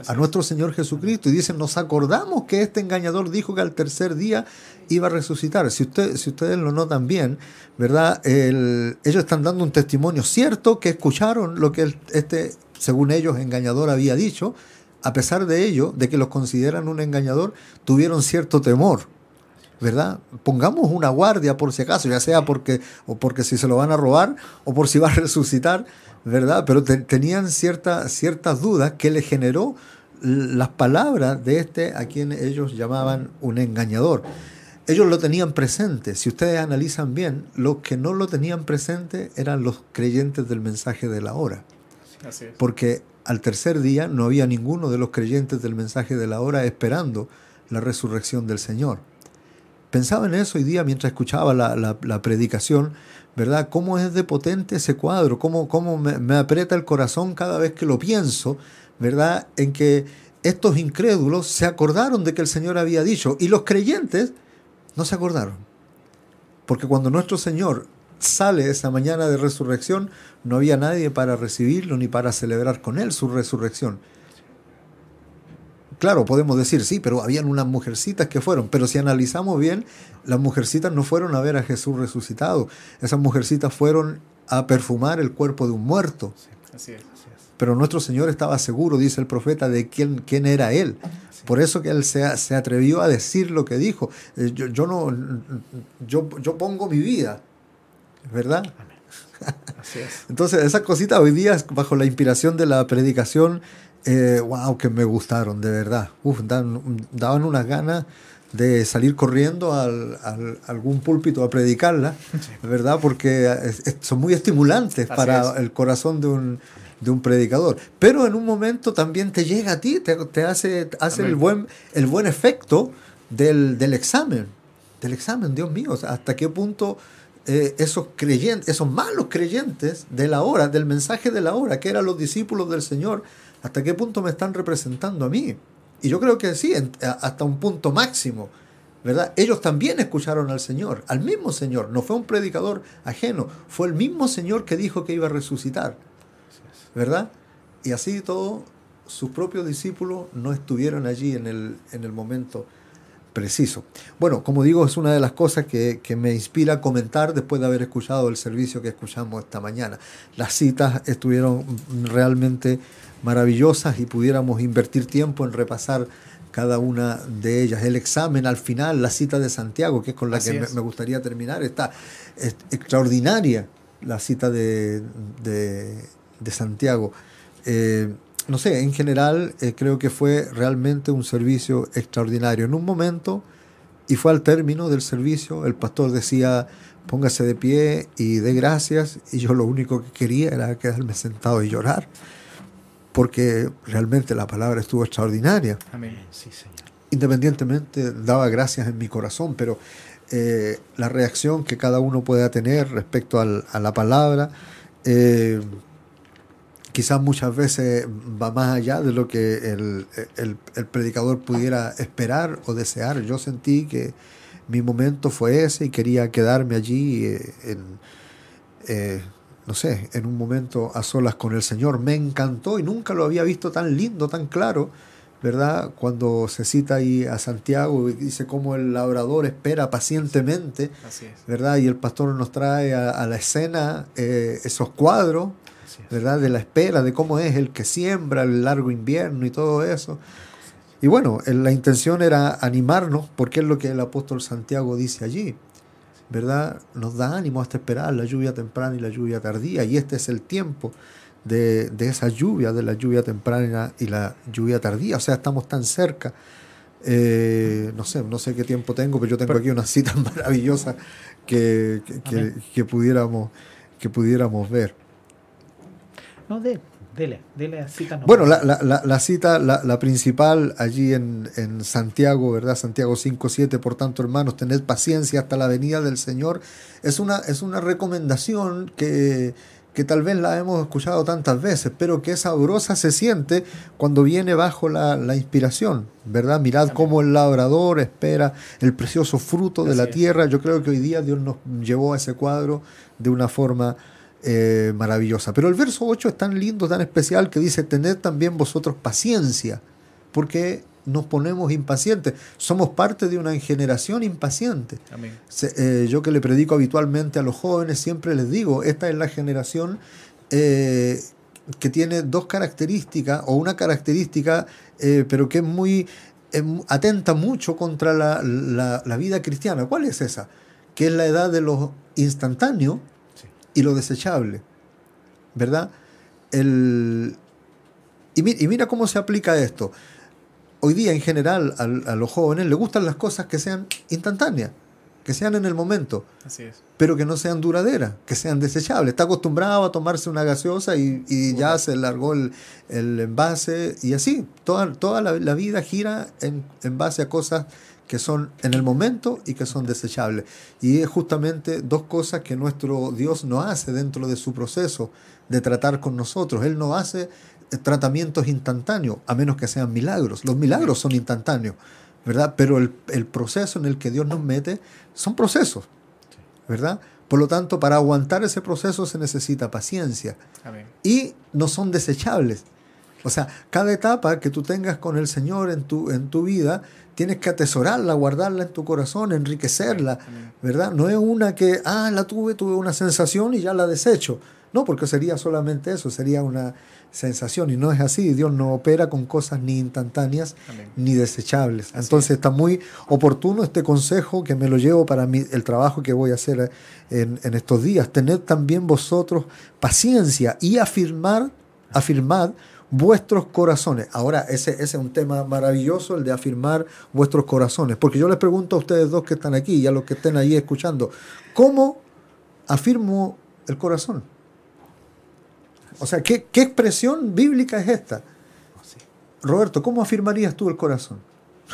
a nuestro Señor Jesucristo y dicen, nos acordamos que este engañador dijo que al tercer día iba a resucitar. Si, usted, si ustedes lo notan bien, ¿verdad? El- ellos están dando un testimonio cierto que escucharon lo que este, según ellos, engañador había dicho. A pesar de ello, de que los consideran un engañador, tuvieron cierto temor. ¿verdad? Pongamos una guardia por si acaso, ya sea porque o porque si se lo van a robar o por si va a resucitar, ¿verdad? Pero te- tenían cierta, ciertas dudas que le generó las palabras de este a quien ellos llamaban un engañador. Ellos lo tenían presente. Si ustedes analizan bien, los que no lo tenían presente eran los creyentes del mensaje de la hora Así es. porque al tercer día no había ninguno de los creyentes del mensaje de la hora esperando la resurrección del Señor. Pensaba en eso hoy día mientras escuchaba la, la- la predicación, ¿verdad? ¿Cómo es de potente ese cuadro? ¿Cómo, cómo me, me aprieta el corazón cada vez que lo pienso, ¿verdad? En que estos incrédulos se acordaron de que el Señor había dicho y los creyentes no se acordaron. Porque cuando nuestro Señor sale esa mañana de resurrección, no había nadie para recibirlo ni para celebrar con él su resurrección. Claro, podemos decir, sí, pero habían unas mujercitas que fueron, pero si analizamos bien, las mujercitas no fueron a ver a Jesús resucitado, esas mujercitas fueron a perfumar el cuerpo de un muerto. Así es. Pero nuestro Señor estaba seguro, dice el profeta, de quién, quién era Él. Por eso que Él se, se atrevió a decir lo que dijo. Eh, Yo, yo no, yo, yo pongo mi vida, ¿verdad? Así es. Entonces, esas cositas hoy día, bajo la inspiración de la predicación, eh, wow, que me gustaron, de verdad. Uf, dan- daban unas ganas de salir corriendo al, algún púlpito a predicarla, ¿verdad? Porque es- es- son muy estimulantes Así para es. el corazón de un, de un predicador. Pero en un momento también te llega a ti, te, te hace, hace el, buen, el buen efecto del, del examen. Del examen, Dios mío, hasta qué punto eh, esos creyentes, esos malos creyentes de la hora, del mensaje de la hora, que eran los discípulos del Señor, hasta qué punto me están representando a mí. Y yo creo que sí, hasta un punto máximo. ¿verdad? Ellos también escucharon al Señor, al mismo Señor. No fue un predicador ajeno, fue el mismo Señor que dijo que iba a resucitar. ¿verdad? Y así todo, sus propios discípulos no estuvieron allí en el, en el momento preciso. Bueno, como digo, es una de las cosas que, que, me inspira a comentar después de haber escuchado el servicio que escuchamos esta mañana. Las citas estuvieron realmente maravillosas y pudiéramos invertir tiempo en repasar cada una de ellas. El examen al final, la cita de Santiago, que es con la Así que me, gustaría terminar, está es extraordinaria la cita de, de, de Santiago. Eh, no sé, en general eh, creo que fue realmente un servicio extraordinario. En un momento, y fue al término del servicio, el pastor decía, póngase de pie y dé gracias, y yo lo único que quería era quedarme sentado y llorar, porque realmente la palabra estuvo extraordinaria. Amén. Sí, Señor. Independientemente, daba gracias en mi corazón, pero eh, la reacción que cada uno pueda tener respecto al, a la palabra, eh, quizás muchas veces va más allá de lo que el, el, el, predicador pudiera esperar o desear. Yo sentí que mi momento fue ese y quería quedarme allí eh, en, eh, no sé, en un momento a solas con el Señor. Me encantó y nunca lo había visto tan lindo, tan claro. ¿verdad? Cuando se cita ahí a Santiago y dice cómo el labrador espera pacientemente, Así es. ¿verdad? Y el pastor nos trae a, a la escena eh, esos cuadros, ¿verdad? De la espera, de cómo es el que siembra el largo invierno y todo eso. Y bueno, la intención era animarnos, porque es lo que el apóstol Santiago dice allí, ¿verdad? Nos da ánimo hasta esperar la lluvia temprana y la lluvia tardía, y este es el tiempo de, de, esa lluvia, de la lluvia temprana y la lluvia tardía. O sea, estamos tan cerca. Eh, no sé, no sé qué tiempo tengo, pero yo tengo aquí una cita maravillosa que, que, que, que pudiéramos, que pudiéramos ver. No, de, dele, dele a cita. No bueno, la, la, la, la, cita, la, la principal allí en, en, Santiago, ¿verdad? Santiago 5.7, por tanto, hermanos, tened paciencia hasta la venida del Señor. Es una, es una recomendación que, que tal vez la hemos escuchado tantas veces, pero que sabrosa se siente cuando viene bajo la, la inspiración, ¿verdad? Mirad Amén. cómo el labrador espera el precioso fruto de la tierra. Es. Yo creo que hoy día Dios nos llevó a ese cuadro de una forma eh, maravillosa. Pero el verso 8 es tan lindo, tan especial, que dice, tened también vosotros paciencia, porque nos ponemos impacientes. Somos parte de una generación impaciente. Se, eh, yo que le predico habitualmente a los jóvenes, siempre les digo, esta es la generación eh, que tiene dos características, o una característica, eh, pero que es muy atenta mucho contra la, la, la, vida cristiana. ¿Cuál es esa? Que es la edad de lo instantáneo sí. Y lo desechable. ¿Verdad? El, y, mi, y mira cómo se aplica esto hoy día en general a, a, los jóvenes les gustan las cosas que sean instantáneas, que sean en el momento, Así es. pero que no sean duraderas, que sean desechables. Está acostumbrado a tomarse una gaseosa y, y ya se largó el, el, envase y así. Toda, toda la, la vida gira en, en base a cosas que son en el momento y que son desechables. Y es justamente dos cosas que nuestro Dios no hace dentro de su proceso de tratar con nosotros. Él no hace tratamientos instantáneos, a menos que sean milagros. Los milagros son instantáneos, ¿verdad? Pero el, el, proceso en el que Dios nos mete son procesos, ¿verdad? Por lo tanto, para aguantar ese proceso se necesita paciencia. Amén. Y no son desechables. O sea, cada etapa que tú tengas con el Señor en tu, en tu vida, tienes que atesorarla, guardarla en tu corazón, enriquecerla, ¿verdad? No es una que, ah, la tuve, tuve una sensación y ya la desecho. No, porque sería solamente eso, sería una sensación y no es así. Dios no opera con cosas ni instantáneas Amén. ni desechables. Así Entonces es. está muy oportuno este consejo que me lo llevo para mi, el trabajo que voy a hacer en, en estos días. Tened también vosotros paciencia y afirmar, afirmad vuestros corazones. Ahora, ese, ese es un tema maravilloso, el de afirmar vuestros corazones. Porque yo les pregunto a ustedes dos que están aquí y a los que estén ahí escuchando, ¿cómo afirmo el corazón? O sea, ¿qué, qué expresión bíblica es esta? Roberto, ¿cómo afirmarías tú el corazón?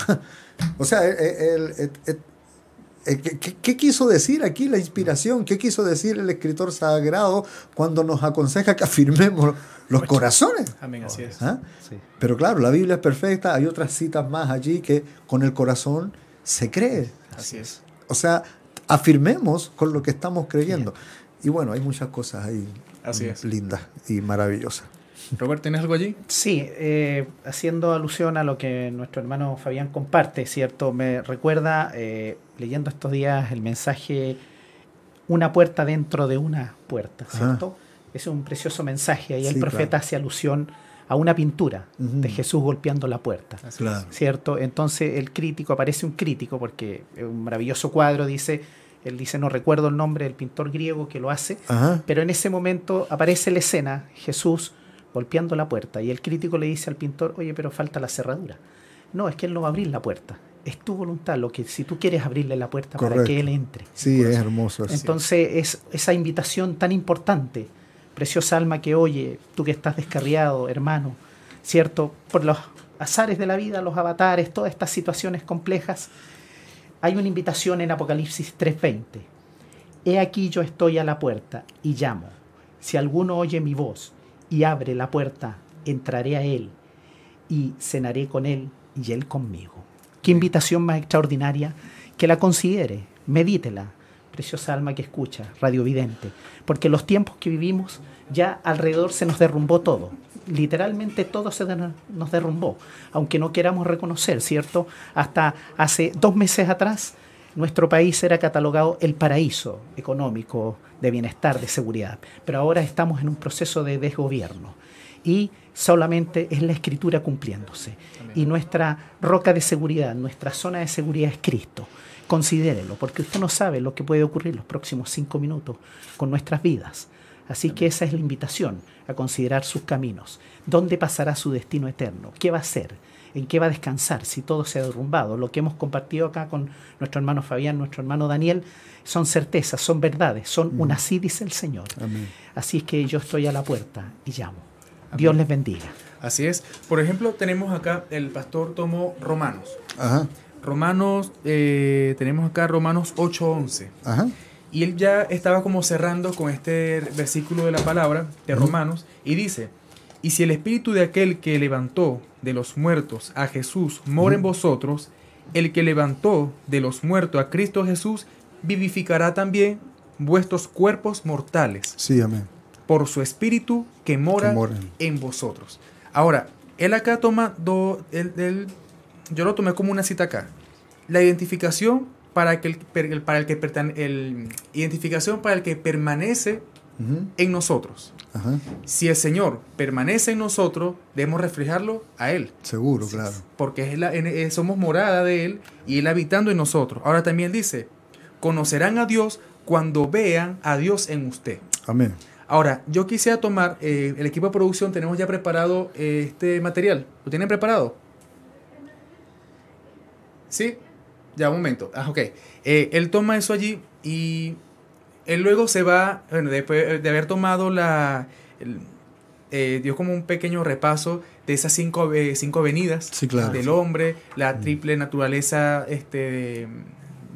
o sea, el, el, ¿qué, ¿qué, quiso decir aquí la inspiración? ¿Qué quiso decir el escritor sagrado cuando nos aconseja que afirmemos los corazones? Amén, así es. ¿Ah? Sí. Pero claro, la Biblia es perfecta, hay otras citas más allí que con el corazón se cree. Así es. O sea, afirmemos con lo que estamos creyendo. Bien. Y bueno, hay muchas cosas ahí Así es. lindas y maravillosas. Robert, ¿tienes algo allí? Sí, eh, haciendo alusión a lo que nuestro hermano Fabián comparte, ¿cierto? Me recuerda, eh, leyendo estos días, el mensaje Una puerta dentro de una puerta, ¿cierto? Es un precioso mensaje. Ahí Sí, el profeta claro. hace alusión a una pintura de Jesús golpeando la puerta. Claro. ¿Cierto? Entonces el crítico, aparece un crítico, porque es un maravilloso cuadro, dice, él dice, no recuerdo el nombre del pintor griego que lo hace, Ajá. pero en ese momento aparece la escena, Jesús golpeando la puerta, y el crítico le dice al pintor, oye, pero falta la cerradura. No, es que él no va a abrir la puerta. Es tu voluntad, lo que si tú quieres abrirle la puerta para que él entre. Sí, es hermoso. Entonces, es esa invitación tan importante, preciosa alma que oye, tú que estás descarriado, hermano, ¿cierto? Por los azares de la vida, los avatares, todas estas situaciones complejas, hay una invitación en Apocalipsis 3:20. He aquí yo estoy a la puerta y llamo. Si alguno oye mi voz y abre la puerta, entraré a él y cenaré con él y él conmigo. Qué invitación más extraordinaria que la considere, medítela, preciosa alma que escucha, radiovidente, porque los tiempos que vivimos ya alrededor se nos derrumbó todo. Literalmente todo se nos derrumbó, aunque no queramos reconocer, ¿cierto? Hasta hace dos meses atrás nuestro país era catalogado el paraíso económico, de bienestar, de seguridad, pero ahora estamos en un proceso de desgobierno y solamente es la escritura cumpliéndose. Y nuestra roca de seguridad, nuestra zona de seguridad es Cristo. Considérelo, porque usted no sabe lo que puede ocurrir los próximos cinco minutos con nuestras vidas. Así que esa es la invitación a considerar sus caminos. ¿Dónde pasará su destino eterno? ¿Qué va a hacer? ¿En qué va a descansar si todo se ha derrumbado? Lo que hemos compartido acá con nuestro hermano Fabián, nuestro hermano Daniel, son certezas, son verdades, son un así dice el Señor. Amén. Así es que yo estoy a la puerta y llamo. Dios les bendiga. Así es. Por ejemplo, tenemos acá, el pastor tomó Romanos. Ajá. Romanos, eh, tenemos acá Romanos 8.11. Ajá. Y él ya estaba como cerrando con este versículo de la palabra de. Romanos y dice, y si el espíritu de aquel que levantó de los muertos a Jesús mora en vosotros, el que levantó de los muertos a Cristo Jesús vivificará también vuestros cuerpos mortales Sí, amén. por su espíritu que mora Que mora. en vosotros. Ahora, él acá toma dos, él- él- yo lo tomé como una cita acá. La identificación para que el, para el que el- identificación para el que permanece en nosotros. Ajá. Si el Señor permanece en nosotros, debemos reflejarlo a Él, Seguro, claro. porque es la- en- eh, somos morada de Él y Él habitando en nosotros. Ahora también dice, conocerán a Dios cuando vean a Dios en usted. Amén. Ahora, yo quisiera tomar, eh, el equipo de producción, tenemos ya preparado eh, este material. ¿Lo tienen preparado? ¿Sí? Ya, un momento. Ah, ok. Eh, él toma eso allí y él luego se va, bueno, después de haber tomado la... el- eh, dio como un pequeño repaso de esas cinco, eh, cinco venidas Sí, claro. del hombre, la triple naturaleza este, de-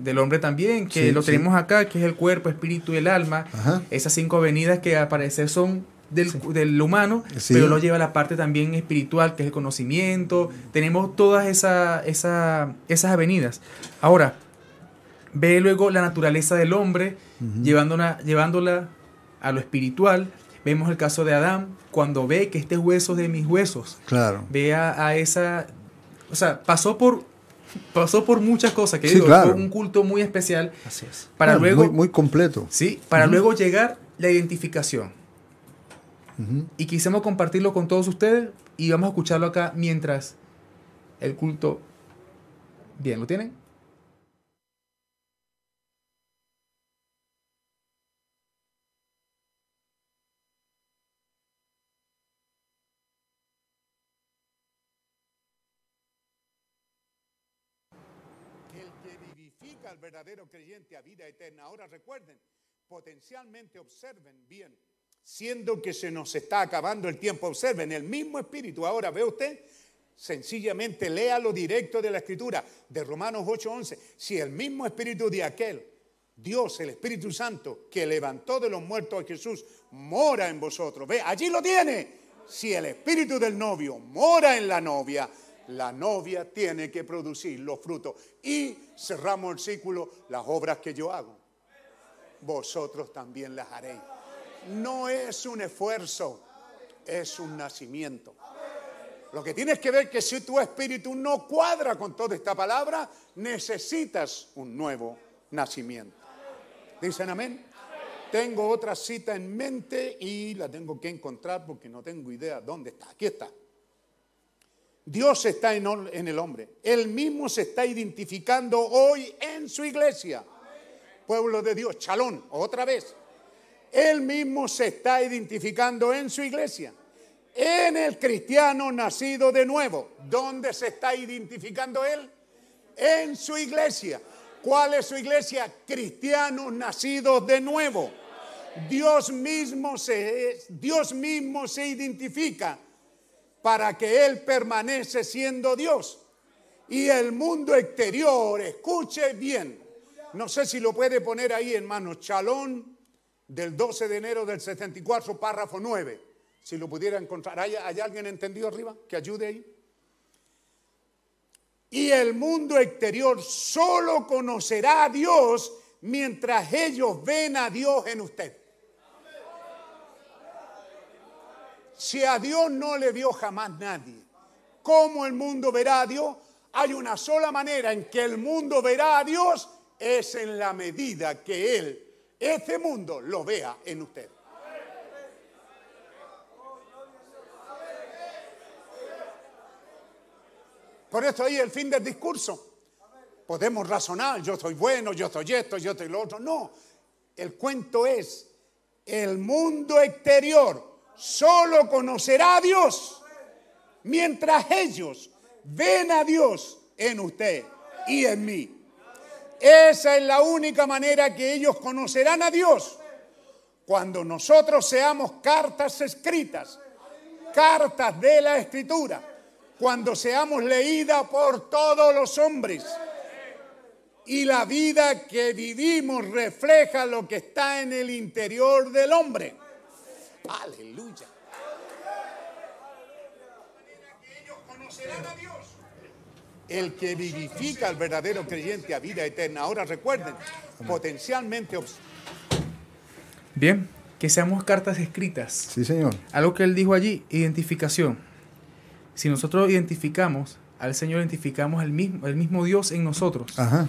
del hombre también, que Sí, lo tenemos acá, que es el cuerpo, espíritu y el alma. Ajá. Esas cinco venidas que al parecer son del, del humano, pero lo lleva a la parte también espiritual, que es el conocimiento. Tenemos todas esa, esa- esas avenidas. Ahora, ve luego la naturaleza del hombre, llevándola, llevándola a lo espiritual. Vemos el caso de Adán, cuando ve que este hueso es de mis huesos. Claro. Ve a, a esa... O sea, pasó por, pasó por muchas cosas, que Sí, digo, claro. fue un culto muy especial. Así es. Para luego... Muy, muy completo. Sí, para luego llegar la identificación. Y quisimos compartirlo con todos ustedes y vamos a escucharlo acá mientras el culto... Bien, ¿lo tienen? Verdadero creyente a vida eterna. Ahora recuerden, potencialmente observen bien, siendo que se nos está acabando el tiempo, observen el mismo espíritu. Ahora ve usted, sencillamente léalo directo de la escritura, de Romanos 8:11. Si el mismo espíritu de aquel, Dios, el Espíritu Santo, que levantó de los muertos a Jesús, mora en vosotros. Ve, allí lo tiene. Si el espíritu del novio mora en la novia, la novia tiene que producir los frutos. Y cerramos el círculo, las obras que yo hago, vosotros también las haréis. No es un esfuerzo, es un nacimiento. Lo que tienes que ver que si tu espíritu no cuadra con toda esta palabra, necesitas un nuevo nacimiento. ¿Dicen amén? Tengo otra cita en mente y la tengo que encontrar porque no tengo idea dónde está. Aquí está. Dios está en, el hombre. Él mismo se está identificando hoy en su iglesia. Pueblo de Dios, chalón, otra vez. Él mismo se está identificando en su iglesia. En el cristiano nacido de nuevo. ¿Dónde se está identificando él? En su iglesia. ¿Cuál es su iglesia? Cristianos nacidos de nuevo. Dios mismo se, Dios mismo se identifica para que Él permanece siendo Dios. Y el mundo exterior, escuche bien, no sé si lo puede poner ahí en manos, Chalón del 12 de enero del 74, párrafo 9, si lo pudiera encontrar. ¿Hay, hay alguien entendido arriba que ayude ahí? Y el mundo exterior solo conocerá a Dios mientras ellos ven a Dios en usted. Si a Dios no le vio jamás nadie, ¿cómo el mundo verá a Dios? Hay una sola manera en que el mundo verá a Dios, es en la medida que Él, este mundo, lo vea en usted. Por eso ahí el fin del discurso. Podemos razonar, yo soy bueno, yo soy esto, yo soy lo otro. No, el cuento es, el mundo exterior solo conocerá a Dios mientras ellos ven a Dios en usted y en mí. Esa es la única manera que ellos conocerán a Dios. Cuando nosotros seamos cartas escritas, cartas de la escritura, cuando seamos leídas por todos los hombres y la vida que vivimos refleja lo que está en el interior del hombre. Aleluya. Ellos conocerán a Dios. El que vivifica al verdadero creyente a vida eterna. Ahora recuerden, potencialmente. Bien, que seamos cartas escritas. Sí, señor. Algo que él dijo allí, identificación. Si nosotros identificamos al Señor, identificamos el mismo, el mismo Dios en nosotros. Ajá.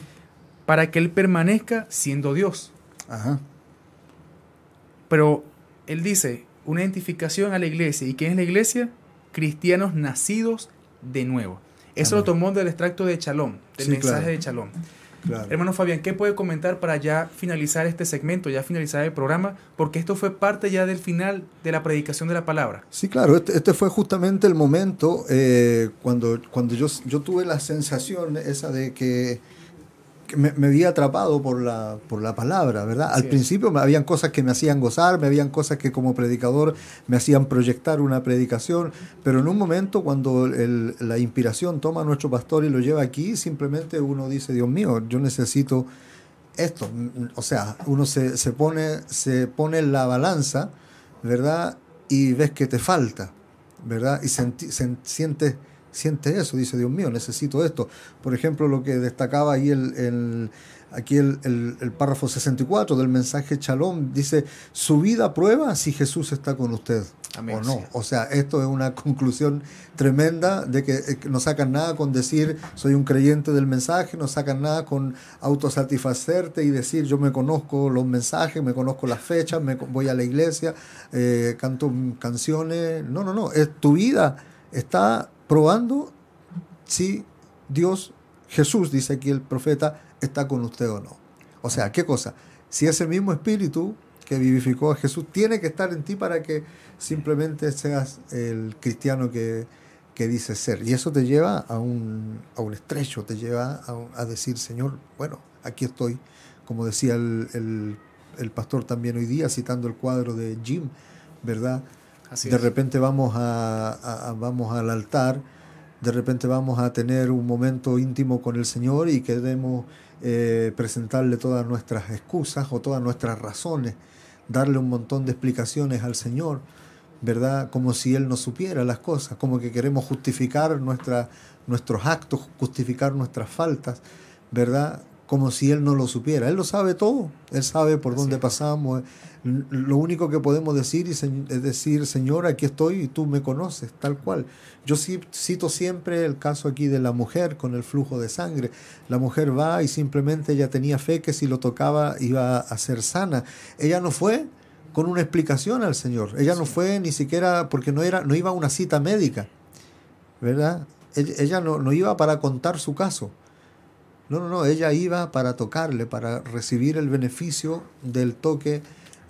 Para que Él permanezca siendo Dios. Ajá. Pero él dice, una identificación a la iglesia. ¿Y quién es la iglesia? Cristianos nacidos de nuevo. Eso Amén. lo tomó del extracto de Chalón, del Sí, mensaje claro. de Chalón. Claro. Hermano Fabián, ¿qué puede comentar para ya finalizar este segmento, ya finalizar el programa? Porque esto fue parte ya del final de la predicación de la palabra. Sí, claro, este, este fue justamente el momento eh, cuando, cuando yo, yo tuve la sensación esa de que, que me, me había atrapado por la, por la palabra, ¿verdad? Al principio me habían cosas que me hacían gozar, me habían cosas que como predicador me hacían proyectar una predicación, pero en un momento cuando el- la inspiración toma a nuestro pastor y lo lleva aquí, simplemente uno dice, Dios mío, yo necesito esto. O sea, uno se, se pone, se pone en la balanza, ¿verdad? Y ves que te falta, ¿verdad? Y senti- sen- sientes, sientes eso, dice, Dios mío, necesito esto. Por ejemplo, lo que destacaba ahí el, el- aquí el, el- el párrafo 64 del mensaje Chalón, dice, su vida prueba si Jesús está con usted Amén, o no. O sea, esto es una conclusión tremenda de que, eh, que no sacan nada con decir soy un creyente del mensaje, no sacan nada con autosatisfacerte y decir yo me conozco los mensajes, me conozco las fechas, me voy a la iglesia, eh, canto canciones. No, no, no. Es, tu vida está probando si Dios, Jesús, dice aquí el profeta, está con usted o no. O sea, ¿qué cosa? Si ese mismo espíritu que vivificó a Jesús tiene que estar en ti para que simplemente seas el cristiano que, que dices ser. Y eso te lleva a un, a un estrecho, te lleva a, decir, Señor, bueno, aquí estoy, como decía el- el pastor también hoy día, citando el cuadro de Jim, ¿verdad? Así de es. repente vamos, a, a- a- vamos al altar, de repente vamos a tener un momento íntimo con el Señor y queremos eh, presentarle todas nuestras excusas o todas nuestras razones, darle un montón de explicaciones al Señor, ¿verdad? Como si Él no supiera las cosas, como que queremos justificar nuestra, nuestros actos, justificar nuestras faltas, ¿verdad? Como si Él no lo supiera. Él lo sabe todo, Él sabe por dónde pasamos. Lo único que podemos decir es decir, Señor, aquí estoy y tú me conoces, tal cual. Yo cito siempre el caso aquí de la mujer con el flujo de sangre. La mujer va y simplemente ella tenía fe que si lo tocaba iba a ser sana. Ella no fue con una explicación al Señor. Ella no fue ni siquiera porque no, era, no iba a una cita médica, ¿verdad? Ella no, no iba para contar su caso. No, no, no, ella iba para tocarle, para recibir el beneficio del toque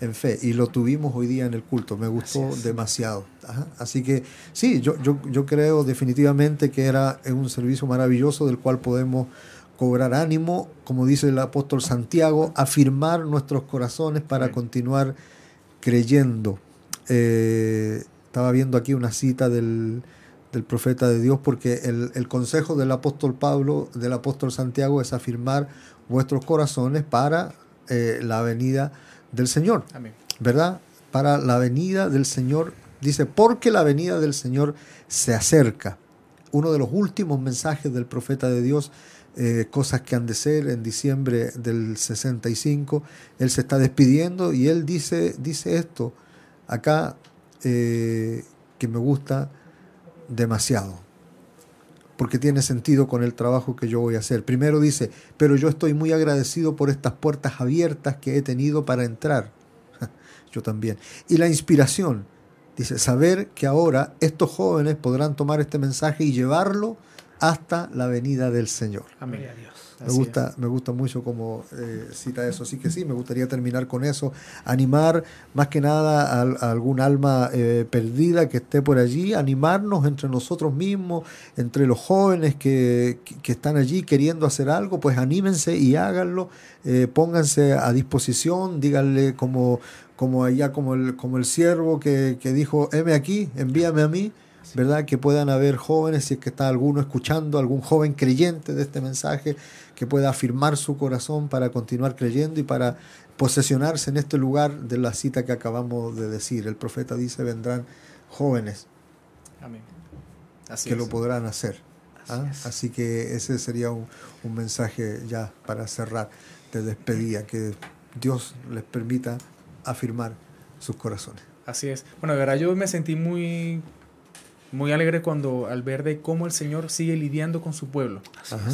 en fe y lo tuvimos hoy día en el culto. Me gustó demasiado. Así que sí, yo, yo, yo creo definitivamente que era un servicio maravilloso del cual podemos cobrar ánimo, como dice el apóstol Santiago, afirmar nuestros corazones para continuar creyendo. Eh, estaba viendo aquí una cita del, del profeta de Dios porque el, el, consejo del apóstol Pablo, del apóstol Santiago es afirmar vuestros corazones para eh, la venida del Señor. Amén. ¿Verdad? Para la venida del Señor. Dice, porque la venida del Señor se acerca. Uno de los últimos mensajes del profeta de Dios, eh, cosas que han de ser en diciembre del 65, él se está despidiendo y él dice, dice esto acá eh, que me gusta demasiado porque tiene sentido con el trabajo que yo voy a hacer. Primero dice, pero yo estoy muy agradecido por estas puertas abiertas que he tenido para entrar. yo también. Y la inspiración, dice, saber que ahora estos jóvenes podrán tomar este mensaje y llevarlo hasta la venida del Señor. Amén. Me gusta, me gusta mucho como eh, cita eso. Así que sí, me gustaría terminar con eso. Animar más que nada a, a algún alma eh, perdida que esté por allí. Animarnos entre nosotros mismos, entre los jóvenes que, que están allí queriendo hacer algo. Pues anímense y háganlo. Eh, pónganse a disposición. Díganle como, como allá, como el, como el siervo que, que dijo, heme aquí, envíame a mí. ¿verdad? Que puedan haber jóvenes, si es que está alguno escuchando, algún joven creyente de este mensaje, que pueda afirmar su corazón para continuar creyendo y para posesionarse en este lugar de la cita que acabamos de decir. El profeta dice, vendrán jóvenes Amén. Así que es. lo podrán hacer. ¿ah? Así que ese sería un, un mensaje ya para cerrar de despedida, que Dios les permita afirmar sus corazones. Así es. Bueno, de verdad yo me sentí muy, muy alegre cuando al ver de cómo el Señor sigue lidiando con su pueblo. Ajá.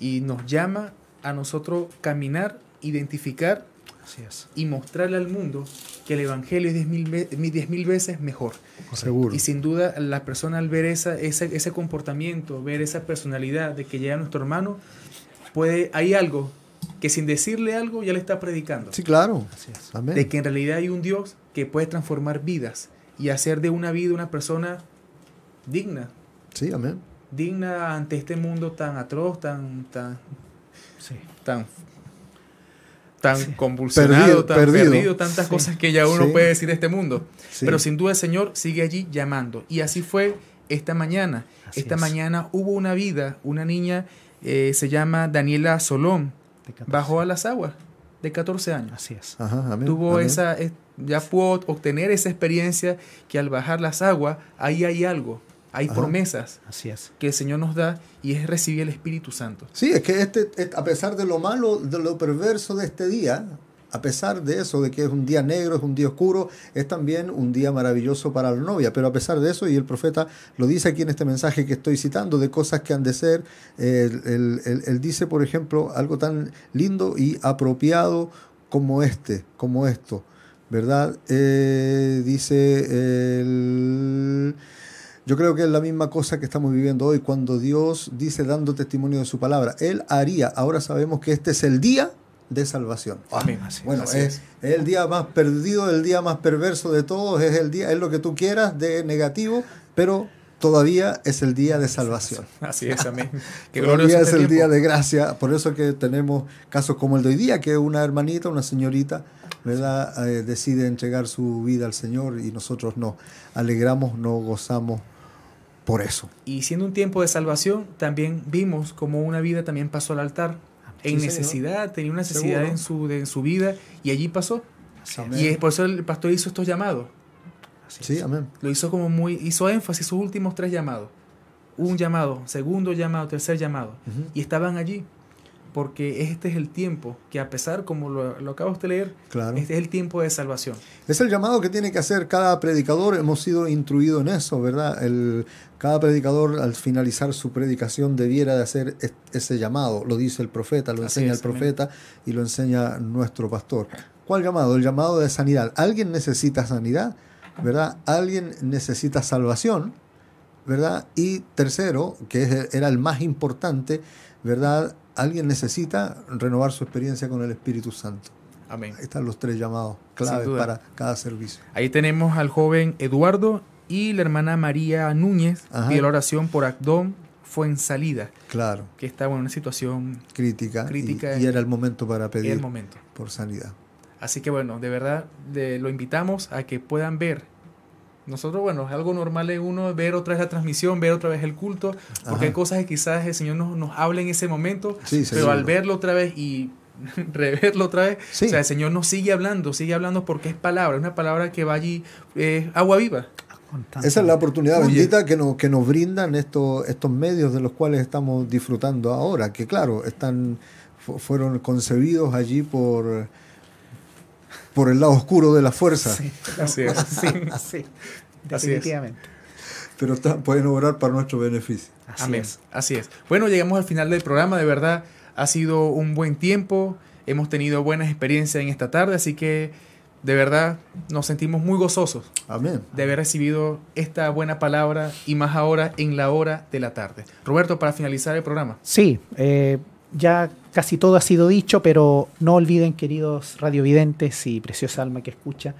Y nos llama a nosotros caminar, identificar Así es. y mostrarle al mundo que el Evangelio es diez mil, ve- diez mil veces mejor. Seguro. Y sin duda la persona al ver esa, ese, ese comportamiento, ver esa personalidad de que llega nuestro hermano, puede, hay algo que sin decirle algo ya le está predicando. Sí, claro. Así es. Amén. De que en realidad hay un Dios que puede transformar vidas y hacer de una vida una persona digna, Sí, amén. Digna ante este mundo tan atroz, tan, tan, Sí. tan, tan Sí. convulsionado, Perdido, tan perdido. perdido, tantas Sí. cosas que ya uno Sí. puede decir de este mundo. Sí. Pero sin duda el Señor sigue allí llamando. Y así fue esta mañana. Así esta es. mañana hubo una vida, una niña eh, se llama Daniela Solón, De 14. bajó a las aguas de 14 años. Así es. Ajá, amén. Tuvo amén. esa, eh, ya pudo obtener esa experiencia que al bajar las aguas, ahí hay algo, hay Ajá. promesas Así es. que el Señor nos da y es recibir el Espíritu Santo. Sí, es que este, es- a pesar de lo malo, de lo perverso de este día, a pesar de eso, de que es un día negro, es un día oscuro, es también un día maravilloso para la novia. Pero a pesar de eso, y el profeta lo dice aquí en este mensaje que estoy citando, de cosas que han de ser, eh, él, él- él- él dice, por ejemplo, algo tan lindo y apropiado como este, como esto, ¿verdad? Eh, dice el... Yo creo que es la misma cosa que estamos viviendo hoy cuando Dios dice dando testimonio de su palabra. Él haría, ahora sabemos que este es el día de salvación. Amén. Así. Bueno, Así es, es el día más perdido, el día más perverso de todos, es el día, es lo que tú quieras de negativo, pero todavía es el día de salvación. Así es, amén. Qué Todavía glorioso es este el tiempo. día de gracia, por eso que tenemos casos como el de hoy día, que una hermanita, una señorita, ¿verdad? Eh, decide entregar su vida al Señor y nosotros nos alegramos, nos gozamos por eso. Y siendo un tiempo de salvación, también vimos como una vida también pasó al altar en Sí, señor. necesidad, tenía una necesidad en su, de- en su vida y allí pasó. Y es por eso el pastor hizo estos llamados. Así Sí, es. amén. Lo hizo como muy, hizo énfasis sus últimos tres llamados. Un llamado, segundo llamado, tercer llamado. Y estaban allí. Porque este es el tiempo que a pesar, como lo, lo de leer, Claro. este es el tiempo de salvación. Es el llamado que tiene que hacer cada predicador. Hemos sido instruidos en eso, ¿verdad? El, cada predicador al finalizar su predicación debiera de hacer es- ese llamado. Lo dice el profeta, lo Así enseña es, el profeta y lo enseña nuestro pastor. ¿Cuál llamado? El llamado de sanidad. Alguien necesita sanidad, ¿verdad? Alguien necesita salvación, ¿verdad? Y tercero, que era el más importante, ¿verdad? Alguien necesita renovar su experiencia con el Espíritu Santo. Amén. Ahí están los tres llamados claves para cada servicio. Ahí tenemos al joven Eduardo y la hermana María Núñez pide la oración por Acdón Fuensalida, Claro, que bueno, en una situación crítica. y- Crítica y, y- era el momento para pedir el momento. por sanidad. Así que bueno, de verdad de- lo invitamos a que puedan ver. Nosotros, bueno, es algo normal de uno ver otra vez la transmisión, ver otra vez el culto, porque Ajá. hay cosas que quizás el Señor nos, nos habla en ese momento, Sí, pero al verlo otra vez y reverlo otra vez, Sí. o sea, el Señor nos sigue hablando, sigue hablando porque es palabra, es una palabra que va allí, eh, agua viva. Esa es la oportunidad bendita que nos, que nos brindan estos, estos medios de los cuales estamos disfrutando ahora, que claro, están fu- fueron concebidos allí por, por el lado oscuro de la fuerza, Sí. Así es. Sí, sí, Así es. Definitivamente. pero pueden obrar para nuestro beneficio. Así Amén. es. Así es. Bueno, llegamos al final del programa. De verdad, ha sido un buen tiempo. Hemos tenido buenas experiencias en esta tarde, así que de verdad nos sentimos muy gozosos Amén. de haber recibido esta buena palabra y más ahora en la hora de la tarde. Roberto, para finalizar el programa. Sí, eh, ya casi todo ha sido dicho, pero no olviden, queridos radiovidentes y preciosa alma que escucha,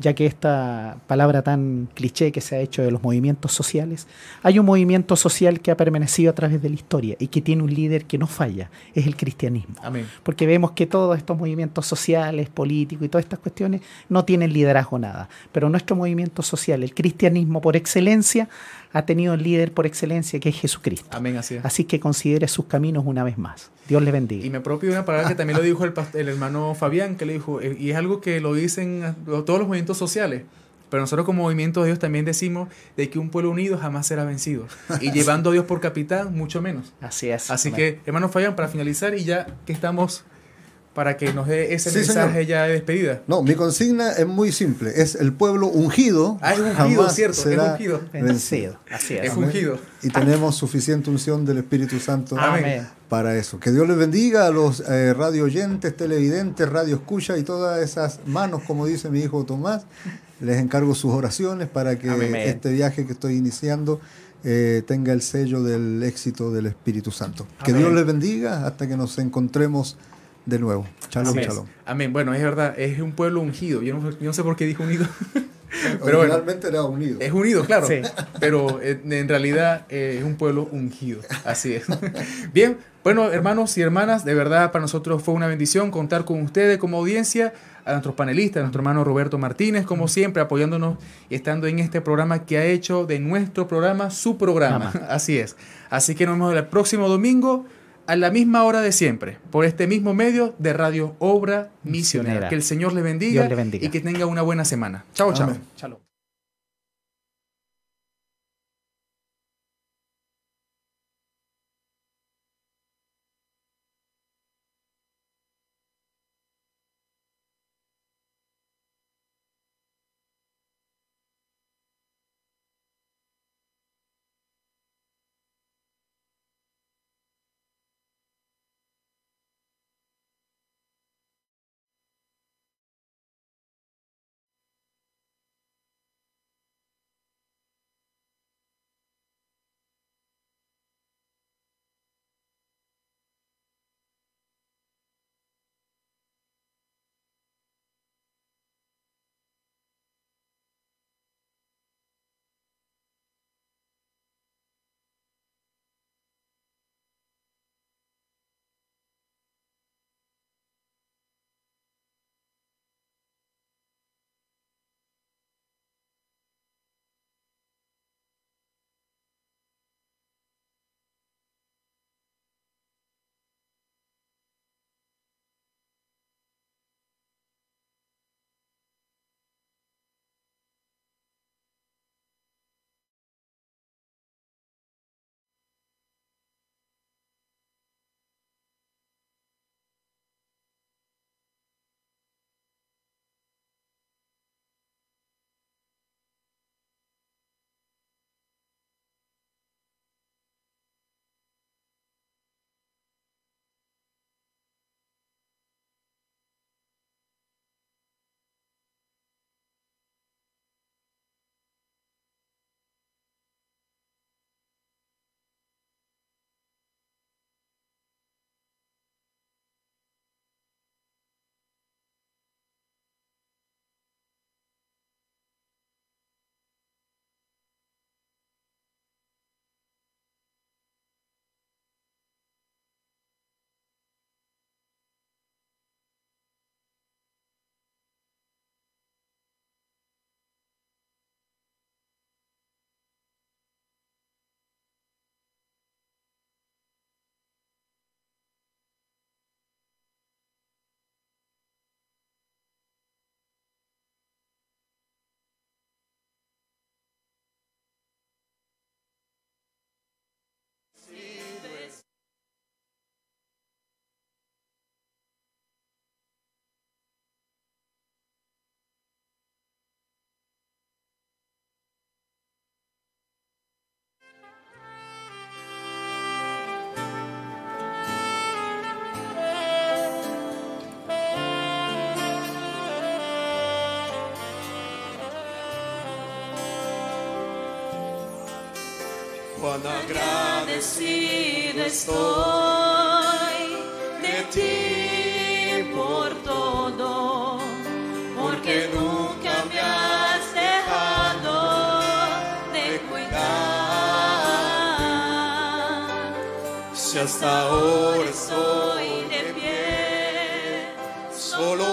ya que esta palabra tan cliché que se ha hecho de los movimientos sociales, hay un movimiento social que ha permanecido a través de la historia y que tiene un líder que no falla, es el cristianismo. Amén. Porque vemos que todos estos movimientos sociales, políticos y todas estas cuestiones no tienen liderazgo nada. Pero nuestro movimiento social, el cristianismo por excelencia, ha tenido el líder por excelencia que es Jesucristo. Amén, así es. Así que considere sus caminos una vez más. Dios les bendiga. Y me apropio de una palabra que también lo dijo el, el hermano Fabián, que le dijo, eh, y es algo que lo dicen todos los movimientos sociales. Pero nosotros como movimiento de Dios también decimos de que un pueblo unido jamás será vencido. Y llevando a Dios por capitán, mucho menos. Así es. Así Amén. que, hermano Fabián, para finalizar y ya que estamos para que nos dé ese Sí, mensaje señor. ya de despedida. No, mi consigna es muy simple, es el pueblo ungido. Ah, es ungido, cierto, es ungido. vencido. Así Es es. Ungido. Y tenemos suficiente unción del Espíritu Santo Amén. para eso. Que Dios les bendiga a los eh, radio oyentes, televidentes, radio escucha y todas esas manos, como dice mi hijo Tomás. Les encargo sus oraciones para que Amén. este viaje que estoy iniciando eh, tenga el sello del éxito del Espíritu Santo. Que. Dios les bendiga hasta que nos encontremos de nuevo. Shalom, shalom. Amén. Bueno, es verdad, es un pueblo ungido. Yo no, yo no sé por qué dijo unido. Pero bueno, Originalmente era unido. es unido, claro. Sí. Pero eh, en realidad eh, es un pueblo ungido. Así es. Bien, bueno, hermanos y hermanas, de verdad para nosotros fue una bendición contar con ustedes como audiencia, a nuestros panelistas, a nuestro hermano Roberto Martínez, como siempre, apoyándonos y estando en este programa que ha hecho de nuestro programa su programa. Así es. Así que nos vemos el próximo domingo a la misma hora de siempre, por este mismo medio de Radio Obra Misionera. Misionera. Que el Señor le bendiga, le bendiga. y que tenga una buena semana. Chao, chao. Amén. Agradecido estoy de ti por todo, porque nunca me has dejado de cuidar. Si hasta ahora estoy de pie, solo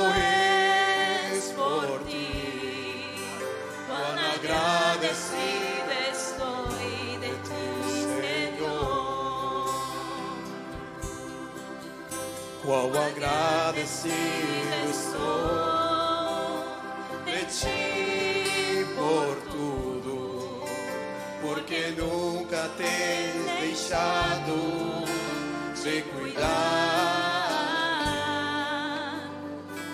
Cuán agradecido estoy de ti por tudo, porque nunca tens deixado de cuidar.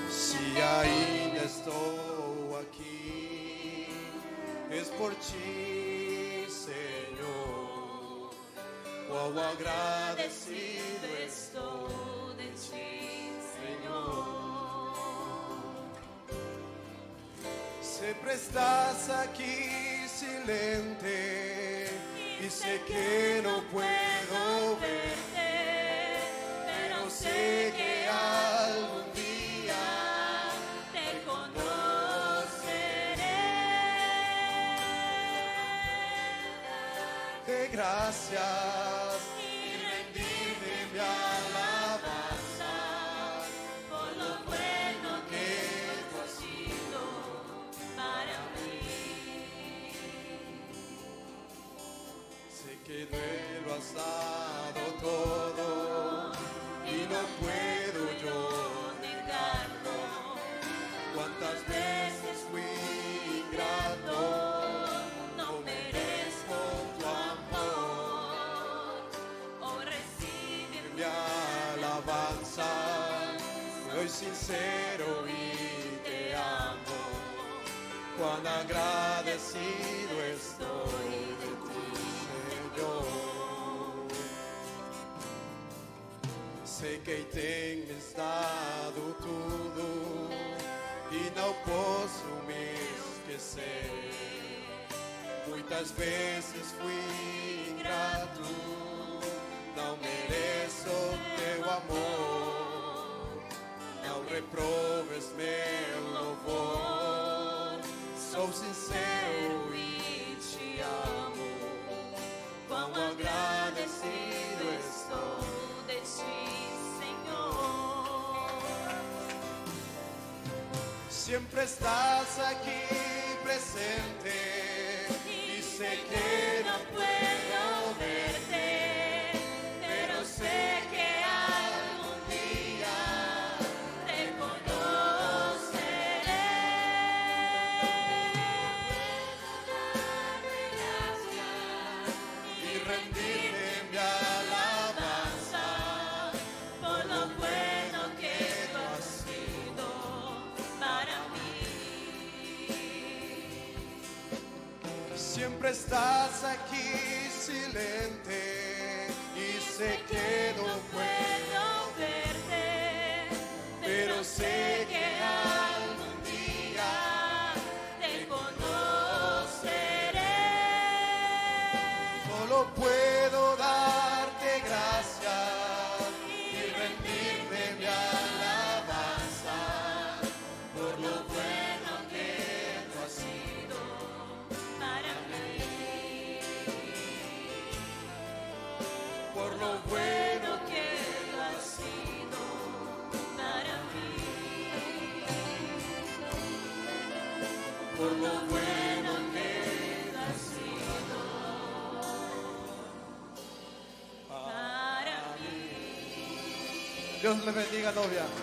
Se ainda estou aqui, és por ti, Senhor. Quão agradecido estou Senhor. Sempre estás aquí silente y sé que no puedo verte, pero sé que algún día te conoceré. De gracias que de lo has dado todo y no puedo yo negarlo. Cuántas veces fui ingrato, no merezco tu amor. Oh, recibe mi alabanza, soy sincero y te amo. Cuán agradecido Sei que tens dado tudo e não posso me esquecer. Muitas vezes fui ingrato, não mereço teu amor. Não reproves meu louvor. Sou sincero Siempre estás aquí presente. Y sé que no puedo estás aquí silente y sé que no puedo verte, pero sé que para mí. Dios le bendiga, novia.